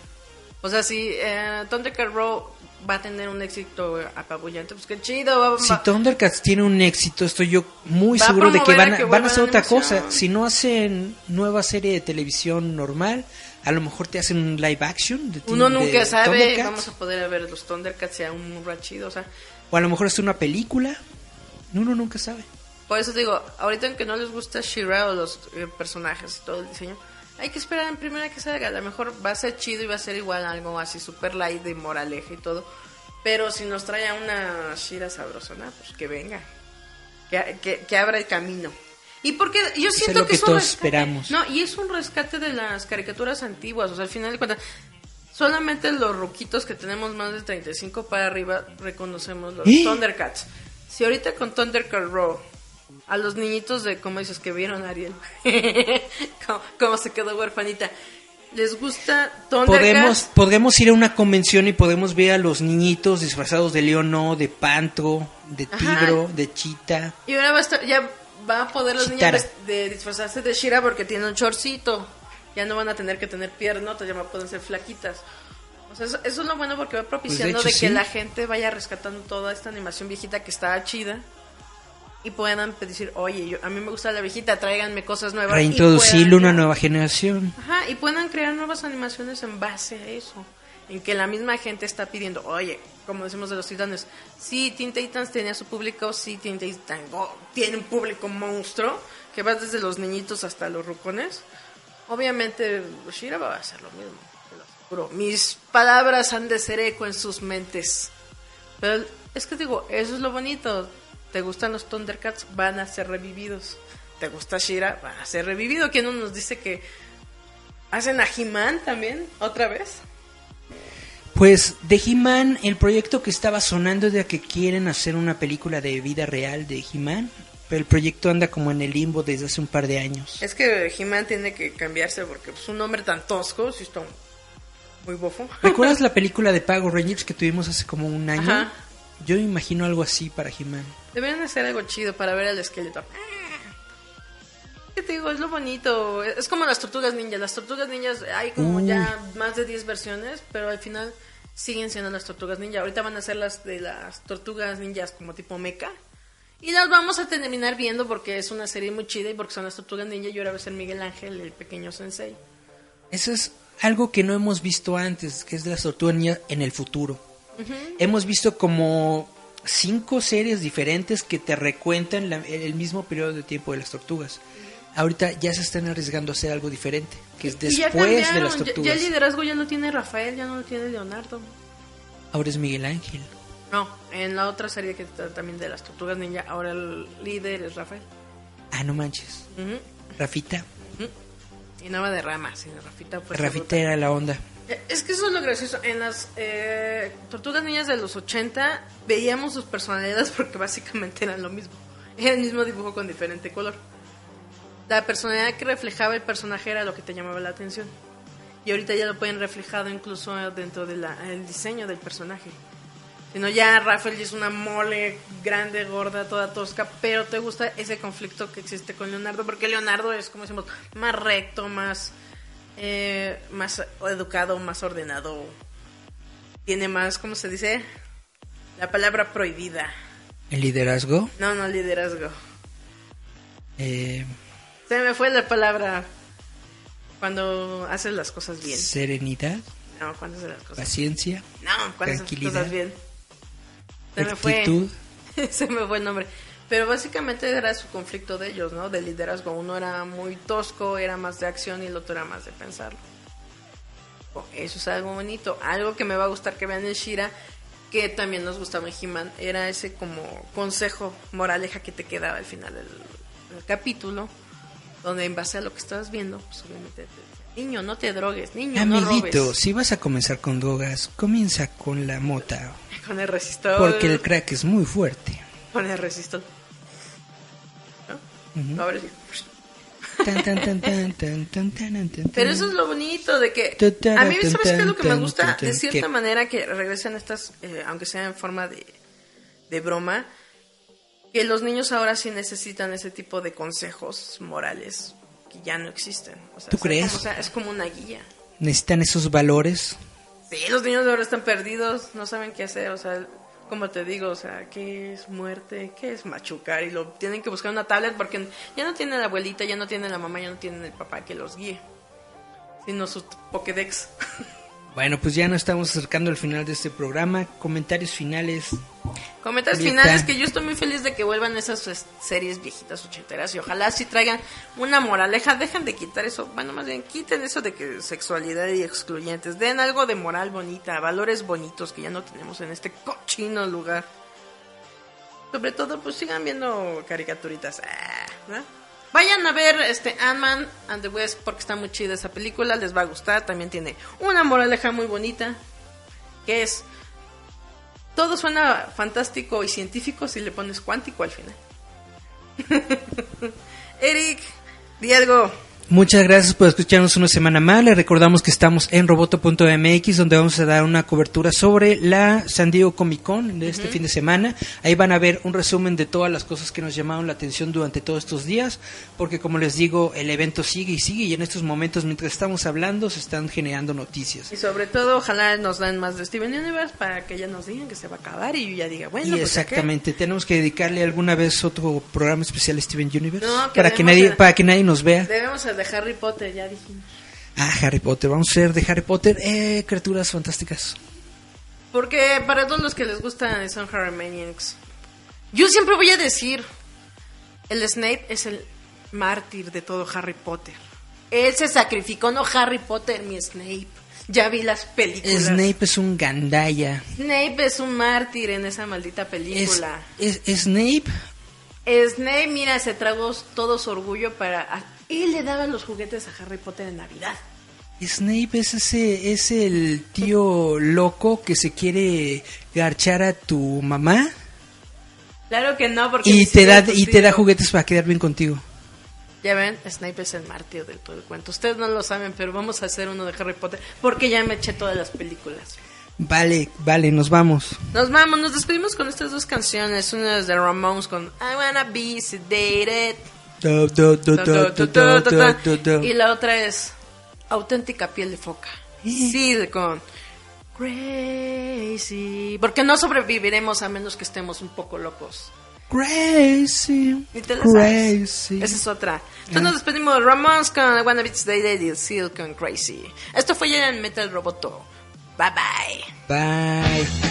[SPEAKER 3] O sea, si eh, Thundercat Row va a tener un éxito apabullante, pues qué chido. Va,
[SPEAKER 4] Si
[SPEAKER 3] va-
[SPEAKER 4] Thundercats tiene un éxito, estoy yo muy
[SPEAKER 3] Va
[SPEAKER 4] seguro de que van
[SPEAKER 3] a que
[SPEAKER 4] van a hacer otra cosa. Si no hacen nueva serie de televisión normal, a lo mejor te hacen un live action. De,
[SPEAKER 3] Uno
[SPEAKER 4] de
[SPEAKER 3] nunca sabe,
[SPEAKER 4] Thundercats.
[SPEAKER 3] vamos a poder ver los Thundercats sea un chido, o sea,
[SPEAKER 4] O a lo mejor es una película. Uno nunca sabe.
[SPEAKER 3] por eso digo, ahorita aunque no les gusta Shira o los eh, personajes y todo el diseño, hay que esperar en primera que salga, a lo mejor va a ser chido y va a ser igual algo así super light de moraleja y todo, Pero si nos trae a una Shira sabrosona, pues que venga. Que, que, que abra el camino. Y porque yo
[SPEAKER 4] es
[SPEAKER 3] siento
[SPEAKER 4] lo
[SPEAKER 3] que,
[SPEAKER 4] que
[SPEAKER 3] es un
[SPEAKER 4] todos
[SPEAKER 3] rescate.
[SPEAKER 4] esperamos.
[SPEAKER 3] No, y es un rescate de las caricaturas antiguas. O sea, al final de cuentas, solamente los ruquitos que tenemos más de 35 para arriba reconocemos los
[SPEAKER 4] ¿Eh?
[SPEAKER 3] Thundercats. Si ahorita con Thundercat Raw a los niñitos de, como dices, que vieron a Ariel, cómo, se quedó huerfanita, les gusta Thundercats.
[SPEAKER 4] Podemos, podemos ir a una convención y podemos ver a los niñitos disfrazados de león, no, de pantro, de
[SPEAKER 3] Ajá.
[SPEAKER 4] tigro, de chita.
[SPEAKER 3] Y ahora va a estar- ya va a poder los
[SPEAKER 4] Chitara.
[SPEAKER 3] niños ves- de disfrazarse de Shira porque tiene un chorcito. Ya no van a tener que tener piernotas, ya pueden ser flaquitas. O sea, eso, eso es lo bueno porque va propiciando
[SPEAKER 4] Pues de
[SPEAKER 3] de, que
[SPEAKER 4] sí.
[SPEAKER 3] la gente vaya rescatando toda esta animación viejita que está chida. Y puedan decir, oye, yo, a mí me gusta la viejita, tráiganme cosas nuevas.
[SPEAKER 4] Reintroducirle una
[SPEAKER 3] crear-
[SPEAKER 4] nueva generación.
[SPEAKER 3] Ajá, y puedan crear nuevas animaciones en base a eso. En que la misma gente está pidiendo, oye, como decimos de los titanes, sí, Teen Titans tenía su público, sí, Teen Titans tiene un público monstruo, que va desde los niñitos hasta los rucones. Obviamente, Shira va a hacer lo mismo, te lo. Mis palabras han de ser eco en sus mentes. Pero es que digo, eso es lo bonito. ¿Te gustan los Thundercats? Van a ser revividos. ¿Te gusta Shira? Van a ser revividos. ¿Quién no nos dice que hacen a He-Man también? ¿Otra vez?
[SPEAKER 4] Pues de He-Man, el proyecto que estaba sonando de que quieren hacer una película de vida real de pero el proyecto anda como en el limbo desde hace un par de años.
[SPEAKER 3] Es que He-Man tiene que cambiarse porque pues, un nombre tan tosco, sí está muy bofo.
[SPEAKER 4] ¿Recuerdas la película de Pago Rangers que tuvimos hace como un año?
[SPEAKER 3] Ajá.
[SPEAKER 4] Yo me imagino algo así para He-Man.
[SPEAKER 3] Deberían hacer algo chido para ver al esqueleto. ¿Qué te digo? Es lo bonito. Es como las tortugas ninjas. Las tortugas ninjas hay como
[SPEAKER 4] Uy.
[SPEAKER 3] ya más de 10 versiones, pero al final siguen siendo las tortugas ninja. Ahorita van a ser las de las tortugas ninjas como tipo mecha. Y las vamos a terminar viendo porque es una serie muy chida y porque son las tortugas ninja y ahora va a ser Miguel Ángel, el pequeño sensei.
[SPEAKER 4] Eso es algo que no hemos visto antes, que es de las tortugas ninja en el futuro. Hemos visto como cinco series diferentes que te recuentan la- el mismo periodo de tiempo de las tortugas. Ahorita ya se están arriesgando a hacer algo diferente, que es
[SPEAKER 3] ya
[SPEAKER 4] después de las
[SPEAKER 3] ya- Ya,
[SPEAKER 4] tortugas.
[SPEAKER 3] el liderazgo ya lo tiene Rafael, ya no lo tiene Leonardo.
[SPEAKER 4] Ahora es Miguel Ángel.
[SPEAKER 3] No, en la otra serie que está también de las tortugas ninja, ahora el líder es Rafael.
[SPEAKER 4] Ah, no manches. Rafita.
[SPEAKER 3] Y nada de rama, sino Rafita pues
[SPEAKER 4] Rafita era la onda.
[SPEAKER 3] Eh, Es que eso es lo gracioso. En las eh, Tortugas Niñas de los 80 veíamos sus personalidades porque básicamente eran lo mismo. Era el mismo dibujo con diferente color. La personalidad que reflejaba el personaje era lo que te llamaba la atención. Y ahorita ya lo pueden reflejado incluso dentro del diseño del personaje. Sino ya Rafael ya es una mole grande, gorda, toda tosca, pero te gusta ese conflicto que existe con Leonardo, porque Leonardo es, como decimos, más recto, más, eh, más educado, más ordenado. Tiene más, ¿cómo se dice? La palabra prohibida.
[SPEAKER 4] El liderazgo.
[SPEAKER 3] No, no, liderazgo.
[SPEAKER 4] eh,
[SPEAKER 3] Se me fue la palabra cuando haces las cosas bien.
[SPEAKER 4] serenidad.
[SPEAKER 3] No, cuando haces las cosas
[SPEAKER 4] Paciencia.
[SPEAKER 3] No, cuando haces las cosas bien. Se me fue. Se me fue el nombre. Pero básicamente era su conflicto de ellos, ¿no? De liderazgo. Uno era muy tosco, era más de acción y el otro era más de pensarlo. Oh, Eso es algo bonito. Algo que me va a gustar que vean en Shira, que también nos gustaba en He-Man, era ese como consejo, moraleja que te quedaba al final del, del capítulo, donde en base a lo que estabas viendo, pues obviamente te niño, no te drogues, niño, no
[SPEAKER 4] Amiguito,
[SPEAKER 3] robes.
[SPEAKER 4] si vas a comenzar con drogas, comienza con la mota.
[SPEAKER 3] Con el resistor.
[SPEAKER 4] Porque el crack es muy fuerte.
[SPEAKER 3] Con el resistor. ¿No? Ahora sí.
[SPEAKER 4] Tan, tan, tan, tan,
[SPEAKER 3] Pero eso es lo bonito de que a mí sabes qué es lo que me gusta de cierta
[SPEAKER 4] ¿qué?
[SPEAKER 3] manera que regresen estas eh, aunque sea en forma de, de broma que los niños ahora sí necesitan ese tipo de consejos morales que ya no existen o sea,
[SPEAKER 4] ¿Tú
[SPEAKER 3] es
[SPEAKER 4] crees?
[SPEAKER 3] como- o sea, es como una guía
[SPEAKER 4] Necesitan esos valores.
[SPEAKER 3] sí los niños ahora están perdidos no saben qué hacer o sea como te digo, o sea, ¿qué es muerte? ¿Qué es machucar? Y lo tienen que buscar una tablet porque ya no tienen la abuelita, ya no tienen la mamá, ya no tienen el papá que los guíe, sino su Pokédex.
[SPEAKER 4] Bueno, pues ya nos estamos acercando al final de este programa. Comentarios finales.
[SPEAKER 3] Comentarios finales que yo estoy muy feliz de que vuelvan esas series viejitas ochenteras y ojalá sí traigan una moraleja. Dejen de quitar eso, bueno, más bien quiten eso de que sexualidad y excluyentes. Den algo de moral bonita, valores bonitos que ya no tenemos en este cochino lugar. Sobre todo, pues sigan viendo caricaturitas. Ah, ¿verdad? Vayan a ver este Ant-Man and the West porque está muy chida esa película, les va a gustar. También tiene una moraleja muy bonita que es todo suena fantástico y científico si le pones cuántico al final. Eric, di algo.
[SPEAKER 4] Muchas gracias por escucharnos una semana más. Les recordamos que estamos en roboto.mx donde vamos a dar una cobertura sobre la San Diego Comic Con de este fin de semana. Ahí van a ver un resumen de todas las cosas que nos llamaron la atención durante todos estos días, porque como les digo, el evento sigue y sigue y en estos momentos mientras estamos hablando se están generando noticias.
[SPEAKER 3] Y sobre todo, ojalá nos den más de Steven Universe para que ya nos digan que se va a acabar y yo ya diga, bueno,
[SPEAKER 4] y
[SPEAKER 3] pues,
[SPEAKER 4] exactamente, tenemos que dedicarle alguna vez otro programa especial a Steven Universe
[SPEAKER 3] No, que
[SPEAKER 4] para que nadie para que nadie nos vea.
[SPEAKER 3] Debemos de Harry Potter, ya dijimos.
[SPEAKER 4] Ah, Harry Potter, vamos a hacer de Harry Potter eh, criaturas fantásticas.
[SPEAKER 3] Porque para todos los que les gustan son Harry Maniacs, yo siempre voy a decir, el Snape es el mártir de todo Harry Potter. Él se sacrificó, no Harry Potter, mi Snape. Ya vi las películas.
[SPEAKER 4] Snape es un gandaya.
[SPEAKER 3] Snape es un mártir en esa maldita
[SPEAKER 4] Es,
[SPEAKER 3] película.
[SPEAKER 4] es- Snape
[SPEAKER 3] Snape, mira, se tragó todo su orgullo para... Él le daba los juguetes a Harry Potter en Navidad.
[SPEAKER 4] Snape es ese es el tío loco que se quiere garchar a tu mamá
[SPEAKER 3] Claro que no, porque...
[SPEAKER 4] y te da y te da juguetes para quedar bien contigo.
[SPEAKER 3] Ya ven, Snape es el mártir del todo el cuento. Ustedes no lo saben, pero vamos a hacer uno de Harry Potter porque ya me eché todas las películas.
[SPEAKER 4] Vale, vale, nos vamos.
[SPEAKER 3] Nos vamos, nos despedimos con estas dos canciones. Una es de Ramones con I Wanna Be Sedated. Y la otra es auténtica piel de foca. Sí, con crazy. Porque no sobreviviremos a menos que estemos un poco locos.
[SPEAKER 4] Crazy. Crazy.
[SPEAKER 3] Esa es otra. Entonces nos despedimos. Ramones con Wanna Beats Day Day Seal con Crazy. Esto fue ya en Metal Roboto. Bye bye.
[SPEAKER 4] Bye.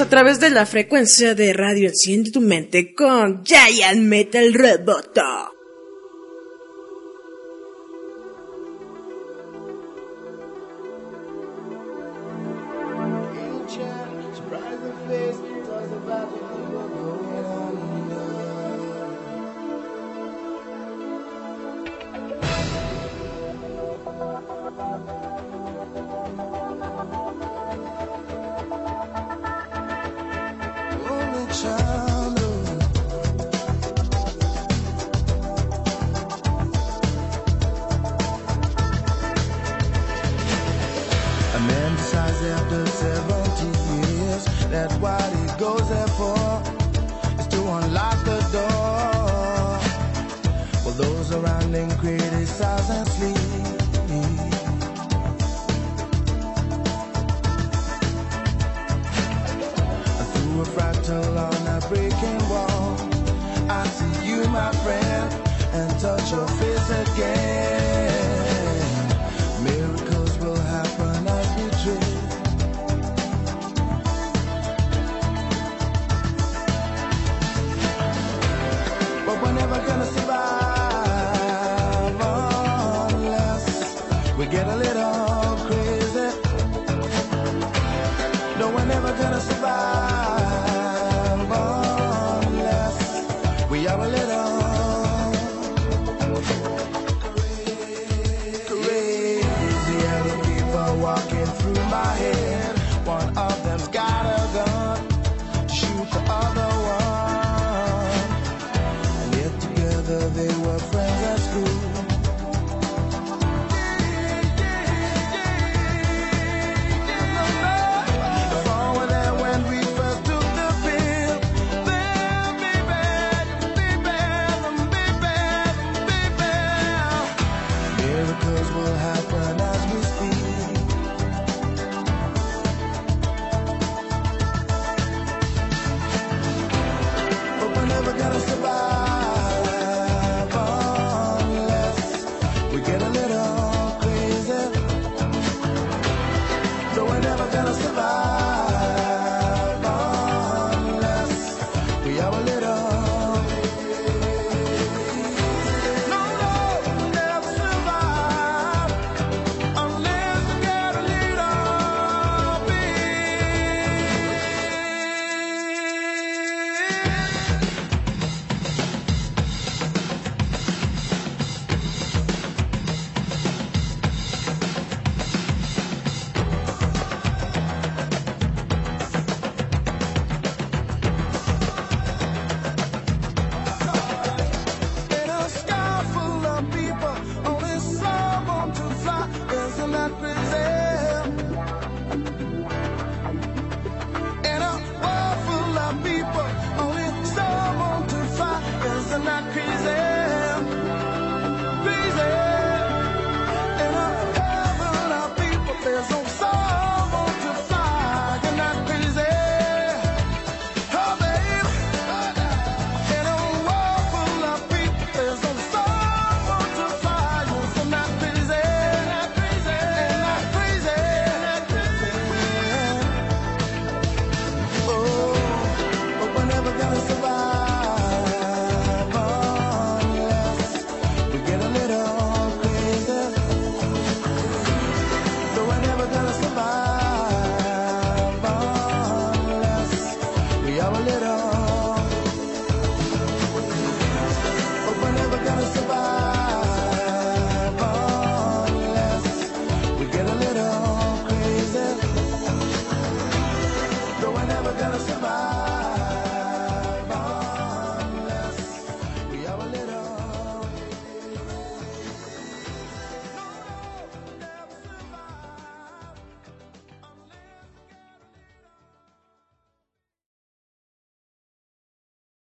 [SPEAKER 7] a través de la frecuencia de radio Enciende tu mente con Giant Metal Roboto.
[SPEAKER 10] Yeah.